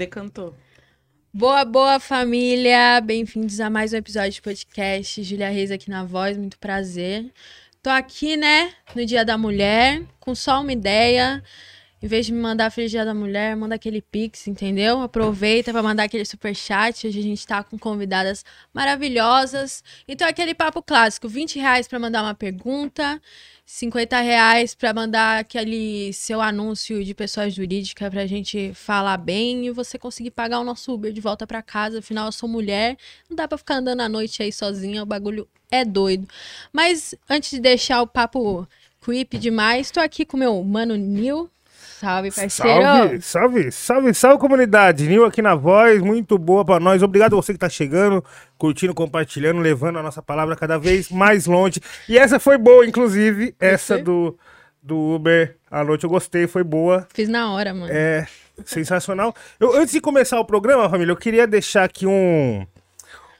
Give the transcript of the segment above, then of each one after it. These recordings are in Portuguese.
Decantou. Boa, boa família! Bem-vindos a mais um episódio de podcast. Julia Reis aqui na voz, muito prazer. Tô aqui, né, no Dia da Mulher, com só uma ideia. Em vez de me mandar Feliz Dia da Mulher, manda aquele pix, entendeu? Aproveita para mandar aquele super chat. Hoje a gente tá com convidadas maravilhosas. Então, aquele papo clássico: 20 reais para mandar uma pergunta, 50 reais para mandar aquele seu anúncio de pessoa jurídica pra gente falar bem e você conseguir pagar o nosso Uber de volta para casa. Afinal, eu sou mulher, não dá pra ficar andando à noite aí sozinha, o bagulho é doido. Mas antes de deixar o papo creepy demais, tô aqui com meu mano Nil. Salve, parceiro. Salve, salve, salve, salve comunidade. Nil aqui na voz, muito boa pra nós. Obrigado a você que tá chegando, curtindo, compartilhando, levando a nossa palavra cada vez mais longe. E essa foi boa, inclusive, essa do, do Uber à noite eu gostei, foi boa. Fiz na hora, mano. É sensacional. Eu, antes de começar o programa, família, eu queria deixar aqui um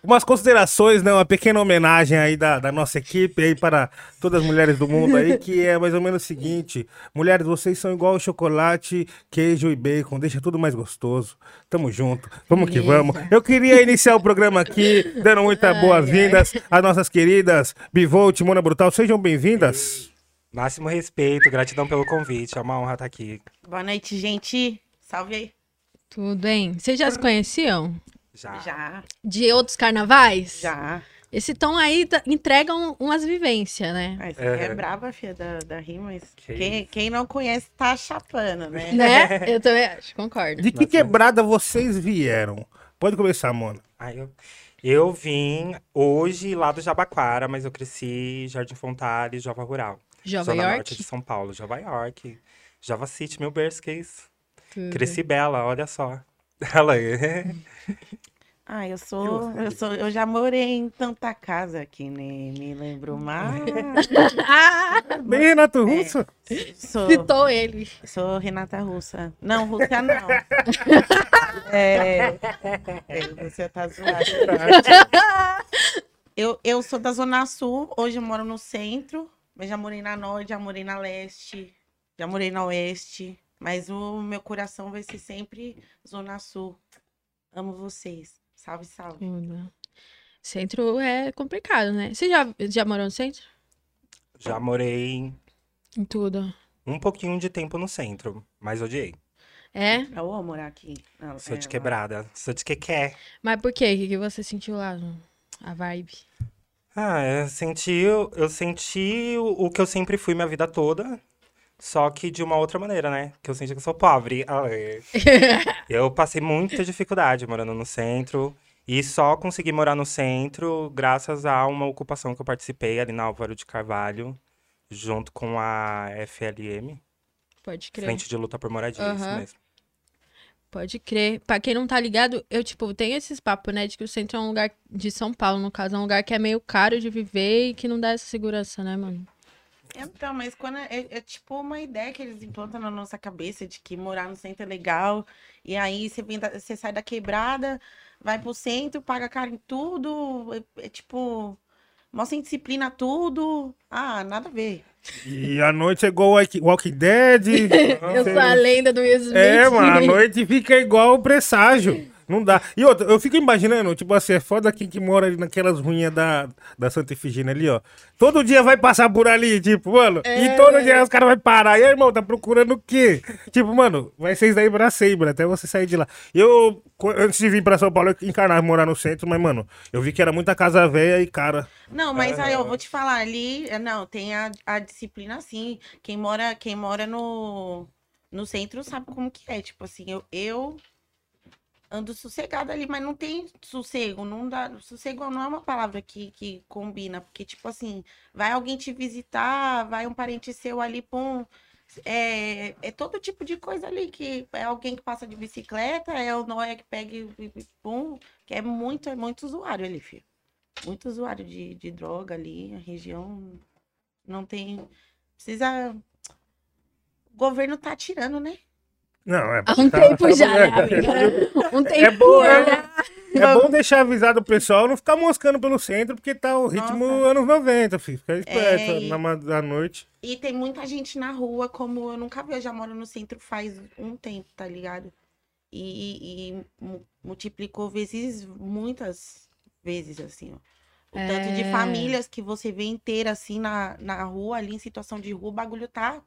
umas considerações, né? Uma pequena homenagem aí da, da nossa equipe aí para todas as mulheres do mundo aí, que é mais ou menos o seguinte: mulheres, vocês são igual chocolate, queijo e bacon, deixa tudo mais gostoso. Tamo junto, vamos que vamos. Eu queria iniciar o programa aqui, dando muitas boas-vindas às nossas queridas Bivolt, Mona Brutal. Sejam bem-vindas. Máximo respeito, gratidão pelo convite, é uma honra estar aqui. Boa noite, gente. Salve aí. Tudo bem? Vocês já se conheciam? Já. Já, De outros carnavais? já. Esse tom aí tá- entrega um- umas vivências, né? Mas você É. é brava, filha, da, da rima. Que Quem, quem não conhece tá chapando, né? Né? Eu também acho, concordo. De que quebrada vocês vieram? Pode começar, Mona. Aí eu, eu vim hoje lá do Jabaquara, mas eu cresci Jardim Fontale, Jova Rural. Jova Zona Norte York? de São Paulo, Jova York. Java City, meu berço, que isso. Tudo. Cresci bela, olha só. Ela é. Ah, eu sou, eu sou, eu já morei em tanta casa que nem me lembro mais. Ah, Bem, Renato Russo. Sou, citou ele. sou Renata Russa. Não, Rússia não. É, é, você tá zoado. Eu, eu sou da Zona Sul, hoje eu moro no centro, mas já morei na Norte, já morei na Leste, já morei na Oeste, mas o meu coração vai ser sempre Zona Sul. Amo vocês. Salve, salve. Tudo. Centro é complicado, né? Você já, já morou no centro? Já morei Em tudo. um pouquinho de tempo no centro, mas odiei. É? Eu amo morar aqui. Não, Sou é, de quebrada, sou de quequé. Mas por quê? O que, você sentiu lá? A vibe? Ah, eu senti, eu senti o o que eu sempre fui minha vida toda, só que de uma outra maneira, né? Que eu senti que eu sou pobre. Eu passei muita dificuldade morando no centro e só consegui morar no centro graças a uma ocupação que eu participei ali na Álvaro de Carvalho, junto com a FLM, Pode crer. Frente de Luta por Moradia, isso Aham. mesmo. Pode crer. Pra quem não tá ligado, eu, tipo, tenho esses papos, né? De que o centro é um lugar de São Paulo, no caso, é um lugar que é meio caro de viver e que não dá essa segurança, né, mano? Então, mas quando é, é- é tipo uma ideia que eles implantam na nossa cabeça de que morar no centro é legal, e aí você, vem da- você sai da quebrada, vai pro centro, paga caro em tudo, é, é tipo, mó sem disciplina tudo. Ah, nada a ver. E a noite é igual Walk- Walking Dead. Eu sou a lenda do Will Smith. É, mano, a noite fica igual o presságio. Não dá. E outra, eu fico imaginando, tipo assim, é foda quem que mora ali naquelas ruínas da, da Santa Efigênia ali, ó. Todo dia vai passar por ali, tipo, mano. É. E todo dia os caras vão parar. E aí, irmão, tá procurando o quê? Tipo, mano, vai ser isso daí pra sempre, até você sair de lá. Eu, antes de vir pra São Paulo, eu encarnava morar no centro, mas, mano, eu vi que era muita casa velha e cara. Não, mas aí eu vou te falar ali, é, não, tem a, a disciplina sim. Quem mora, quem mora no, no centro sabe como que é. Tipo assim, eu, eu ando sossegada ali, mas não tem sossego, não dá. Sossego não é uma palavra que, que combina, porque, tipo assim, vai alguém te visitar, vai um parente seu ali, pum. É, é todo tipo de coisa ali, que é alguém que passa de bicicleta, é o Noia que pega e pum, que é muito, é muito usuário ali, filho muito usuário de, de droga ali, a região não tem. Precisa. O governo tá tirando, né? Não, é Há um tempo já, né, amiga? Um tempo É bom, é, né? é bom deixar avisado o pessoal não ficar moscando pelo centro, porque tá o ritmo Nossa. anos 90, filho. Fica esperto É, e- na da noite. E tem muita gente na rua, como eu nunca vi, eu já moro no centro faz um tempo, tá ligado? e, e mu- multiplicou vezes, muitas vezes, assim, ó. O É. tanto de famílias que você vê inteira, assim, na, na rua, ali em situação de rua, o bagulho tá,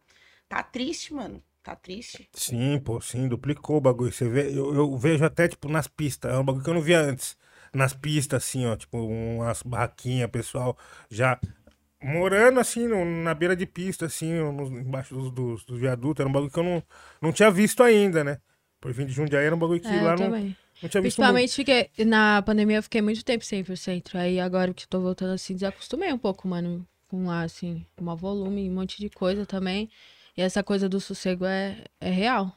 tá triste, mano. Tá triste. Sim, pô, sim, duplicou o bagulho. Você vê, eu, eu vejo até, tipo, nas pistas. É um bagulho que eu não via antes. Nas pistas, assim, ó, tipo, umas barraquinhas, pessoal já morando, assim, no- na beira de pista, assim, nos- embaixo dos, dos, dos viadutos. Era um bagulho que eu não, não tinha visto ainda, né? Por vir de Jundiaí era um bagulho que É, lá não, não tinha visto. Principalmente fiquei, na pandemia eu fiquei muito tempo sem ir pro centro. Aí agora que tô voltando assim, desacostumei um pouco, mano, com lá, assim, um volume, um monte de coisa também. E essa coisa do sossego é, é real.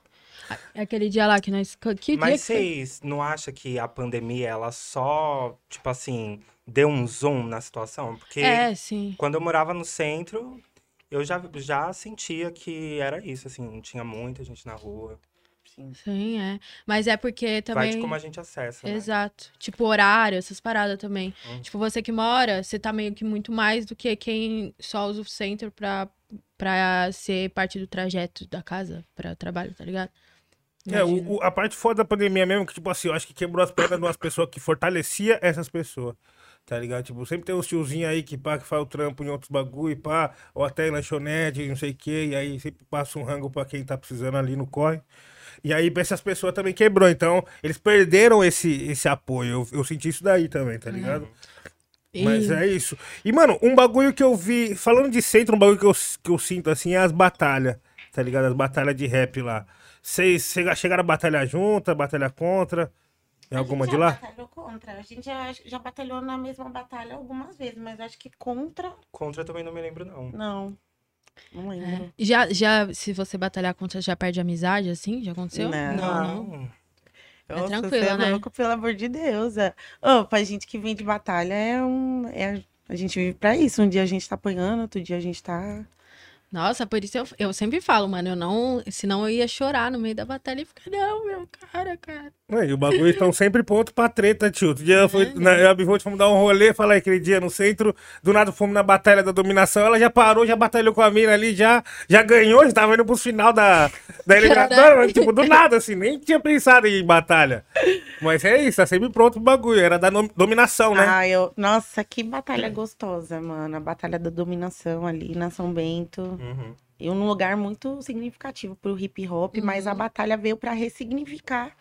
Aquele dia lá que nós. Que Mas vocês não acham que a pandemia, ela só, tipo assim, deu um zoom na situação? Porque É, sim. quando eu morava no centro, eu já, já sentia que era isso, assim, tinha muita gente na rua. Sim, é. Mas é porque Vai também. de como a gente acessa, né? Exato. Tipo, horário, essas paradas também. Hum. Tipo, você que mora, você tá meio que muito mais do que quem só usa o centro pra, pra ser parte do trajeto da casa pra trabalho, tá ligado? É, Imagina. o, o- a parte foda da pandemia mesmo, que, tipo assim, eu acho que quebrou as pernas de umas pessoas que fortalecia essas pessoas. Tá ligado? Tipo, sempre tem uns tiozinhos aí que, pá, que faz o trampo em outros bagulho, pá, ou até em lanchonete, não sei o quê, e aí sempre passa um rango pra quem tá precisando ali no corre. E aí essas pessoas também quebrou, então eles perderam esse, esse apoio. Eu, eu senti isso daí também, tá ligado? E- Mas é isso. E, mano, um bagulho que eu vi, falando de centro, um bagulho que eu, que eu sinto assim é as batalhas, tá ligado? As batalhas de rap lá. Vocês chega- chegaram a batalhar junto, a batalhar contra? Em A alguma gente de já lá? batalhou contra. A gente já, já batalhou na mesma batalha algumas vezes, mas acho que contra, Contra eu também não me lembro, não. não. Não lembro. Já, já, se você batalhar contra, já perde amizade, assim? Já aconteceu? Não. não. É Nossa, tranquilo, é né? louco, pelo amor de Deus. É. Ô, pra gente que vem de batalha, é um. É, a gente vive pra isso. Um dia a gente tá apanhando, outro dia a gente tá. Nossa, por isso eu, eu sempre falo, mano, eu não. Senão eu ia chorar no meio da batalha e ficar, não, meu, cara, cara. Ué, E o bagulho estão sempre ponto pra treta, tio. Outro dia eu fui, na, eu e a Bivolt fomos dar um rolê, falei aquele dia no centro, do nada fomos na batalha da dominação, ela já parou, já batalhou com a mina ali, já, já ganhou, já tava indo pro final da, da eliminatória, mas, tipo, do nada, assim, nem tinha pensado em batalha. Mas é isso, tá sempre pronto o bagulho, era da dominação, né? Ah, eu. Nossa, que batalha gostosa, mano. A batalha da dominação ali na São Bento. Uhum. E um lugar muito significativo pro hip hop, mas a batalha veio pra ressignificar.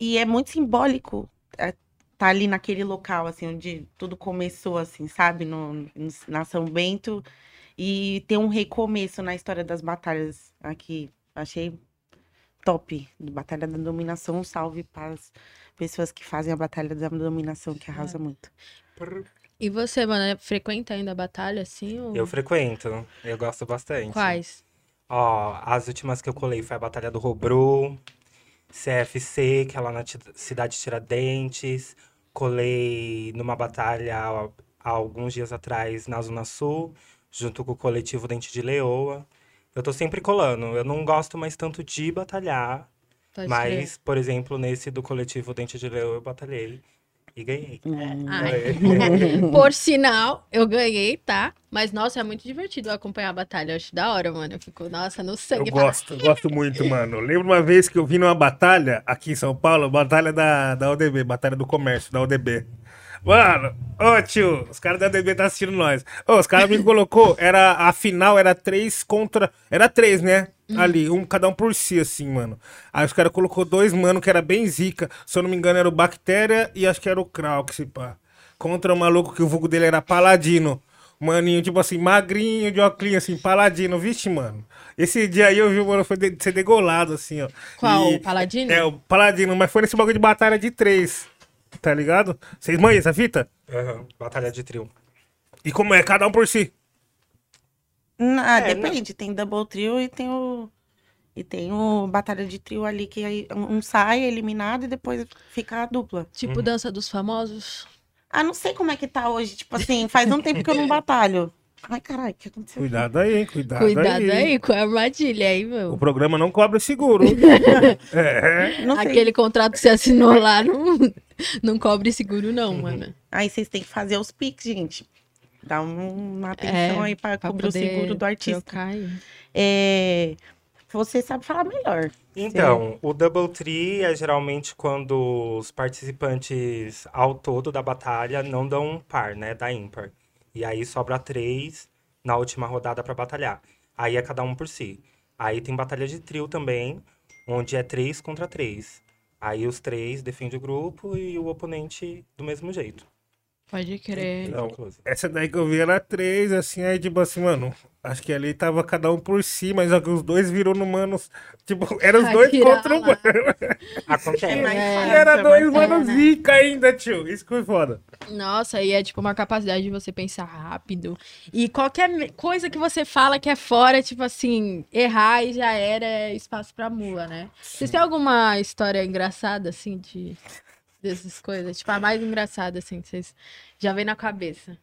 E é muito simbólico é, tá ali naquele local, assim, onde tudo começou, assim, sabe? No, no- na São Bento. E ter um recomeço na história das batalhas aqui. Achei top. Batalha da Dominação. Um salve para as pessoas que fazem a Batalha da Dominação, que arrasa muito. E você, mano, frequenta ainda a batalha, assim? Ou... Eu frequento, eu gosto bastante. Quais? Ó, as últimas que eu colei foi a Batalha do Robru, CFC, que é lá na cidade de Tiradentes. Colei numa batalha há alguns dias atrás na Zona Sul, junto com o coletivo Dente de Leoa. Eu tô sempre colando. Eu não gosto mais tanto de batalhar, Pode mas, por exemplo, nesse do coletivo Dente de Leoa eu batalhei e ganhei. Ai. Ganhei. Por sinal, eu ganhei, tá? Mas, nossa, é muito divertido acompanhar a batalha. Eu acho da hora, mano. Eu fico, nossa, no Eu sangue. gosto, eu gosto muito, mano. Eu lembro uma vez que eu vi numa batalha aqui em São Paulo, batalha da, da ODB, batalha do comércio, da ODB. Mano, ô tio, os caras da ODB tá assistindo nós. Ô, os caras me colocou, era, a final era três contra, era três, né? Ali, um, cada um por si, assim, mano. Aí os caras colocou dois, mano, que era bem zica. Se eu não me engano, era o Bactéria e acho que era o Krauk, se pá. Contra o maluco que o vulgo dele era Paladino. Maninho, tipo assim, magrinho, de óculos, assim, paladino. Vixe, mano. Esse dia aí eu vi o mano foi de- ser degolado, assim, ó. Qual? E- O Paladino? É, o paladino, mas foi nesse bagulho de batalha de três. Tá ligado? Vocês manham essa fita? Aham, Batalha de trio. E como é? Cada um por si. Ah, É, depende. Tem double trio e tem o. E tem o batalha de trio ali que aí um sai eliminado e depois fica a dupla. Tipo dança dos famosos. Ah, não sei como é que tá hoje. Tipo assim, faz um tempo que eu não batalho. Ai, caralho, o que aconteceu? Cuidado aí, hein? Cuidado, Cuidado aí. aí com a armadilha aí, O meu. programa não cobra seguro. é. Não sei. Aquele contrato que você assinou lá não, não cobre seguro, não, mano. Aí vocês têm que fazer os piques, gente. Dá um- uma atenção É, aí pra, Pra cobrir o seguro do artista. trocar. É, você sabe falar melhor. Então, o Double Tree é geralmente quando os participantes ao todo da batalha não dão um par, né? Da ímpar. E aí sobra três na última rodada pra batalhar. Aí é cada um por si. Aí tem batalha de trio também, onde é três contra três. Aí os três defendem o grupo e o oponente do mesmo jeito. Pode crer. Não. Essa daí que eu vi era três, assim, aí tipo assim, mano, acho que ali tava cada um por si, mas os dois virou no manos, tipo, eram os dois contra o mano. Acontece. É É. E fácil, era é dois manos fácil. zica ainda, tio. Isso que foi foda. Nossa, e é tipo uma capacidade de você pensar rápido. E qualquer coisa que você fala que é fora, tipo assim, errar e já era é espaço pra mula, né? Vocês têm alguma história engraçada, assim, de dessas coisas? Tipo, a mais engraçada, assim, que vocês já vem na cabeça.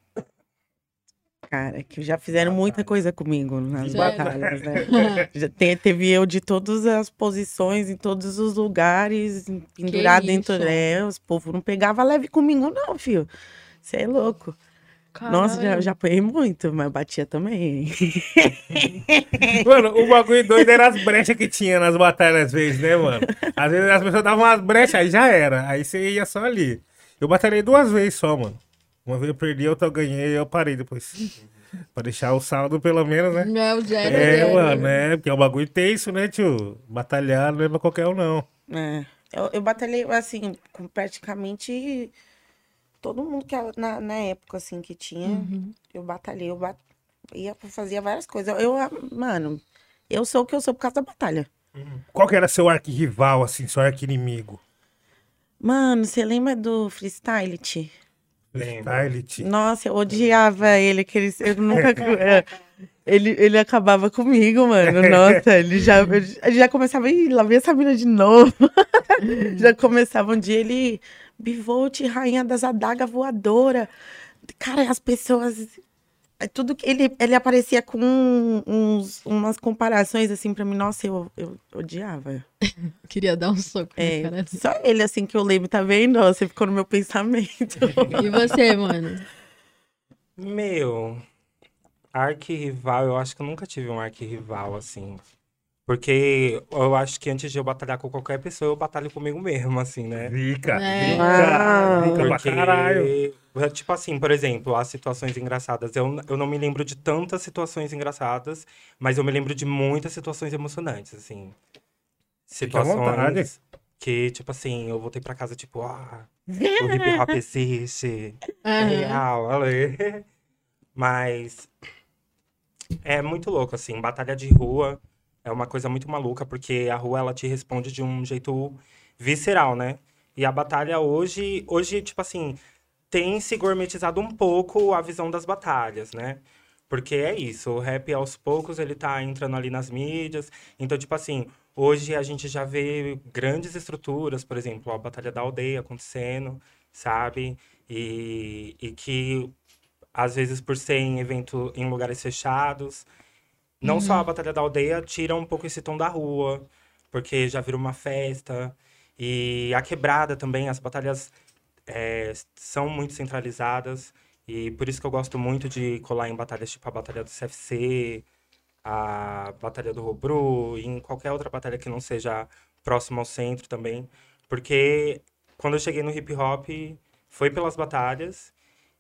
Cara, que já fizeram muita coisa comigo nas Sério? batalhas, né? Já te- teve eu de todas as posições, em todos os lugares, pendurado dentro. isso? É, os povos não pegavam leve comigo, não, filho. Você é louco. Nossa, já, Caralho. já apanhei muito, mas batia também. Mano, o bagulho doido era as brechas que tinha nas batalhas, às vezes, né, mano? Às vezes as pessoas davam umas brechas, aí já era. Aí você ia só ali. Eu batalhei duas vezes só, mano. Uma vez eu perdi, outra eu ganhei e eu parei depois. pra deixar o saldo, pelo menos, né? Não é o zero, É, zero. mano, é, porque é um bagulho tenso, né, tio? Batalhar não é pra qualquer um, não. É. Eu, eu batalhei, assim, com praticamente todo mundo que na, na época, assim, que tinha. Uhum. Eu batalhei, eu bat... ia, fazia várias coisas. Eu, eu, mano, eu sou o que eu sou por causa da batalha. Qual que era seu arquirrival, assim, seu arquinimigo? Mano, você lembra do Freestyle? Ti? Lembro. Stylite. Nossa, eu odiava ele, que ele, eu nunca. é, ele, ele acabava comigo, mano. Nossa, ele já, ele já começava, ih, lá vem essa mina de novo. já começava um dia ele, Bivolt, rainha das adagas voadora. Cara, as pessoas. é Tudo que ele, ele aparecia com uns, umas comparações assim pra mim. Nossa, eu, eu odiava. Queria dar um soco É, cara. só ele assim que eu lembro, tá vendo? Você ficou no meu pensamento. E você, mano? Meu, arquirrival, eu acho que eu nunca tive um arquirrival assim. Porque eu acho que antes de eu batalhar com qualquer pessoa, eu batalho comigo mesmo, assim, né? Zica, É. zica, Ah. zica pra Porque, caralho. tipo assim, por exemplo, as situações engraçadas. Eu, eu não me lembro de tantas situações engraçadas, mas eu me lembro de muitas situações emocionantes, assim. Situações que, tipo assim, eu voltei pra casa, tipo, ah, o hip hop existe. É real, olha. Mas é muito louco, assim. Batalha de rua é uma coisa muito maluca, porque a rua ela te responde de um jeito visceral, né? E a batalha hoje, hoje, tipo assim, tem se gourmetizado um pouco a visão das batalhas, né? Porque é isso, o rap aos poucos ele tá entrando ali nas mídias. Então, tipo assim, hoje a gente já vê grandes estruturas, por exemplo, a Batalha da Aldeia acontecendo, sabe? E, e que, às vezes, por ser em evento em lugares fechados, não só a Batalha da Aldeia tira um pouco esse tom da rua, porque já vira uma festa. E a quebrada também, as batalhas é, são muito centralizadas. E por isso que eu gosto muito de colar em batalhas tipo a Batalha do CFC, a Batalha do Robru, e em qualquer outra batalha que não seja próxima ao centro também. Porque quando eu cheguei no hip hop, foi pelas batalhas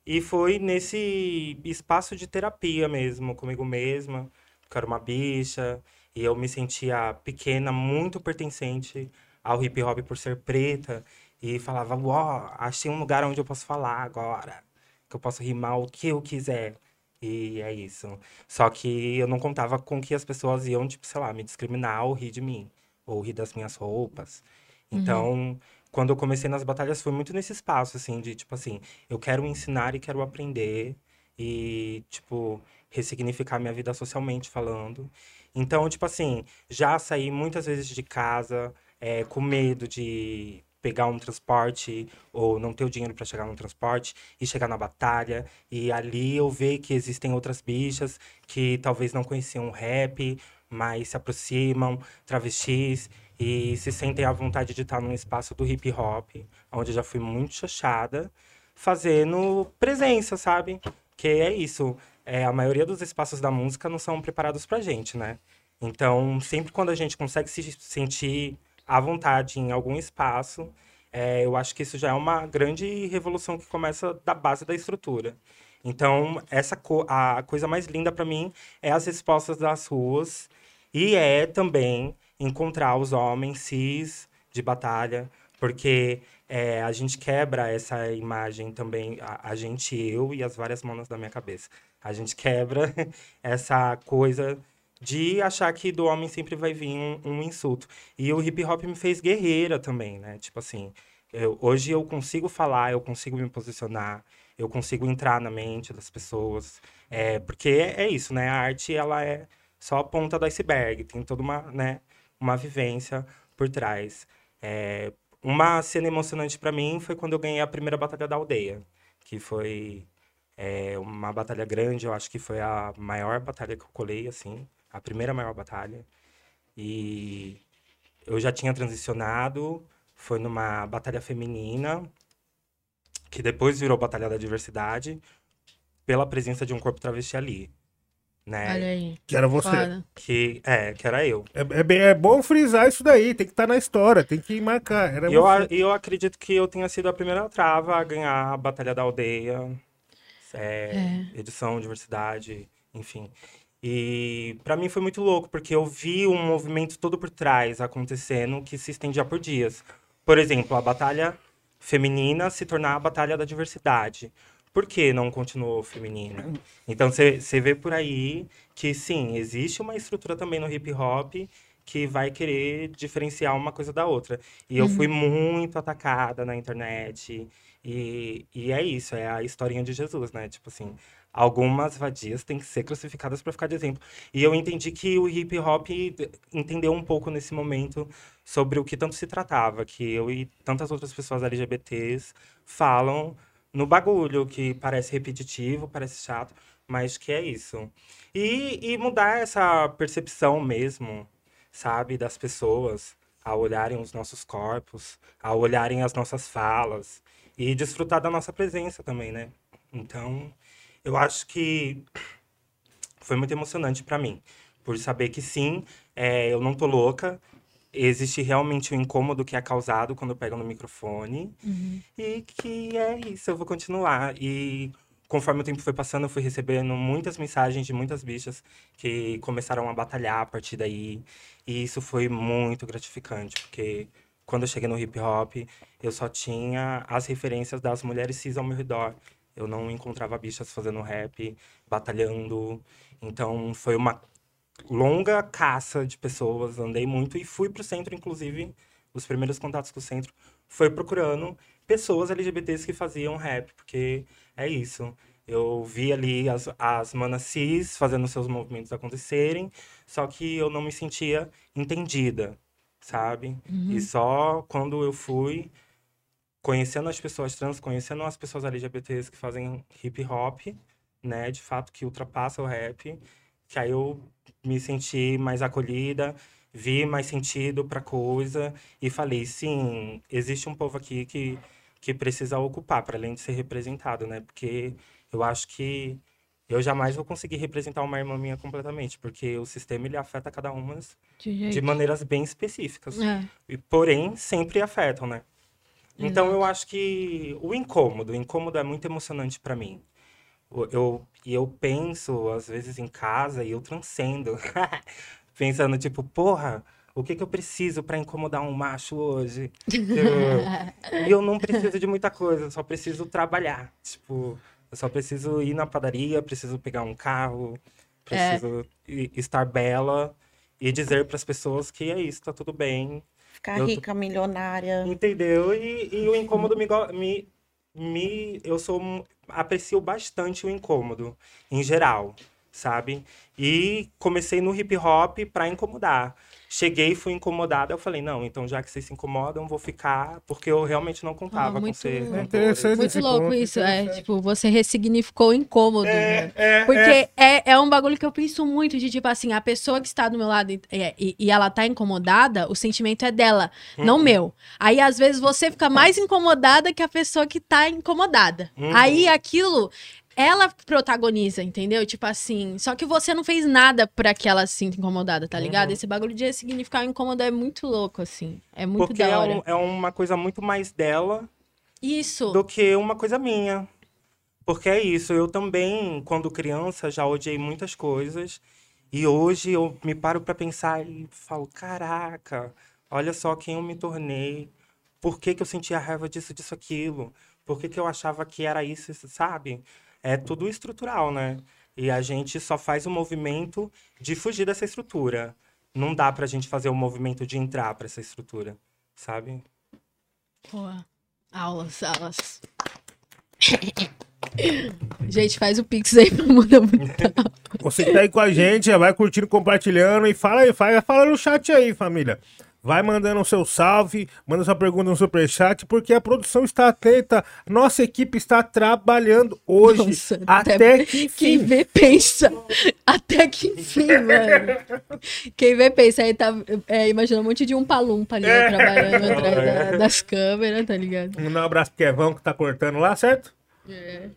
e foi nesse espaço de terapia mesmo, comigo mesma, eu era uma bicha, e eu me sentia pequena, muito pertencente ao hip hop por ser preta, e falava, uó, achei um lugar onde eu posso falar agora, que eu posso rimar o que eu quiser. E é isso. Só que eu não contava com que as pessoas iam, tipo, sei lá, me discriminar ou rir de mim, ou rir das minhas roupas. Então, quando eu comecei nas batalhas, foi muito nesse espaço, assim, de tipo assim, eu quero ensinar e quero aprender, e, tipo, ressignificar minha vida socialmente falando. Então, tipo assim, já saí muitas vezes de casa é, com medo de pegar um transporte ou não ter o dinheiro para chegar no transporte e chegar na batalha e ali eu ver que existem outras bichas que talvez não conheciam o rap, mas se aproximam, travestis e se sentem à vontade de estar num espaço do hip hop, onde eu já fui muito xoxada, fazendo presença, sabe? Que é isso. É, a maioria dos espaços da música não são preparados pra gente, né? Então, sempre quando a gente consegue se sentir à vontade em algum espaço, é, eu acho que isso já é uma grande revolução que começa da base da estrutura. Então, essa co a coisa mais linda para mim é as respostas das ruas e é também encontrar os homens cis de batalha, porque é, a gente quebra essa imagem também, a, a, gente, eu e as várias manas da minha cabeça. A gente quebra essa coisa de achar que do homem sempre vai vir um, um insulto. E o hip hop me fez guerreira também, né? Tipo assim, eu, hoje eu consigo falar, eu consigo me posicionar, eu consigo entrar na mente das pessoas. É, porque é, isso, né? A arte, ela é só a ponta do iceberg, tem toda uma, né, uma vivência por trás. É, uma cena emocionante para mim foi quando eu ganhei a primeira batalha da aldeia, que foi é, uma batalha grande, eu acho que foi a maior batalha que eu colei, assim, a primeira maior batalha. E eu já tinha transicionado, foi numa batalha feminina, que depois virou Batalha da Diversidade, pela presença de um corpo travesti ali. Né? Olha aí. Que era você. Foda. Que, é, que era eu. É, é, bem- é bom frisar isso daí, tem que estar na história, tem que marcar. Era E eu, a- eu acredito que eu tenha sido a primeira trava a ganhar a Batalha da Aldeia, é, edição, diversidade, enfim. E pra mim foi muito louco, porque eu vi um movimento todo por trás acontecendo que se estendia por dias. Por exemplo, a batalha feminina se tornar a batalha da diversidade. Por que não continuou feminina? Então você vê por aí que sim, existe uma estrutura também no hip hop que vai querer diferenciar uma coisa da outra. E eu fui muito atacada na internet. E, e é isso, é a historinha de Jesus, né? Tipo assim, algumas vadias têm que ser crucificadas para ficar de exemplo. E eu entendi que o hip hop entendeu um pouco nesse momento sobre o que tanto se tratava, que eu e tantas outras pessoas LGBTs falam no bagulho, que parece repetitivo, parece chato, mas que é isso. E, e mudar essa percepção mesmo, sabe, das pessoas ao olharem os nossos corpos, ao olharem as nossas falas e desfrutar da nossa presença também, né? Então, eu acho que foi muito emocionante para mim, por saber que sim, é, eu não tô louca, existe realmente um incômodo que é causado quando eu pego no microfone e que é isso, eu vou continuar. E conforme o tempo foi passando, eu fui recebendo muitas mensagens de muitas bichas que começaram a batalhar a partir daí. E isso foi muito gratificante, porque quando eu cheguei no hip hop, eu só tinha as referências das mulheres cis ao meu redor. Eu não encontrava bichas fazendo rap, batalhando. Então foi uma longa caça de pessoas, andei muito e fui pro centro, inclusive, os primeiros contatos com o centro foi procurando pessoas LGBTs que faziam rap, porque é isso. Eu vi ali as, as manas cis fazendo seus movimentos acontecerem, só que eu não me sentia entendida, sabe? E só quando eu fui conhecendo as pessoas trans, conhecendo as pessoas LGBTs que fazem hip hop, né, de fato que ultrapassa o rap, que aí eu me senti mais acolhida, vi mais sentido pra coisa e falei, sim, existe um povo aqui que, que precisa ocupar, para além de ser representado, né? Porque eu acho que eu jamais vou conseguir representar uma irmã minha completamente, porque o sistema ele afeta cada uma De de maneiras bem específicas. É. E, porém, sempre afetam, né? Então, eu acho que o incômodo, o incômodo é muito emocionante pra mim. Eu, e eu penso, às vezes, em casa e eu transcendo. Pensando, tipo, porra, o que que eu preciso pra incomodar um macho hoje? E eu não preciso de muita coisa, eu só preciso trabalhar. Tipo, eu só preciso ir na padaria, preciso pegar um carro, preciso i- estar bela e dizer pras pessoas que é isso, tá tudo bem, Ficar Eu tô- rica, milionária. Entendeu? E, e o incômodo me, me, me. Eu sou. Aprecio bastante o incômodo, em geral, sabe? E comecei no hip hop pra incomodar. Cheguei, fui incomodada, eu falei, não, então já que vocês se incomodam, vou ficar, porque eu realmente não contava com muito- ser É cantora. interessante. Muito louco ponto isso, é. Tipo, você ressignificou o incômodo, né? É, Porque é, é um bagulho que eu penso muito de, tipo assim, a pessoa que está do meu lado e, e- e ela tá incomodada, o sentimento é dela, Uhum. não meu. Aí, às vezes, você fica mais incomodada que a pessoa que tá incomodada. Uhum. Aí, aquilo ela protagoniza, entendeu? Tipo assim, só que você não fez nada pra que ela se sinta incomodada, tá ligado? Uhum. Esse bagulho de significar incomodar é muito louco, assim. É muito Porque da é, hora. um- é uma coisa muito mais dela Isso. do que uma coisa minha. Porque é isso, eu também, quando criança, já odiei muitas coisas. E hoje eu me paro pra pensar e falo, caraca, olha só quem eu me tornei. Por que, que eu sentia raiva disso, disso, aquilo? Por que, que eu achava que era isso, isso, sabe? É tudo estrutural, né? E a gente só faz o movimento de fugir dessa estrutura. Não dá pra gente fazer o movimento de entrar pra essa estrutura, sabe? Pô, aulas, aulas. Gente, faz o pix aí pra mudar muito. Você que tá aí com a gente, já vai curtindo, compartilhando e fala aí, fala, fala no chat aí, família. Vai mandando o seu salve, manda sua pergunta no superchat, porque a produção está atenta. Nossa equipe está trabalhando hoje. Nossa, até, até que Quem vê, pensa. Até que enfim, mano. Quem vê, pensa. Aí tá é, imagina um monte de um palumpa ali, ó, É. trabalhando atrás da- das câmeras, tá ligado? Mandar um abraço pro Kevão que tá cortando lá, certo? É.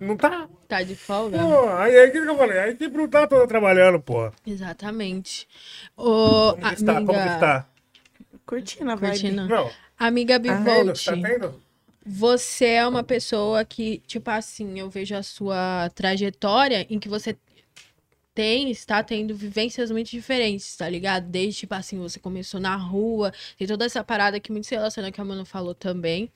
Não tá? Tá de folga? Pô, aí é que eu falei, a equipe não tá toda trabalhando, pô. Exatamente. Ô, Como que está? Como que amiga, está? Curtindo a vibe. curtindo. Não, Amiga tá? Bivolt, Tá tendo? você é uma pessoa que, tipo assim, eu vejo a sua trajetória em que você tem, está tendo vivências muito diferentes, tá ligado? Desde, tipo assim, você começou na rua, tem toda essa parada que muito se relaciona, que a Mano falou também.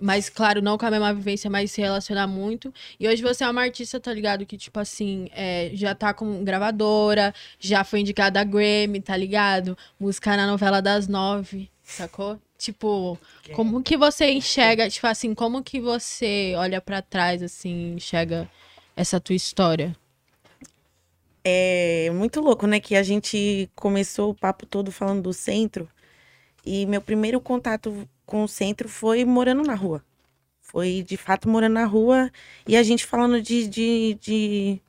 Mas, claro, não com a mesma vivência, mas se relaciona muito. E hoje você é uma artista, tá ligado? Que, tipo assim, é, já tá com gravadora, já foi indicada a Grammy, tá ligado? Música na novela das nove, sacou? Tipo, como que você enxerga, tipo assim, como que você olha pra trás, assim, enxerga essa tua história? É muito louco, né? Que a gente começou o papo todo falando do centro. E meu primeiro contato com o centro foi morando na rua. Foi, de fato, morando na rua. E a gente falando de, de, de-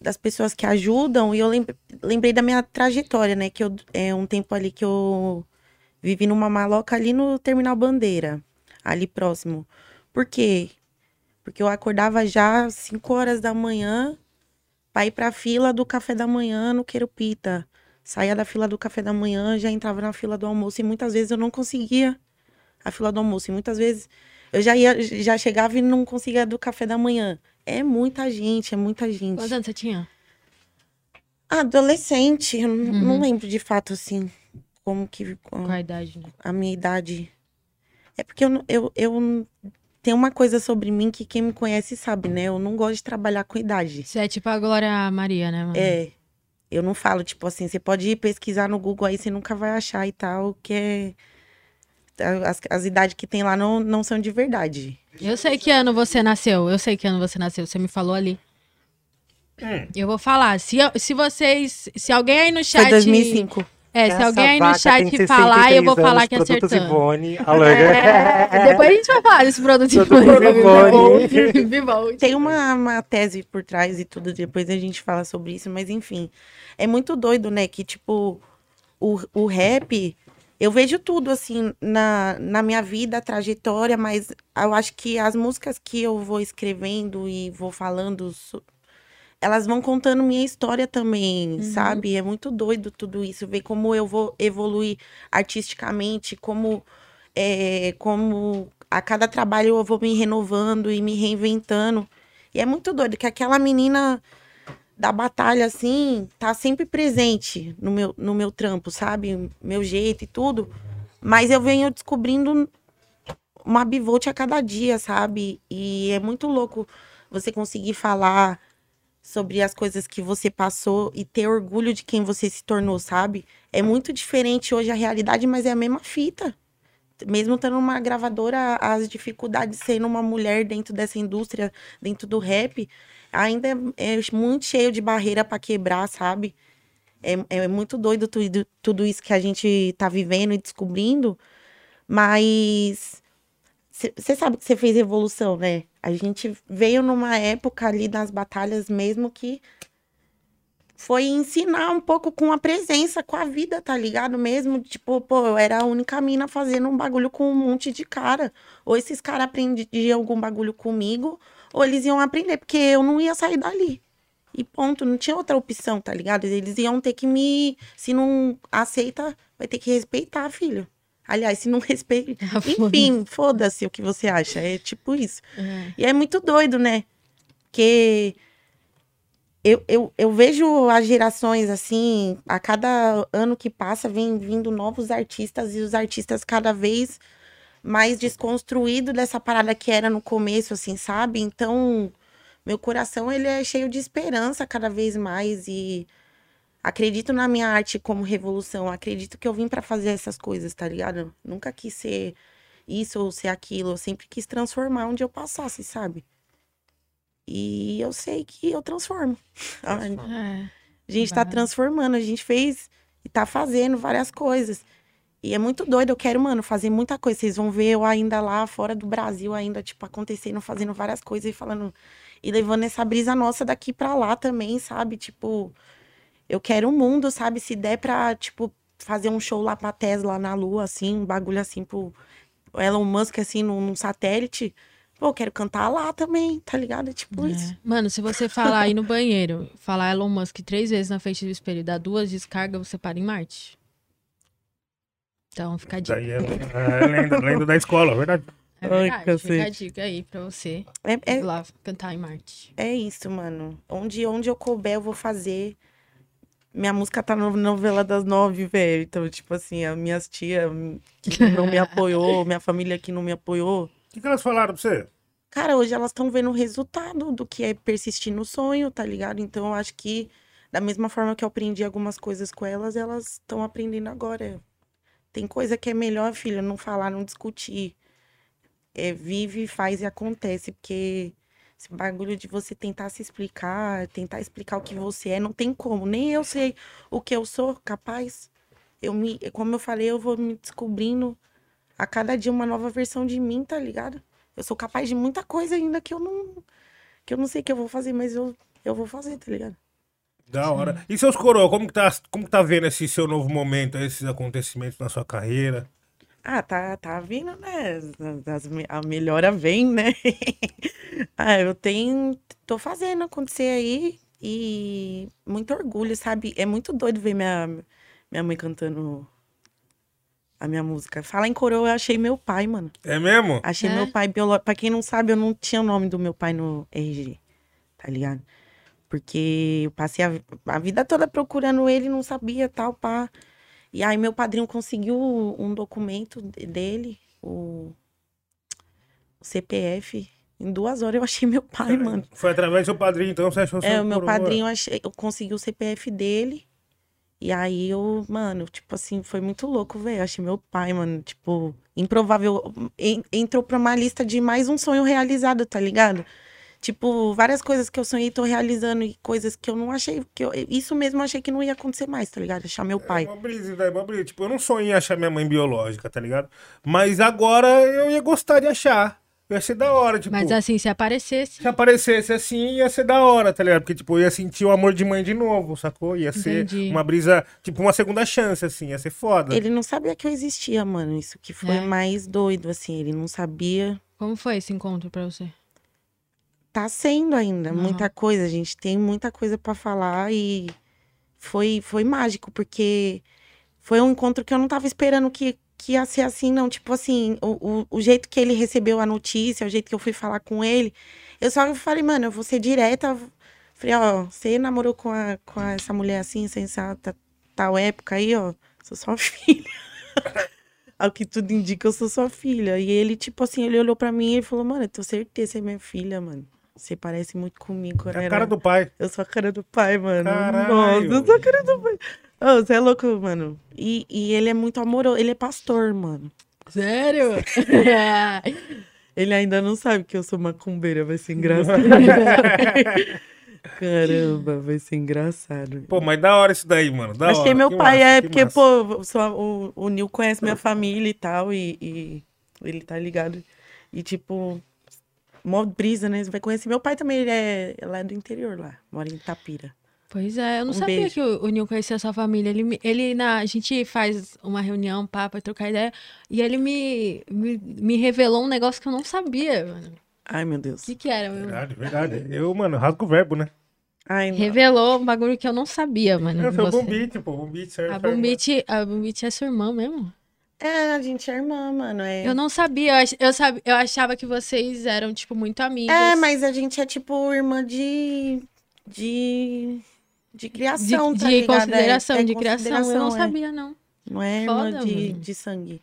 das pessoas que ajudam. E eu lem- lembrei da minha trajetória, né? Que eu, é um tempo ali que eu vivi numa maloca ali no Terminal Bandeira. Ali próximo. Por quê? Porque eu acordava já às 5 horas da manhã para ir para a fila do café da manhã no Queirupita. Saía da fila do café da manhã, já entrava na fila do almoço e muitas vezes eu não conseguia a fila do almoço. E muitas vezes eu já ia, já chegava e não conseguia do café da manhã. É muita gente, é muita gente. Quantos anos você tinha? Adolescente, eu não, não Uhum. lembro de fato assim como que Qual a idade? né? a minha idade. É porque eu, eu, eu tem uma coisa sobre mim que quem me conhece sabe, né? Eu não gosto de trabalhar com idade. Você é tipo a Glória Maria, né, mano? É. Eu não falo, tipo assim, você pode ir pesquisar no Google aí, você nunca vai achar e tal, que é. As, as idades que tem lá não, não são de verdade. Eu sei que ano você nasceu. Eu sei que ano você nasceu. Você me falou ali. Hum. Eu vou falar. Se, se vocês. Se alguém aí no chat. Foi 2005. É, se Essa alguém aí no chat falar, eu vou 63 falar anos, que Produtos acertando. Ivone, Alain. É, depois a gente vai falar desse produto Ivone. Tem uma, uma tese por trás e tudo, depois a gente fala sobre isso, mas enfim. É muito doido, né? Que, tipo, o, o rap, eu vejo tudo, assim, na, na minha vida, a trajetória, mas eu acho que as músicas que eu vou escrevendo e vou falando, elas vão contando minha história também, sabe? É muito doido tudo isso, ver como eu vou evoluir artisticamente, como, é, como a cada trabalho eu vou me renovando e me reinventando. E é muito doido que aquela menina da batalha, assim, tá sempre presente no meu, no meu trampo, sabe? Meu jeito e tudo. Mas eu venho descobrindo uma bivolt a cada dia, sabe? E é muito louco você conseguir falar sobre as coisas que você passou e ter orgulho de quem você se tornou, sabe? É muito diferente hoje a realidade, mas é a mesma fita. Mesmo estando numa gravadora, as dificuldades de sendo uma mulher dentro dessa indústria, dentro do rap, ainda é, é muito cheio de barreira para quebrar, sabe? É, é muito doido tudo, tudo isso que a gente tá vivendo e descobrindo, mas você sabe que você fez evolução, né? A gente veio numa época ali das batalhas mesmo que foi ensinar um pouco com a presença, com a vida, tá ligado? Mesmo, tipo, pô, eu era a única mina fazendo um bagulho com um monte de cara. Ou esses caras aprendiam algum bagulho comigo, ou eles iam aprender, porque eu não ia sair dali. E ponto, não tinha outra opção, tá ligado? Eles iam ter que me. Se não aceita, vai ter que respeitar, filho. Aliás, se não respeita. Enfim, foda-se o que você acha. É tipo isso. É. E é muito doido, né? Porque eu, eu, eu vejo as gerações assim, a cada ano que passa, vem vindo novos artistas e os artistas cada vez mais desconstruídos dessa parada que era no começo, assim, sabe? Então, meu coração ele é cheio de esperança cada vez mais e acredito na minha arte como revolução, acredito que eu vim pra fazer essas coisas, tá ligado? Nunca quis ser isso ou ser aquilo, eu sempre quis transformar onde eu passasse, sabe? E eu sei que eu transformo. A É. gente tá transformando, a gente fez e tá fazendo várias coisas. E é muito doido, eu quero, mano, fazer muita coisa. Vocês vão ver eu ainda lá fora do Brasil, ainda, tipo, acontecendo, fazendo várias coisas e falando. E levando essa brisa nossa daqui pra lá também, sabe? Tipo, eu quero o mundo, sabe? Se der pra, tipo, fazer um show lá pra Tesla na Lua, assim, um bagulho assim pro Elon Musk, assim, num, num satélite. Pô, eu quero cantar lá também, tá ligado? É tipo isso. É. Mano, se você falar aí no banheiro, falar Elon Musk três vezes na frente do espelho e dar duas descargas, você para em Marte. Então fica a dica. Daí é, é lenda, lenda da escola, verdade. É Ai, verdade, fica a dica aí pra você É, é, lá cantar em Marte. É isso, mano. Onde, onde eu couber, eu vou fazer. Minha música tá na novela das nove, velho. Então, tipo assim, as minhas tias que não me apoiou, minha família que não me apoiou. O que, que elas falaram pra você? Cara, hoje elas estão vendo o resultado do que é persistir no sonho, tá ligado? Então, eu acho que, da mesma forma que eu aprendi algumas coisas com elas, elas estão aprendendo agora. Tem coisa que é melhor, filha, não falar, não discutir. É, vive, faz e acontece, porque esse bagulho de você tentar se explicar, tentar explicar o que você é, não tem como. Nem eu sei o que eu sou capaz. Eu me, como eu falei, eu vou me descobrindo a cada dia uma nova versão de mim, tá ligado? Eu sou capaz de muita coisa ainda que eu não que eu não sei que eu vou fazer, mas eu, eu vou fazer, tá ligado? Da hora. E seus coroa, como que tá, como que tá vendo esse seu novo momento, esses acontecimentos na sua carreira? Ah, tá, tá vindo, né? As- as a melhora vem, né? ah, eu tenho, tô fazendo acontecer aí e muito orgulho, sabe? É muito doido ver minha, minha mãe cantando a minha música. Falar em coroa, eu achei meu pai, mano. É mesmo? Achei É? meu pai biológico. Pra quem não sabe, eu não tinha o nome do meu pai no RG, tá ligado? Porque eu passei a, a vida toda procurando ele, não sabia, tal, pá. E aí meu padrinho conseguiu um documento de- dele, o, o CPF. Em duas horas eu achei meu pai, mano. Foi através do seu padrinho, então você achou É, seu o meu padrinho, achei, eu consegui o CPF dele. E aí eu, mano, tipo assim, foi muito louco, velho. Achei meu pai, mano, tipo, improvável. En- Entrou pra uma lista de mais um sonho realizado, tá ligado? Tipo, várias coisas que eu sonhei tô realizando e coisas que eu não achei. que eu, Isso mesmo eu achei que não ia acontecer mais, tá ligado? Achar meu pai. É uma brisa, né? Uma brisa. Tipo, eu não sonhei em achar minha mãe biológica, tá ligado? Mas agora eu ia gostar de achar. Ia ser da hora, tipo. Mas assim, se aparecesse. Se aparecesse assim, ia ser da hora, tá ligado? Porque, tipo, eu ia sentir o amor de mãe de novo, sacou? Ia ser Entendi. uma brisa, tipo, uma segunda chance, assim, ia ser foda. Ele não sabia que eu existia, mano. Isso que foi É. mais doido, assim. Ele não sabia. Como foi esse encontro pra você? Tá sendo ainda Aham. muita coisa, a gente tem muita coisa pra falar e foi foi mágico porque foi um encontro que eu não tava esperando que que ia ser assim, não, tipo assim, o, o, o jeito que ele recebeu a notícia, o jeito que eu fui falar com ele, eu só falei, mano, eu vou ser direta, falei, ó, você namorou com, a, com a- essa mulher assim, sem essa ta- tal época aí, ó, sou sua filha. Ao que tudo indica, eu sou sua filha. E ele, tipo assim, ele olhou pra mim e falou, mano, eu tenho certeza que você é minha filha, mano. Você parece muito comigo. quando É a cara do pai. Eu sou a cara do pai, mano. Caralho. Nossa, eu sou a cara do pai. Ô, você é louco, mano. E, e ele é muito amoroso. Ele é pastor, mano. Sério? Ele ainda não sabe que eu sou macumbeira. Vai ser engraçado. Caramba, vai ser engraçado. Pô, mas da hora isso daí, mano. Da Achei hora. meu que pai, massa, é, que porque, massa. pô, sou- o, o Nil conhece minha família e tal, e, e ele tá ligado. E, tipo, mó brisa, né? Você vai conhecer. Meu pai também, ele é, ele é do interior lá, mora em Itapira. Pois é, eu não Um sabia beijo. que o, o Nil conhecia a sua família. Ele, ele na, a gente faz uma reunião, pra trocar ideia, e ele me, me, me revelou um negócio que eu não sabia, mano. Ai, meu Deus. O que, que era, meu? Verdade, verdade. Eu, mano, rasgo o verbo, né? Ai, não. Revelou um bagulho que eu não sabia, mano. Eu sou o você. Bombite, pô. Bombite serve A pra- Bumbite, a Bumbite é sua irmã mesmo? É, a gente é irmã, mano. É, Eu não sabia, eu, ach- eu, sabe, eu achava que vocês eram, tipo, muito amigos. é mas a gente é tipo irmã de. de. de de, criação, tá de? É- consideração, é de criação. Eu não é. sabia, não. Não é irmã Foda, de, mano. de sangue.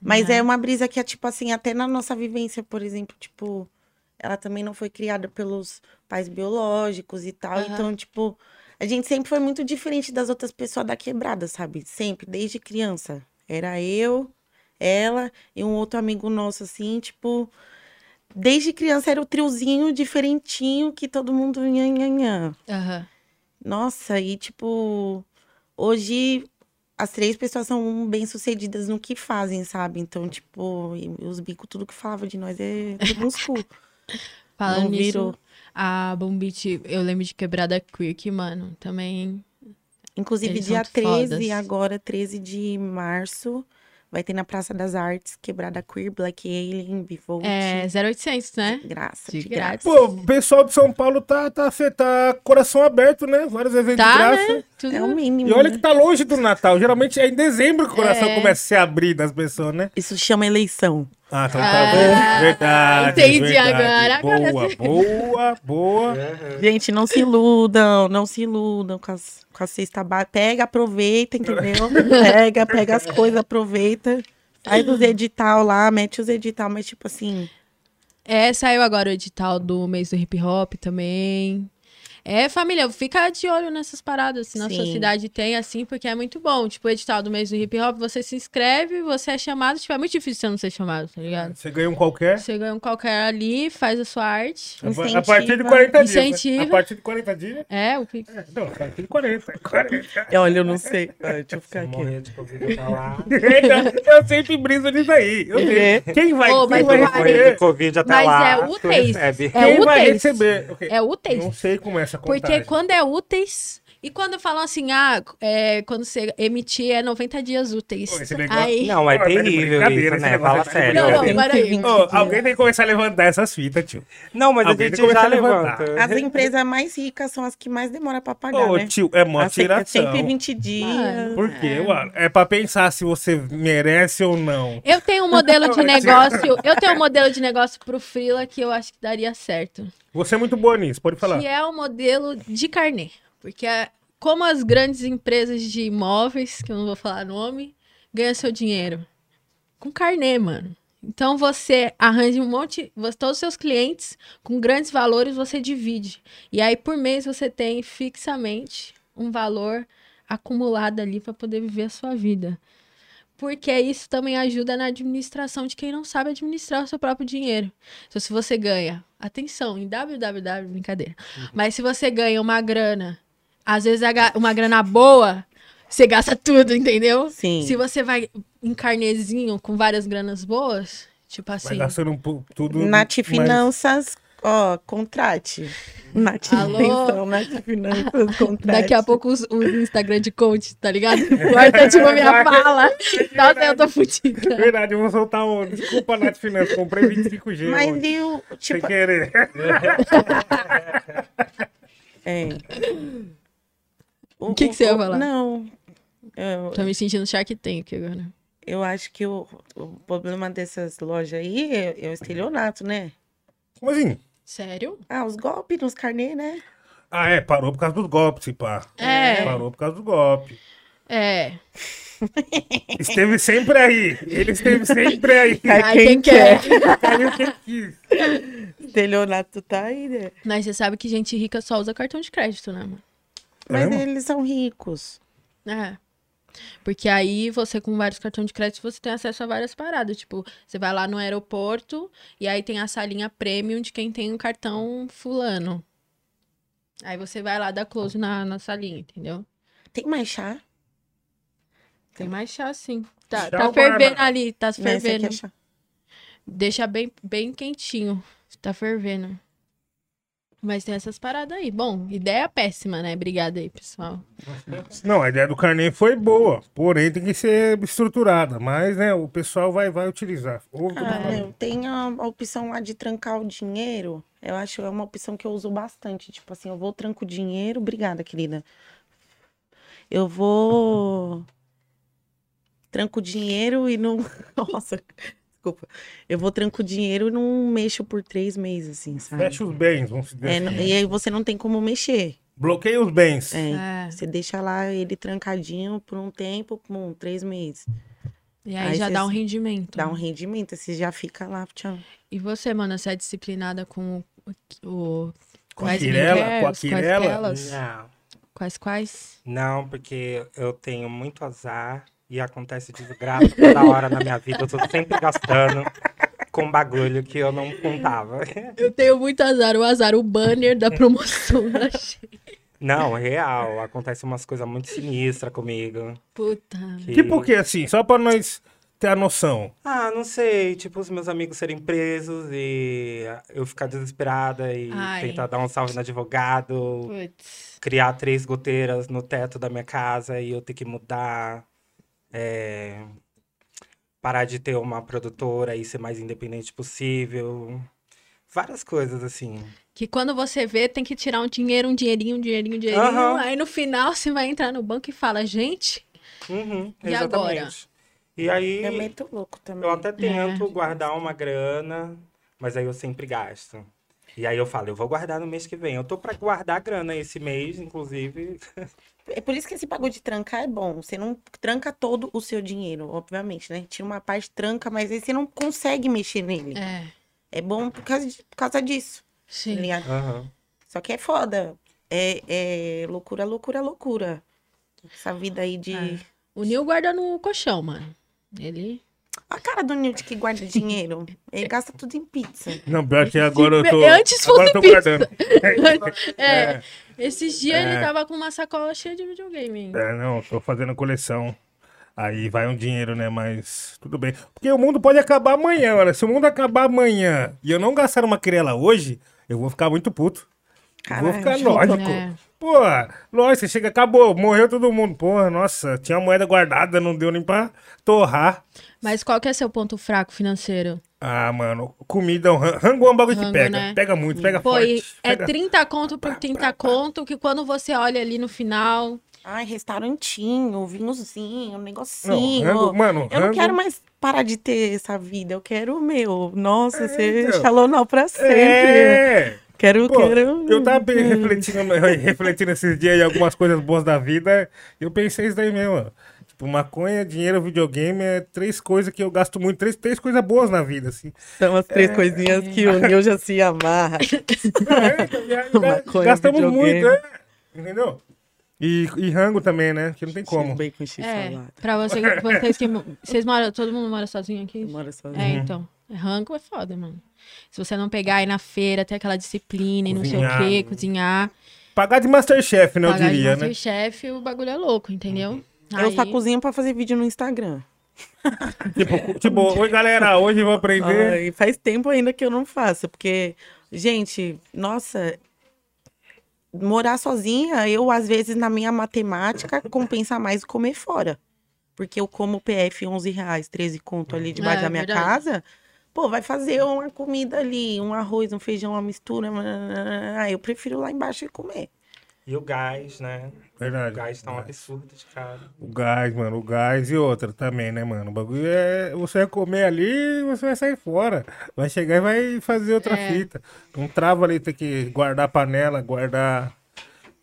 Mas é uma brisa que é, tipo assim, até na nossa vivência, por exemplo, tipo, ela também não foi criada pelos pais biológicos e tal. Aham. Então, tipo, a gente sempre foi muito diferente das outras pessoas da quebrada, sabe? Sempre, desde criança. Era eu, ela e um outro amigo nosso, assim, tipo. Desde criança era o triozinho diferentinho que todo mundo nhan. Aham. Nossa, e tipo, hoje as três pessoas são bem-sucedidas no que fazem, sabe? Então, tipo, e os bicos, tudo que falava de nós é tudo uns cu. Falando Não nisso, virou. a Bumbite, eu lembro de Quebrada Quick, mano, também. Inclusive, Eles dia são 13, fodas. agora, 13 de março, vai ter na Praça das Artes, Quebrada Queer, Black Alien, Bivolt. É 0800, né? Graça, De de graça. grátis. Pô, o pessoal de São Paulo tá, tá, fe- tá coração aberto, né? Vários eventos de Tá, graça. né? Tudo... É o mínimo. E olha né? que tá longe do Natal. Geralmente é em dezembro que o coração É. começa a se abrir das pessoas, né? Isso chama eleição. Ah, então Ah, tá vendo? Verdade. entendi verdade. agora. Boa, boa, boa. Gente, não se iludam, não se iludam com as, com a cesta básica. Pega, aproveita, entendeu? Pega, pega as coisas, aproveita. Faz os edital lá, mete os edital, mas tipo assim, É, saiu agora o edital do mês do hip hop também. É, família, fica de olho nessas paradas, se na sua cidade tem, assim, porque é muito bom. Tipo, o edital do mês do hip hop, você se inscreve, você é chamado, tipo, é muito difícil você não ser chamado, tá ligado? Você ganha um qualquer. Você ganha um qualquer ali, faz a sua arte. A- A partir de 40 dias. né? Incentiva. A partir de 40 dias. É, o que. é, Não, a partir de 40. 40. olha, eu não sei. Ah, deixa eu ficar aqui. Morrer de Covid pra lá. eu sempre briso nisso aí. Eu sei. É. Quem vai, Ô, quem mas vai receber? Covid até Mas lá. é recebe. É Quem vai úteis. receber? Ok. É úteis. Não sei como é essa Porque contagem. quando é úteis. E quando falam assim, ah, é, quando você emitir é 90 dias úteis. Pô, negócio- Aí. Não, é de terrível isso, né? Fala sério. Não, não, para aí. 120 Ô, dias. alguém tem que começar a levantar essas fitas, tio. Não, mas Alguém a gente já começar a levantar. levanta. As empresas mais ricas são as que mais demoram pra pagar, Ô, né? tio, é mó As que- tiração. 120 dias. Mano. Por quê, mano? É pra pensar se você merece ou não. Eu tenho um modelo de negócio. Eu tenho um modelo de negócio pro Freela que eu acho que daria certo. Você é muito boa nisso, pode falar. Que é o modelo de carnê. Porque é- como as grandes empresas de imóveis, que eu não vou falar nome, ganham seu dinheiro? Com carnê, mano. Então você arranja um monte, todos os seus clientes com grandes valores você divide. E aí por mês você tem fixamente um valor acumulado ali para poder viver a sua vida. Porque isso também ajuda na administração de quem não sabe administrar o seu próprio dinheiro. Então, se você ganha, atenção, em www, brincadeira. Mas se você ganha uma grana, às vezes uma grana boa, você gasta tudo, entendeu? Sim. Se você vai em carnezinho com várias granas boas, tipo Vai assim. gastando um pouco tudo. Nath mas- Finanças, ó, contrate. Nath Alô? Atenção, Nath Finanças, contrate. Daqui a pouco os, os Instagram de coach, tá ligado? Corta tipo a minha fala. Nossa, eu tô fodida. Verdade, eu vou soltar um. Desculpa, Nath Finanças, comprei 25G. Mas ontem, e o, Sem tipo, querer. é... O que que você ia falar? Não, eu, Tô me sentindo Shark Tank agora. eu acho que o, o problema dessas lojas aí é, é o estelionato, né? Como assim? Sério? Ah, os golpes nos carnê, né? Ah, é, parou por causa dos golpes, se pá. É. Parou por causa dos golpes. É. Esteve sempre aí. Ele esteve sempre aí. Cai Ai, quem quem quer. Caiu quem quis. Estelionato tá aí, né? Mas você sabe que gente rica só usa cartão de crédito, né, mano? Mas mesmo? eles são ricos. É. Porque aí você, com vários cartões de crédito, você tem acesso a várias paradas. Tipo, você vai lá no aeroporto e aí tem a salinha premium de quem tem um cartão fulano. Aí você vai lá dar close na, na salinha, entendeu? Tem mais chá? Tem mais chá, sim. Tá, Chá tá fervendo Bárbara? ali, tá aqui fervendo. é chá. Deixa bem, bem quentinho. Tá fervendo. Mas tem essas paradas aí. Bom, ideia péssima, né? Obrigada aí, pessoal. Não, a ideia do carnê foi boa, porém tem que ser estruturada. Mas, né, o pessoal vai, vai utilizar. Ah, tenho a a opção lá de trancar o dinheiro. Eu acho que é uma opção que eu uso bastante. Tipo assim, eu vou tranco o dinheiro. Obrigada, querida. Eu vou. Tranco o dinheiro e não. Nossa, desculpa. Eu vou tranco o dinheiro e não mexo por três meses, assim, sabe? Fecha os bens, vamos dizer É, assim. não- e aí você não tem como mexer. Bloqueia os bens. É, É. Você deixa lá ele trancadinho por um tempo, por um, três meses. E aí, Aí já dá um se- rendimento. Dá um rendimento, você já fica lá, tchau. E você, mano, você é disciplinada com o. o Com a quais Quirela, com a Quirela? Não. quais quais? Não, porque eu tenho muito azar e acontece desgraça toda hora na minha vida. Eu tô sempre gastando com bagulho que eu não contava. Eu tenho muito azar. O azar, o banner da promoção da Shein. Não, real. Acontece umas coisas muito sinistras comigo. Puta. que- Tipo o que, assim? Só pra nós ter a noção. Ah, não sei. Tipo, os meus amigos serem presos e eu ficar desesperada e Ai. tentar dar um salve no advogado. Putz. criar três goteiras no teto da minha casa e eu ter que mudar. É, parar de ter uma produtora e ser mais independente possível. Várias coisas assim. Que quando você vê, tem que tirar um dinheiro, um dinheirinho, um dinheirinho, um dinheirinho. Aham. Aí no final você vai entrar no banco e fala, gente, Uhum, E agora? exatamente. E aí É muito louco também. eu até tento É. guardar uma grana, mas aí eu sempre gasto. E aí eu falo, eu vou guardar no mês que vem. Eu tô pra guardar a grana esse mês, inclusive. É por isso que esse bagulho de trancar é bom. Você não tranca todo o seu dinheiro, obviamente, né? Tira uma parte, tranca, mas aí você não consegue mexer nele. é, É, bom por causa, de- por causa disso. tá sim. Aham. Só que é foda. É, é loucura, loucura, loucura. Essa vida aí de. É. O Nil guarda no colchão, mano. Ele. A cara do Nilton que guarda dinheiro. Ele gasta tudo em pizza. Não, pior que agora eu tô. Antes agora eu fosse tô pizza. guardando. É, esses dias É. ele tava com uma sacola cheia de videogame. É, não, tô fazendo coleção. Aí vai um dinheiro, né? Mas tudo bem. Porque o mundo pode acabar amanhã, olha. Se o mundo acabar amanhã e eu não gastar uma querela hoje, eu vou ficar muito puto. Eu vou Caralho, ficar junto. lógico. É. Pô, lógico, você chega, acabou, morreu todo mundo. Porra, nossa, tinha moeda guardada, não deu nem pra torrar. Mas qual que é seu ponto fraco financeiro? Ah, mano, comida, ran- rango é um bagulho que pega. né? Pega muito, pega Pô, forte. é pega... 30 conto por 30 conto, que quando você olha ali no final. Ai, restaurantinho, vinhozinho, um Não, negocinho. rango, mano, Eu não rango- quero mais parar de ter essa vida. Eu quero o meu. Nossa, ser então. xalonal pra sempre. É! Quero, Pô, quero. eu tava bem refletindo, refletindo esses dias em algumas coisas boas da vida. Eu pensei isso daí mesmo. Tipo, maconha, dinheiro, videogame é três coisas que eu gasto muito, três, três coisas boas na vida, assim. São as três coisinhas que o Nil já se amarra. É, Maconha, gastamos videogame. muito, é. Entendeu? E, e rango também, né? Que não tem como. Bacon x É, pra você, vocês que. Vocês moram. Todo mundo mora sozinho aqui? Mora sozinho. É, então. Rango é foda, mano. Se você não pegar aí na feira, ter aquela disciplina e não sei o Cozinhar. quê, cozinhar. Pagar de Masterchef, né? Eu pagar diria, de né? Masterchef, o bagulho é louco, entendeu? Eu só Aí- cozinho pra fazer vídeo no Instagram. Tipo, tipo, oi galera, hoje eu vou aprender. Ai, faz tempo ainda que eu não faço, porque, gente, nossa, morar sozinha, eu, às vezes, na minha matemática, compensa mais comer fora. Porque eu como PF 11 reais, 13 conto ali debaixo É, da minha verdade. casa. Pô, vai fazer uma comida ali, um arroz, um feijão, uma mistura. Ah, eu prefiro lá embaixo e comer. E o gás, né? Verdade. O gás tá um absurdo de cara. O gás, mano, o gás e outra também, né, mano? O bagulho é. Você vai comer ali e você vai sair fora. Vai chegar e vai fazer outra É. fita. Não trava ali, tem que guardar a panela, guardar.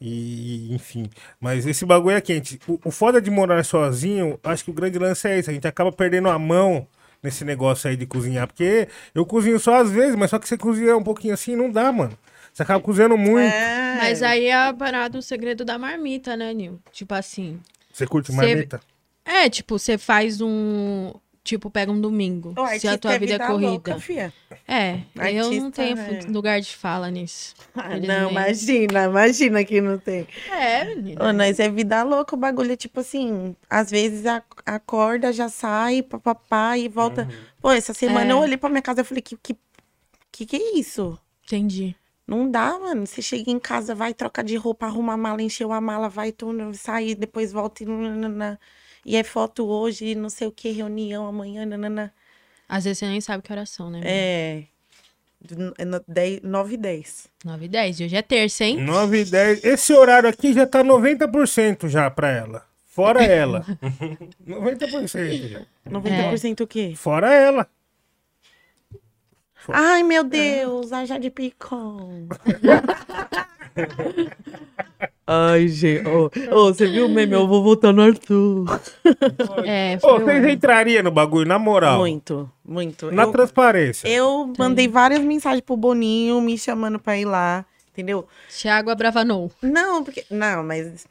E, enfim. Mas esse bagulho é quente. O, o foda de morar sozinho, acho que o grande lance é isso. A gente acaba perdendo a mão nesse negócio aí de cozinhar. Porque eu cozinho só às vezes, mas só que você cozinha um pouquinho assim, não dá, mano. Você acaba cozinhando muito. É. Mas aí é a parada, o segredo da marmita, né, Nil? Tipo assim. Você curte marmita? É, tipo, você faz um. Tipo, pega um domingo. Se a artista tua vida é corrida. louca, fia. É, eu não Artista, tenho é. lugar de fala nisso. Ah, não, imagina, imagina que não tem. É, menina. Ô, nós é vida louca, o bagulho é tipo assim, às vezes a- acorda, já sai, papapá, e volta. Pô, essa semana É. eu olhei pra minha casa e falei, que, que, que que é isso? Entendi. Não dá, mano. Você chega em casa, vai, troca de roupa, arruma a mala, encheu a mala, vai, tu sair, depois volta e. nananã. E é foto hoje, não sei o que, reunião amanhã, nanana. Às vezes você nem sabe que horas são, né? É. Do- é no- dez- 9 e 10. 9 e 10. E hoje é terça, hein? 9 e 10. Esse horário aqui já tá 90% já pra ela. Fora ela. 90% já. 90% o quê? Fora ela. Ai, meu Deus, a Jade Picon. Ai, gente. Ô, ô, você viu o meme? Eu vou votar no Arthur. É, foi vocês entrariam no bagulho, na moral. Muito, muito. Na Eu- transparência. Eu mandei várias mensagens pro Boninho me chamando pra ir lá, entendeu? Thiago Abravanou. Não, porque. Não, mas.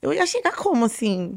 Eu ia chegar como assim?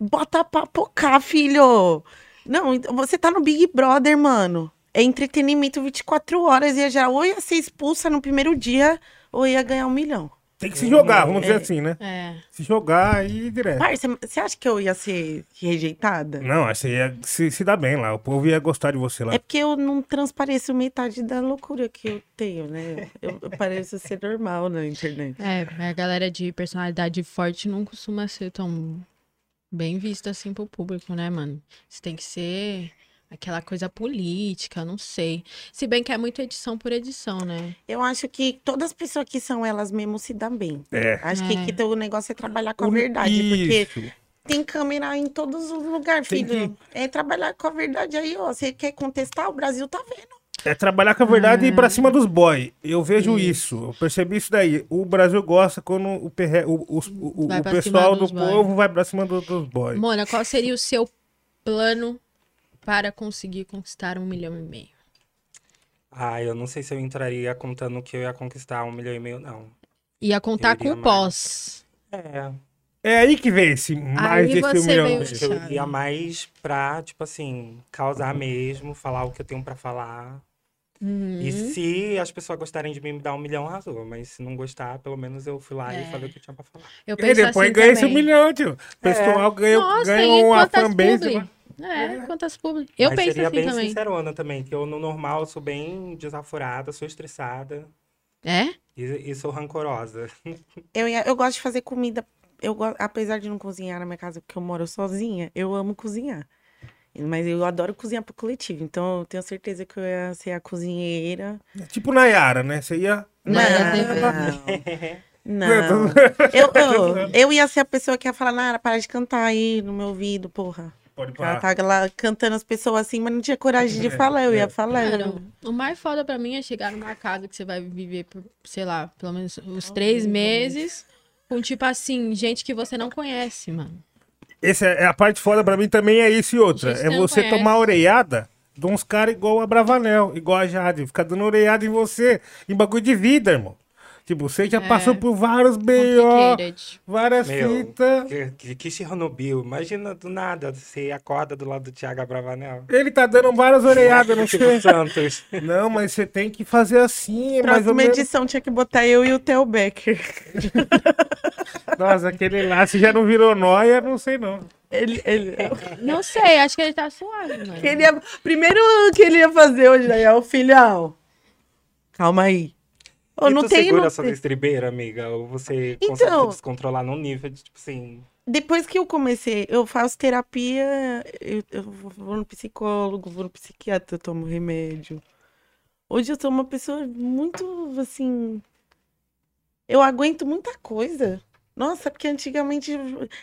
Bota pra pocar, filho! Não, então, você tá no Big Brother, mano. É entretenimento 24 horas. Ia já ou ia ser expulsa no primeiro dia, ou ia ganhar um milhão. Tem que se jogar, vamos dizer assim, né? É. Se jogar e ir direto. Parça, você acha que eu ia ser rejeitada? Não, você ia se, se dar bem lá. O povo ia gostar de você lá. É porque eu não transpareço metade da loucura que eu tenho, né? Eu, eu pareço ser normal na internet. É, a galera de personalidade forte não costuma ser tão bem vista assim pro público, né, mano? Você tem que ser aquela coisa política, não sei. Se bem que é muito edição por edição, né? Eu acho que todas as pessoas que são elas mesmo se dão bem. É. Acho É. que, que o negócio é trabalhar com a verdade, porque Isso. tem câmera em todos os lugares, filho. É trabalhar com a verdade aí, ó. Você quer contestar, o Brasil tá vendo. É trabalhar com a verdade e ir pra cima dos boy. Eu vejo isso. Eu percebi isso daí. O Brasil gosta quando o, perre... o, o, o- o pessoal do boy. povo vai pra cima do- dos boy. Mona, qual seria o seu plano para conseguir conquistar um milhão e meio? Ah, eu não sei se eu entraria contando que eu ia conquistar um milhão e meio, não. Ia contar iria com o mais. pós. É, É aí que vem esse mais Aí você milhão. veio- acho que eu Chave. ia mais pra, tipo assim, causar mesmo, falar o que eu tenho pra falar. Uhum. E se as pessoas gostarem de mim, me dar um milhão, arrasou. Mas se não gostar, pelo menos eu fui lá É. e falei o que eu tinha pra falar. Eu E depois assim ganha esse milhão, tio. O pessoal ganha, Nossa, ganha e uma fanbase. publi? É, quantas publi? Eu Mas penso seria assim bem também. sincerona também, que eu no normal sou bem desaforada, sou estressada É? e, e sou rancorosa. Eu, eu gosto de fazer comida. Eu, apesar de não cozinhar na minha casa, porque eu moro sozinha, eu amo cozinhar. Mas eu adoro cozinhar pro coletivo. Então eu tenho certeza que eu ia ser a cozinheira. Tipo Nayara, né? Você ia. Não, Não. Não. Eu, eu, eu ia ser a pessoa que ia falar, Nara, para de cantar aí no meu ouvido, porra. Pode Ela parar. tá lá cantando as pessoas assim, mas não tinha coragem de É, falar. Eu é. ia falar. Cara, o mais foda pra mim é chegar numa casa que você vai viver por, sei lá, pelo menos uns três meses, com tipo assim, gente que você não conhece, mano. Esse é, é a parte foda pra mim também é isso e outra. É você conhece. tomar orelhada de uns caras igual a Bravanel, igual a Jade. Ficar dando orelhada em você, em bagulho de vida, irmão. Tipo, você já É. passou por vários B.O., várias fitas. que, que, que Chernobyl. Imagina do nada, você acorda do lado do Thiago Abravanel. Ele tá dando várias orelhadas no chão. Santos. Não, mas você tem que fazer assim, ou Próxima menos. edição tinha que botar eu e o Theo Becker. Nossa, aquele lá, se já não virou nóia, não sei não. Ele, ele, Não sei, acho que ele tá suave, primeiro que ele ia fazer hoje é o filhão. Calma aí. Ô, e não tu tem, segura não estribeira, amiga? Ou você Então- consegue descontrolar num nível de, tipo assim... Depois que eu comecei, eu faço terapia, eu, eu vou no psicólogo, vou no psiquiatra, eu tomo remédio. Hoje eu sou uma pessoa muito, assim. Eu aguento muita coisa. Nossa, porque antigamente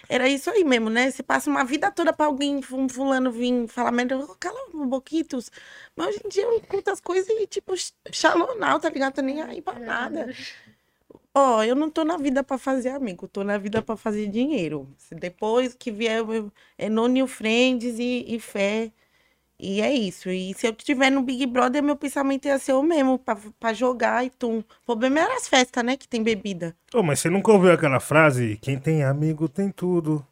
era isso aí mesmo, né? Você passa uma vida toda pra alguém, um fulano vir falar merda, "Ô, cala um boquitos. Mas hoje em dia eu escuto as coisas e, tipo, xalonal, tá ligado? Tô nem aí pra nada. Ó, eu não tô na vida pra fazer amigo, tô na vida pra fazer dinheiro. Depois que vier, é no New Friends e, e fé. E é isso. E se eu estiver no Big Brother, meu pensamento ia ser o mesmo, pra, pra jogar e tum. O problema era as festas, né? Que tem bebida. Ô, mas você nunca ouviu aquela frase? Quem tem amigo tem tudo.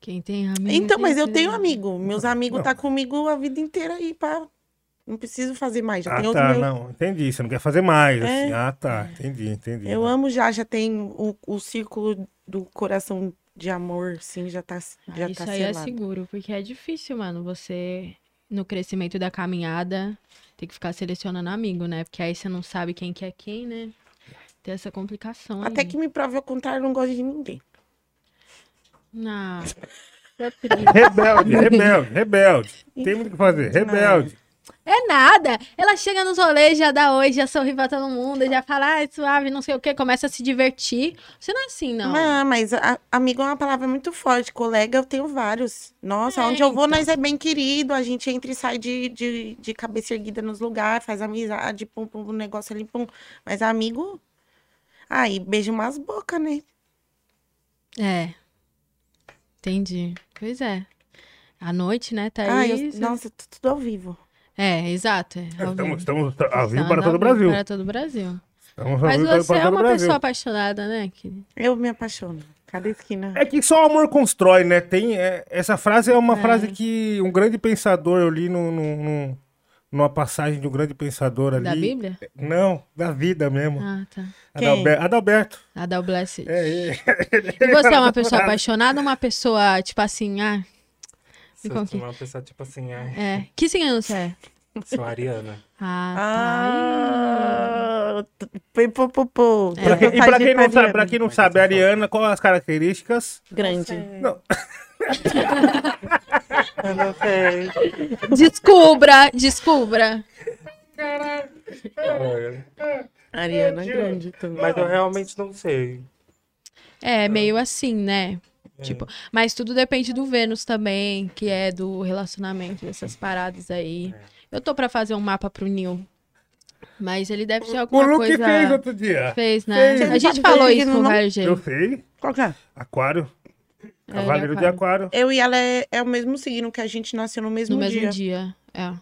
Quem tem amigo. Então, tem mas eu tudo. tenho amigo. Meus amigos Não. tá comigo a vida inteira aí pra. Não preciso fazer mais. Já ah, tem tá, meu. não, entendi. Você não quer fazer mais, É. assim. Ah, tá, entendi, entendi. Eu amo já, já tem o, o círculo do coração de amor, sim, já tá, Ah, já isso tá aí é seguro, porque é difícil, mano, você no crescimento da caminhada, tem que ficar selecionando amigo, né? Porque aí você não sabe quem que é quem, né? Tem essa complicação Até aí. que me prove ao contrário, eu não gosto de ninguém. Não. Rebelde, rebelde, rebelde. Tem muito o que fazer. Rebelde. É nada. Ela chega nos rolês, já dá oi, já sorri pra todo mundo, já fala, ah, suave, não sei o quê, começa a se divertir. Você não é assim, não. Não, mas a- amigo é uma palavra muito forte. Colega, eu tenho vários. Nossa, É, onde eu vou, então. nós é bem querido. A gente entra e sai de, de, de cabeça erguida nos lugares, faz amizade, pum, pum, um negócio ali, pum. Mas amigo. Aí, beija umas bocas, né? É. Entendi. Pois é. À noite, né, tá Ai, aí. eu- nossa, tu- tudo ao vivo. É, exato. É, vivo. Estamos, estamos ao vivo para todo o Brasil. Para todo o Brasil. Estamos Mas você para é uma Brasil. pessoa apaixonada, né? Eu me apaixono. Cada esquina. É que só o amor constrói, né? Tem, é, essa frase é uma É. frase que um grande pensador, eu li no, no- no- numa passagem de um grande pensador ali. Da Bíblia? Não, da vida mesmo. Ah, tá. Quem? Adalber- Adalberto. Adal Blessed. É, é. E você é uma pessoa apaixonada ou uma pessoa, tipo assim, ah, Com quem? uma pessoa tipo assim, ai, é. Que signo você é? sou ariana. Ah, tá. Ah, pô, pô, pô, pô. É. Pra quem- e pra quem, não sabe, pra quem não sabe, a Ariana, qual as características? Grande. Não, Eu não sei. Descubra, descubra. Olha, Ariana grande também. Mas eu realmente não sei. É, meio assim, né? Tipo, mas tudo depende do Vênus também, que é do relacionamento, dessas paradas aí. Eu tô pra fazer um mapa pro Nil. Mas ele deve ser o alguma Luke coisa. fez outro dia. Fez, né? Fez. A gente Sabe falou isso com o Velho. Eu sei. Qual que é? Aquário. É, Cavaleiro ele de é Aquário. Eu e ela é, é o mesmo signo que a gente nasceu no mesmo, No mesmo dia. dia. É.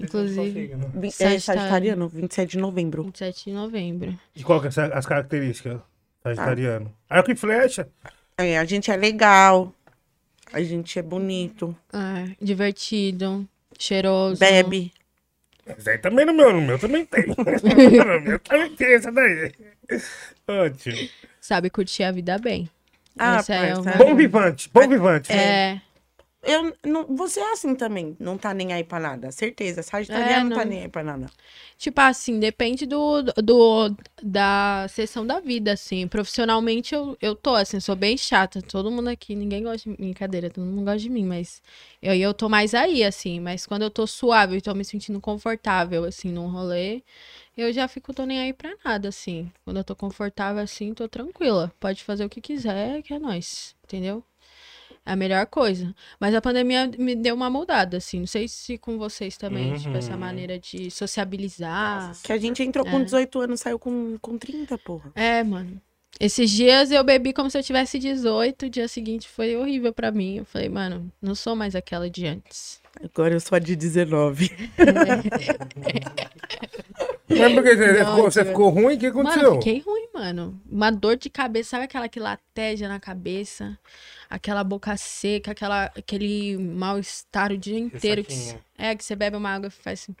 Inclusive, É. Sagitariano, 27 de novembro. 27 de novembro. E qual que é as características? Sagitariano. Ah. Arco e flecha. É, a gente é legal. A gente é bonito. É, divertido, cheiroso. Bebe. Esse aí também no meu, no meu também tem. no meu também tem essa daí. Ótimo. Sabe curtir a vida bem. Ah, é uma- Bom vivante, bom vivante. É, Eu, não, você é assim também. Não tá nem aí pra nada. Certeza. Sagitariano É, não tá nem aí pra nada. tipo assim, depende do, do da sessão da vida, assim. Profissionalmente eu, eu tô, assim, sou bem chata. Todo mundo aqui, ninguém gosta de mim, brincadeira, todo mundo gosta de mim, mas eu, eu tô mais aí, assim. Mas quando eu tô suave e tô me sentindo confortável, assim, num rolê, eu já fico, tô nem aí pra nada, assim. Quando eu tô confortável, assim, tô tranquila. Pode fazer o que quiser, que é nóis, entendeu? É a melhor coisa. Mas a pandemia me deu uma mudada, assim. Não sei se com vocês também, tipo, essa Uhum. maneira de sociabilizar. Que a gente entrou com É. 18 anos, saiu com, com 30, porra. É, mano. Esses dias eu bebi como se eu tivesse 18, o dia seguinte foi horrível pra mim. Eu falei, mano, não sou mais aquela de antes. Agora eu sou a de 19. Mas por que você, Não, ficou, você tipo- ficou ruim? O que Mano, aconteceu? fiquei ruim, mano. Uma dor de cabeça, sabe aquela que lateja na cabeça? Aquela boca seca, aquela, aquele mal-estar o dia inteiro. Que, é, que você bebe uma água e faz assim,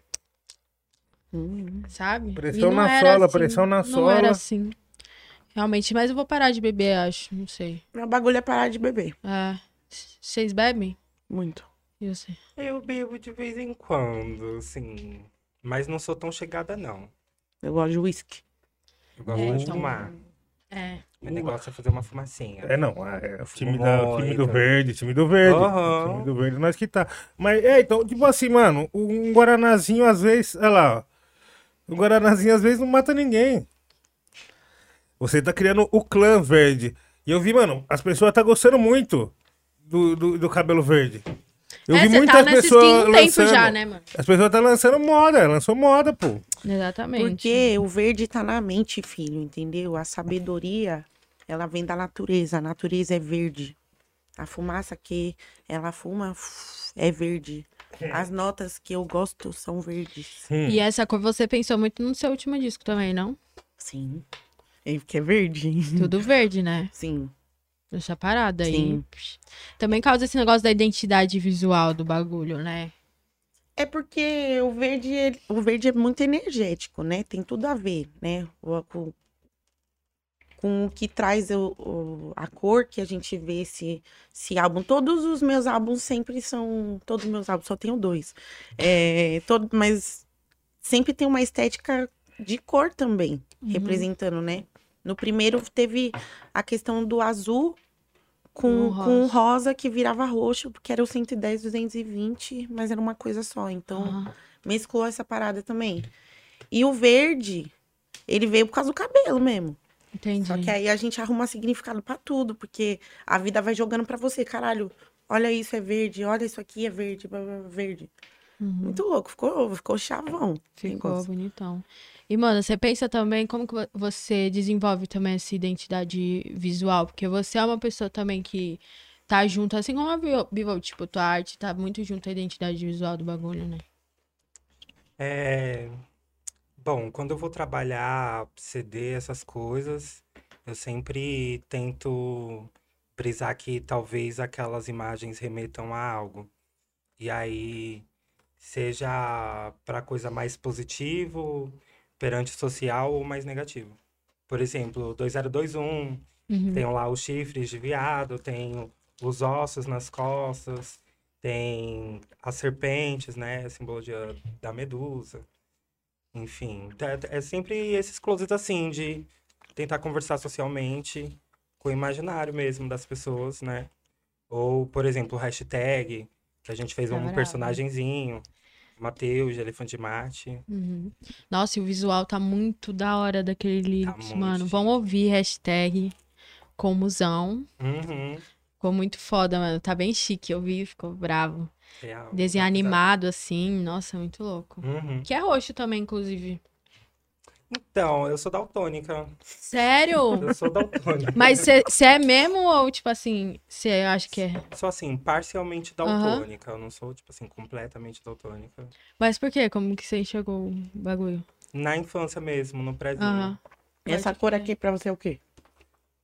Hum. sabe? Pressão não na sola, assim, pressão na Não sola. era assim. Realmente, mas eu vou parar de beber, acho. Não sei. O bagulho é parar de beber. É. Vocês bebem? Muito. E você? Eu bebo de vez em quando, assim. Mas não sou tão chegada, não. Eu gosto de whisky. Eu gosto É, de então- fumar. É. Meu negócio é fazer uma fumacinha. É, não, é o time, Fumo da, o time do muito. verde, time do verde. O time do verde, nós que tá. Mas, é, então, tipo assim, mano, um Guaranazinho às vezes, olha lá, ó. Um Guaranazinho às vezes não mata ninguém. Você tá criando o clã verde. E eu vi, mano, as pessoas tá gostando muito do, do, do cabelo verde. Eu é, vi você muitas tá nessa pessoas um lançando. já, né, mano? As pessoas tá lançando moda, lançou moda, pô. Exatamente. Porque o verde tá na mente, filho, entendeu? A sabedoria, ela vem da natureza. A natureza é verde. A fumaça que ela fuma é verde. As notas que eu gosto são verdes. Hum. E essa cor você pensou muito no seu último disco também, não? Sim. É porque é verde. Tudo verde, né? Sim. Essa parada aí. Sim. Também causa esse negócio da identidade visual do bagulho, né? É porque o verde, ele- o verde é muito energético, né? Tem tudo a ver, né? Com, com o que traz o, o- a cor que a gente vê esse, esse álbum. Todos os meus álbuns sempre são. Todos os meus álbuns, só tenho dois. É, todo, mas sempre tem uma estética de cor também, Uhum. representando, né? No primeiro teve a questão do azul Com o com rosa. que virava roxo, porque era o 110, 220, mas era uma coisa só. Então, Aham. mesclou essa parada também. E o verde, ele veio por causa do cabelo mesmo. Entendi. Só que aí a gente arruma significado pra tudo, porque a vida vai jogando pra você, caralho. Olha isso, é verde. Olha isso aqui, é verde. blá, blá, verde. Uhum. Muito louco. Ficou, ficou chavão. Ficou bonitão. E, mano, você pensa também como que vo- você desenvolve também essa identidade visual? Porque você é uma pessoa também que tá junto, assim como a Bivo, tipo, tua arte tá muito junto à identidade visual do bagulho, né? É... Bom, quando eu vou trabalhar CD, essas coisas, eu sempre tento brisar que talvez aquelas imagens remetam a algo. E aí, seja para coisa mais positivo, perante social ou mais negativo. Por exemplo, 2021, Uhum. tenho lá os chifres de viado, tenho os ossos nas costas, tem as serpentes, né? A simbologia da medusa. Enfim, é, é sempre esses closets assim, de tentar conversar socialmente com o imaginário mesmo das pessoas, né? Ou, por exemplo, o hashtag, que a gente fez É um personagemzinho, Mateus, de Elefante Mate. Uhum. Nossa, e o visual tá muito da hora daquele lyrics, muito mano. Vão ouvir hashtag comusão. Uhum. Ficou muito foda, mano. Tá bem chique, eu vi, ficou bravo. Real. Desenho animado, assim. Nossa, muito louco. Uhum. Que é roxo também, inclusive. Então, eu sou daltônica. Sério? Eu sou daltônica. Mas você é mesmo ou, tipo assim, você acha que é? Sou assim, parcialmente daltônica. Eu não sou, tipo assim, completamente daltônica. Mas por quê? Como que você enxergou o bagulho? Na infância mesmo, no prézinho. Aham. Essa cor crer. aqui pra você é o quê?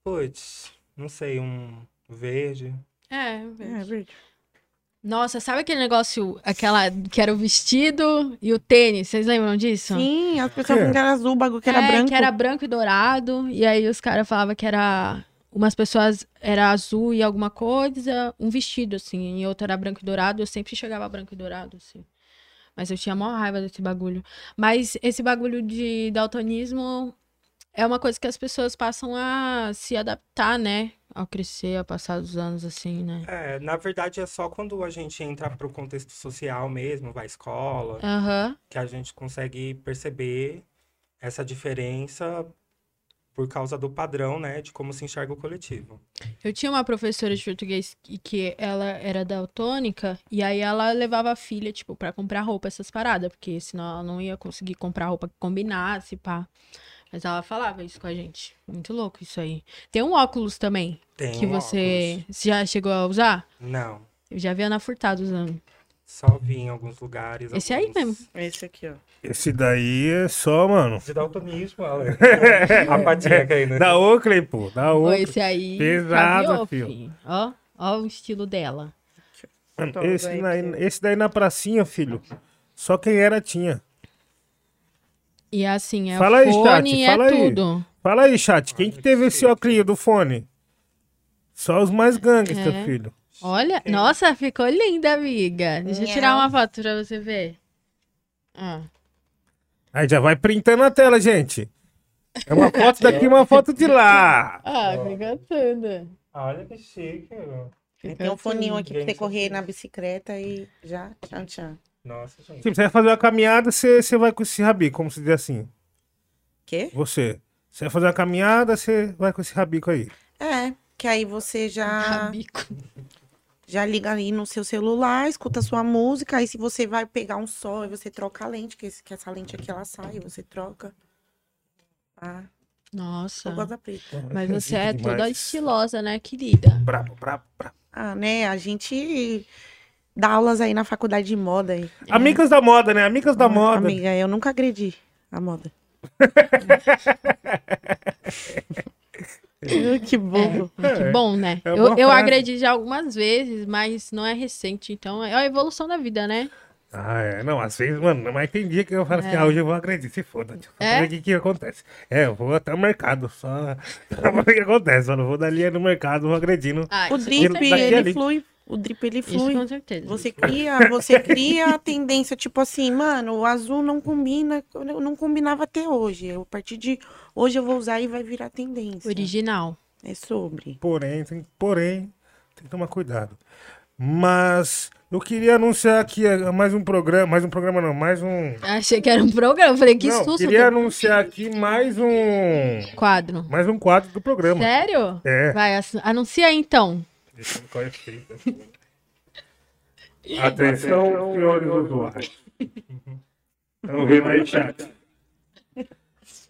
Putz, não sei, um verde. É, É, verde. Nossa, sabe aquele negócio, aquela que era o vestido e o tênis? Vocês lembram disso? Sim, as pessoas falam que era azul, o bagulho que era É, branco. que era branco e dourado. E aí os caras falavam que era. Umas pessoas era azul e alguma coisa, um vestido, assim, e outro era branco e dourado. Eu sempre chegava branco e dourado, assim. Mas eu tinha maior raiva desse bagulho. Mas esse bagulho de daltonismo é uma coisa que as pessoas passam a se adaptar, né? Ao crescer, ao passar dos anos, assim, né? É, na verdade é só quando a gente entra pro contexto social mesmo, vai à escola, Aham. que a gente consegue perceber essa diferença por causa do padrão, né, de como se enxerga o coletivo. Eu tinha uma professora de português que, ela era daltônica, e aí ela levava a filha, tipo, pra comprar roupa, essas paradas, porque senão ela não ia conseguir comprar roupa que combinasse, pá. Mas ela falava isso com a gente. Muito louco isso aí. Tem um óculos também, Tem que um você, já chegou a usar? Não, Eu já vi a Ana Furtado usando. só vi em alguns lugares. Esse aí alguns- mesmo. Esse aqui, ó. Esse daí é só, mano. De daltonismo, olha. a patinha caindo. Da Oakley, pô. Da Oakley. esse aí. Pesado, filho. filho. Ó, ó o estilo dela. Mano, Toma, esse, que- esse daí na pracinha, filho. Só quem era tinha. E assim, é Fala o aí, fone chat, é fala aí. tudo. Fala aí, chat. Quem que teve esse óculos do fone? Só os mais gangsters, É. filho. Olha, nossa, ficou linda, amiga. Deixa eu tirar uma foto pra você ver. Ah. Aí já vai printando a tela, gente. É uma foto daqui e uma foto de lá. Ah, fica tudo. Olha que chique. Tem um foninho aqui pra você correr na bicicleta e já tchan tchan. Nossa, gente. Tipo, você vai fazer uma caminhada, você, você vai com esse rabi, como se diz assim. Quê? Você. Você vai fazer uma caminhada, você vai com esse rabico aí. É, que aí você já, Rabico. já liga ali no seu celular, escuta a sua música, aí se você vai pegar um sol, aí você troca a lente, que, esse, que essa lente aqui ela sai, você troca. Ah, Nossa. Mas você é Chique toda estilosa, né, querida? Brabo, brabo, brabo. Ah, né? A gente dá aulas aí na faculdade de moda aí. Amigas da moda, né? Amigas da moda. Amiga, eu nunca agredi a moda. que bobo. Que bom, né? É eu eu agredi já algumas vezes, mas não é recente. Então é a evolução da vida, né? Ah, é. Não, às vezes, mano, mas tem dia que eu falo assim, É. ah, hoje eu vou agredir, se foda. Eu É? o que que acontece. É, eu vou até o mercado, só só pra ver o que acontece. Mano, eu vou dali no mercado, vou agredindo. Ah, O drip, daqui ele ali. flui. O drip, ele Isso flui. com certeza. Você cria, você cria a tendência, tipo assim, mano, o azul não combina, não combinava até hoje. Eu, a partir de hoje eu vou usar e vai virar tendência. Original. É sobre. Porém, tem, porém, tem que tomar cuidado. Mas eu queria anunciar aqui eh, mais um programa, mais um programa não, mais um... Achei que era um programa. Falei, que não, susto. queria anunciar aqui mais um... Quadro. Mais um quadro do programa. Sério? É. Vai, anuncia aí então. Deixa eu ver qual é. Atenção, senhores usuários. Estão vendo aí, chat?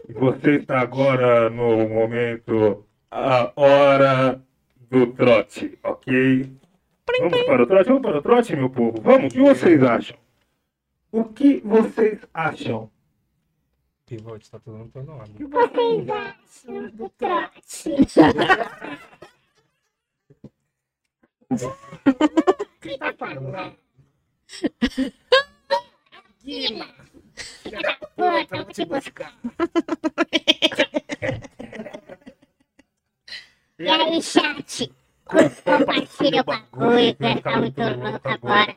Você está agora no momento, a hora do trote, ok? Vamos para o trote, vamos para o trote, meu povo. Vamos, o que vocês acham? O que vocês acham? Pivote, tá tudo no teu nome. E aí, chat? Compartilha o bagulho, vai ficar muito louco agora.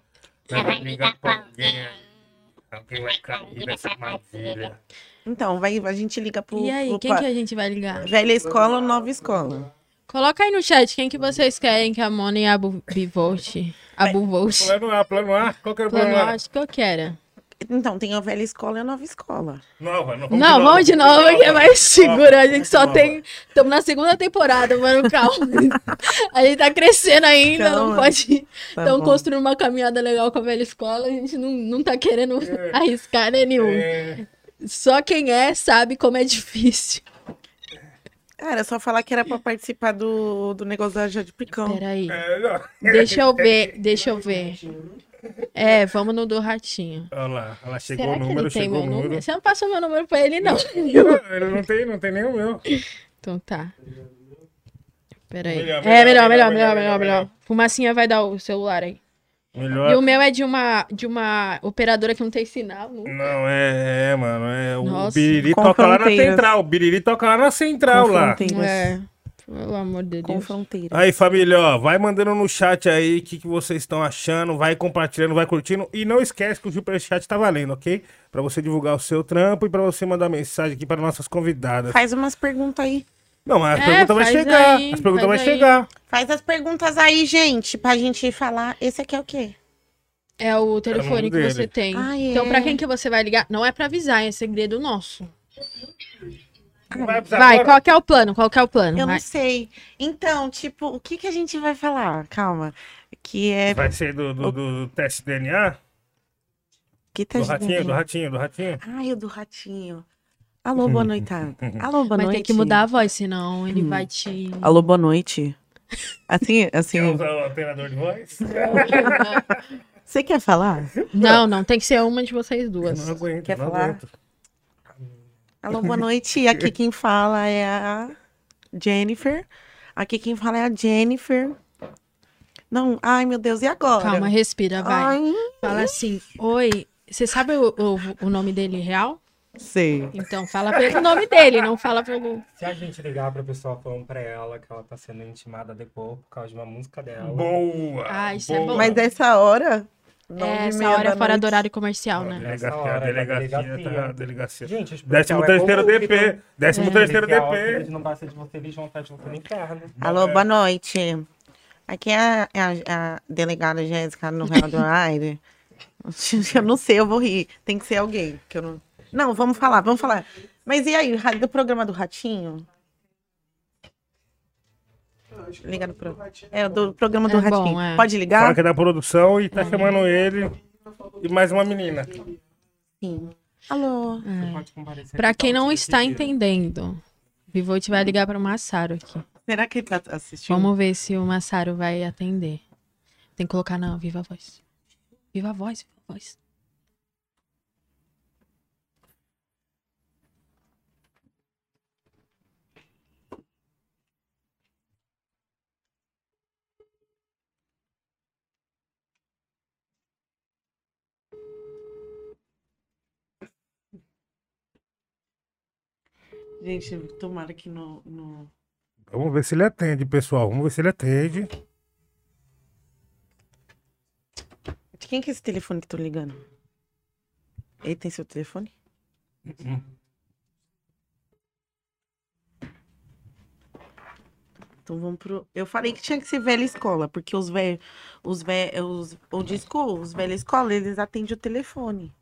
Já vai ligar pra alguém. Alguém vai cair nessa armadilha. Então, vai, a gente liga pro, E aí, pro quem pa- que a gente vai ligar? velha escola ou nova escola. Coloca aí no chat quem que vocês querem que a Mona e a Bivolt. A Buvolt. Plano A, plano A, qual que era o plano Plano, A? acho que eu quero. Então, tem a velha escola e a nova escola. Nova, não, Não, vamos de novo, que é mais seguro. A gente só Nova. tem. Estamos na segunda temporada, mano. Calma. A gente tá crescendo ainda, não pode. Tá Estamos bom. construindo uma caminhada legal com a velha escola. A gente não, não tá querendo arriscar né, nenhum. É, Só quem é sabe como é difícil era só falar que era pra participar do, do negócio da Jade Picão. Peraí. É, deixa eu ver, deixa eu ver. É, vamos no do ratinho. Olha lá, ela chegou Será o número, chegou o número. número. Você não passou meu número pra ele, não. não ele não tem, não tem nem o meu. Então tá. Peraí. Melhor, é, melhor, é, melhor, melhor, melhor, melhor, melhor, melhor. Fumacinha vai dar o celular aí. Melhor. E o meu é de uma, de uma operadora que não tem sinal. Não. Não, é, é, mano. É, o. Biriri Com toca lá na central. O Biriri toca lá na central Com lá. É. Pelo amor de Com Deus. fronteira. Aí, família, ó, vai mandando no chat aí o que, que vocês estão achando, vai compartilhando, vai curtindo. E não esquece que o Superchat tá valendo, ok? Pra você divulgar o seu trampo e pra você mandar mensagem aqui para nossas convidadas. Faz umas perguntas aí. Não, mas as É, vai faz chegar. aí, as perguntas vai aí. chegar. Faz as perguntas aí, gente, pra gente falar. Esse aqui é o quê? É o telefone número que dele. você tem. Ah, é. Então, pra quem que você vai ligar? Não é pra avisar, é segredo nosso. Vai Vai, qual que é o plano? Qual que é o plano? Eu Vai. não sei. Então, tipo, o que que a gente vai falar? Calma. Que é. Vai ser do, do, do teste DNA? Que tá Do ratinho, do ratinho, do ratinho. Ai, o do ratinho. Alô, boa noite. Alô, boa Mas noite. tem que mudar a voz, senão ele vai te. Alô, boa noite. Assim, assim. Quer usar o alternador de voz? Você quer falar? Não, não, tem que ser uma de vocês Eu duas. não aguento, Quer não falar? aguento. Alô, boa noite. Aqui quem fala é a Jennifer. Aqui quem fala é a Jennifer. Não, ai meu Deus, e agora? Calma, respira, vai. Ai, Fala assim, oi. Você sabe o, o, o nome dele real? Sei. Então fala pelo nome dele, não fala pelo. Se a gente ligar pra pessoa falando pra ela que ela tá sendo intimada depois por causa de uma música dela. Boa! Ah, isso é boa. bom. Mas essa hora. É, essa hora é fora noite. do horário comercial, né? Delegacia, hora, a delegacia, delegacia. tá, a delegacia. Gente, os Décimo é terceiro. DP. Décimo É. terceiro DP. Eles não basta de você, eles vão estar de você no inferno. Alô, boa noite. Aqui é a, é a- a delegada Jéssica no Real do Aire. Eu não sei, eu vou rir. Tem que ser alguém. Que eu não... não, vamos falar, vamos falar. Mas e aí, do programa do Ratinho? Liga no pro... É, do programa do É bom, Ratinho. é. Pode Fala ligar? que é da produção e tá chamando ele e mais uma menina. Sim. Alô. Você pode comparecer Pra quem tá? não está entendendo, Vivote vai ligar para o Massaro aqui. Será que ele tá assistindo? Vamos ver se o Massaro vai atender. Tem que colocar na viva voz. Viva voz, viva voz. Gente, tomara que no, no... Vamos ver se ele atende, pessoal. Vamos ver se ele atende. De quem que é esse telefone que tô ligando? Ele tem seu telefone? Então vamos pro. Eu falei que tinha que ser velha escola, porque os velhos. Os velhos. Os, old school, os velha escola, eles atendem o telefone.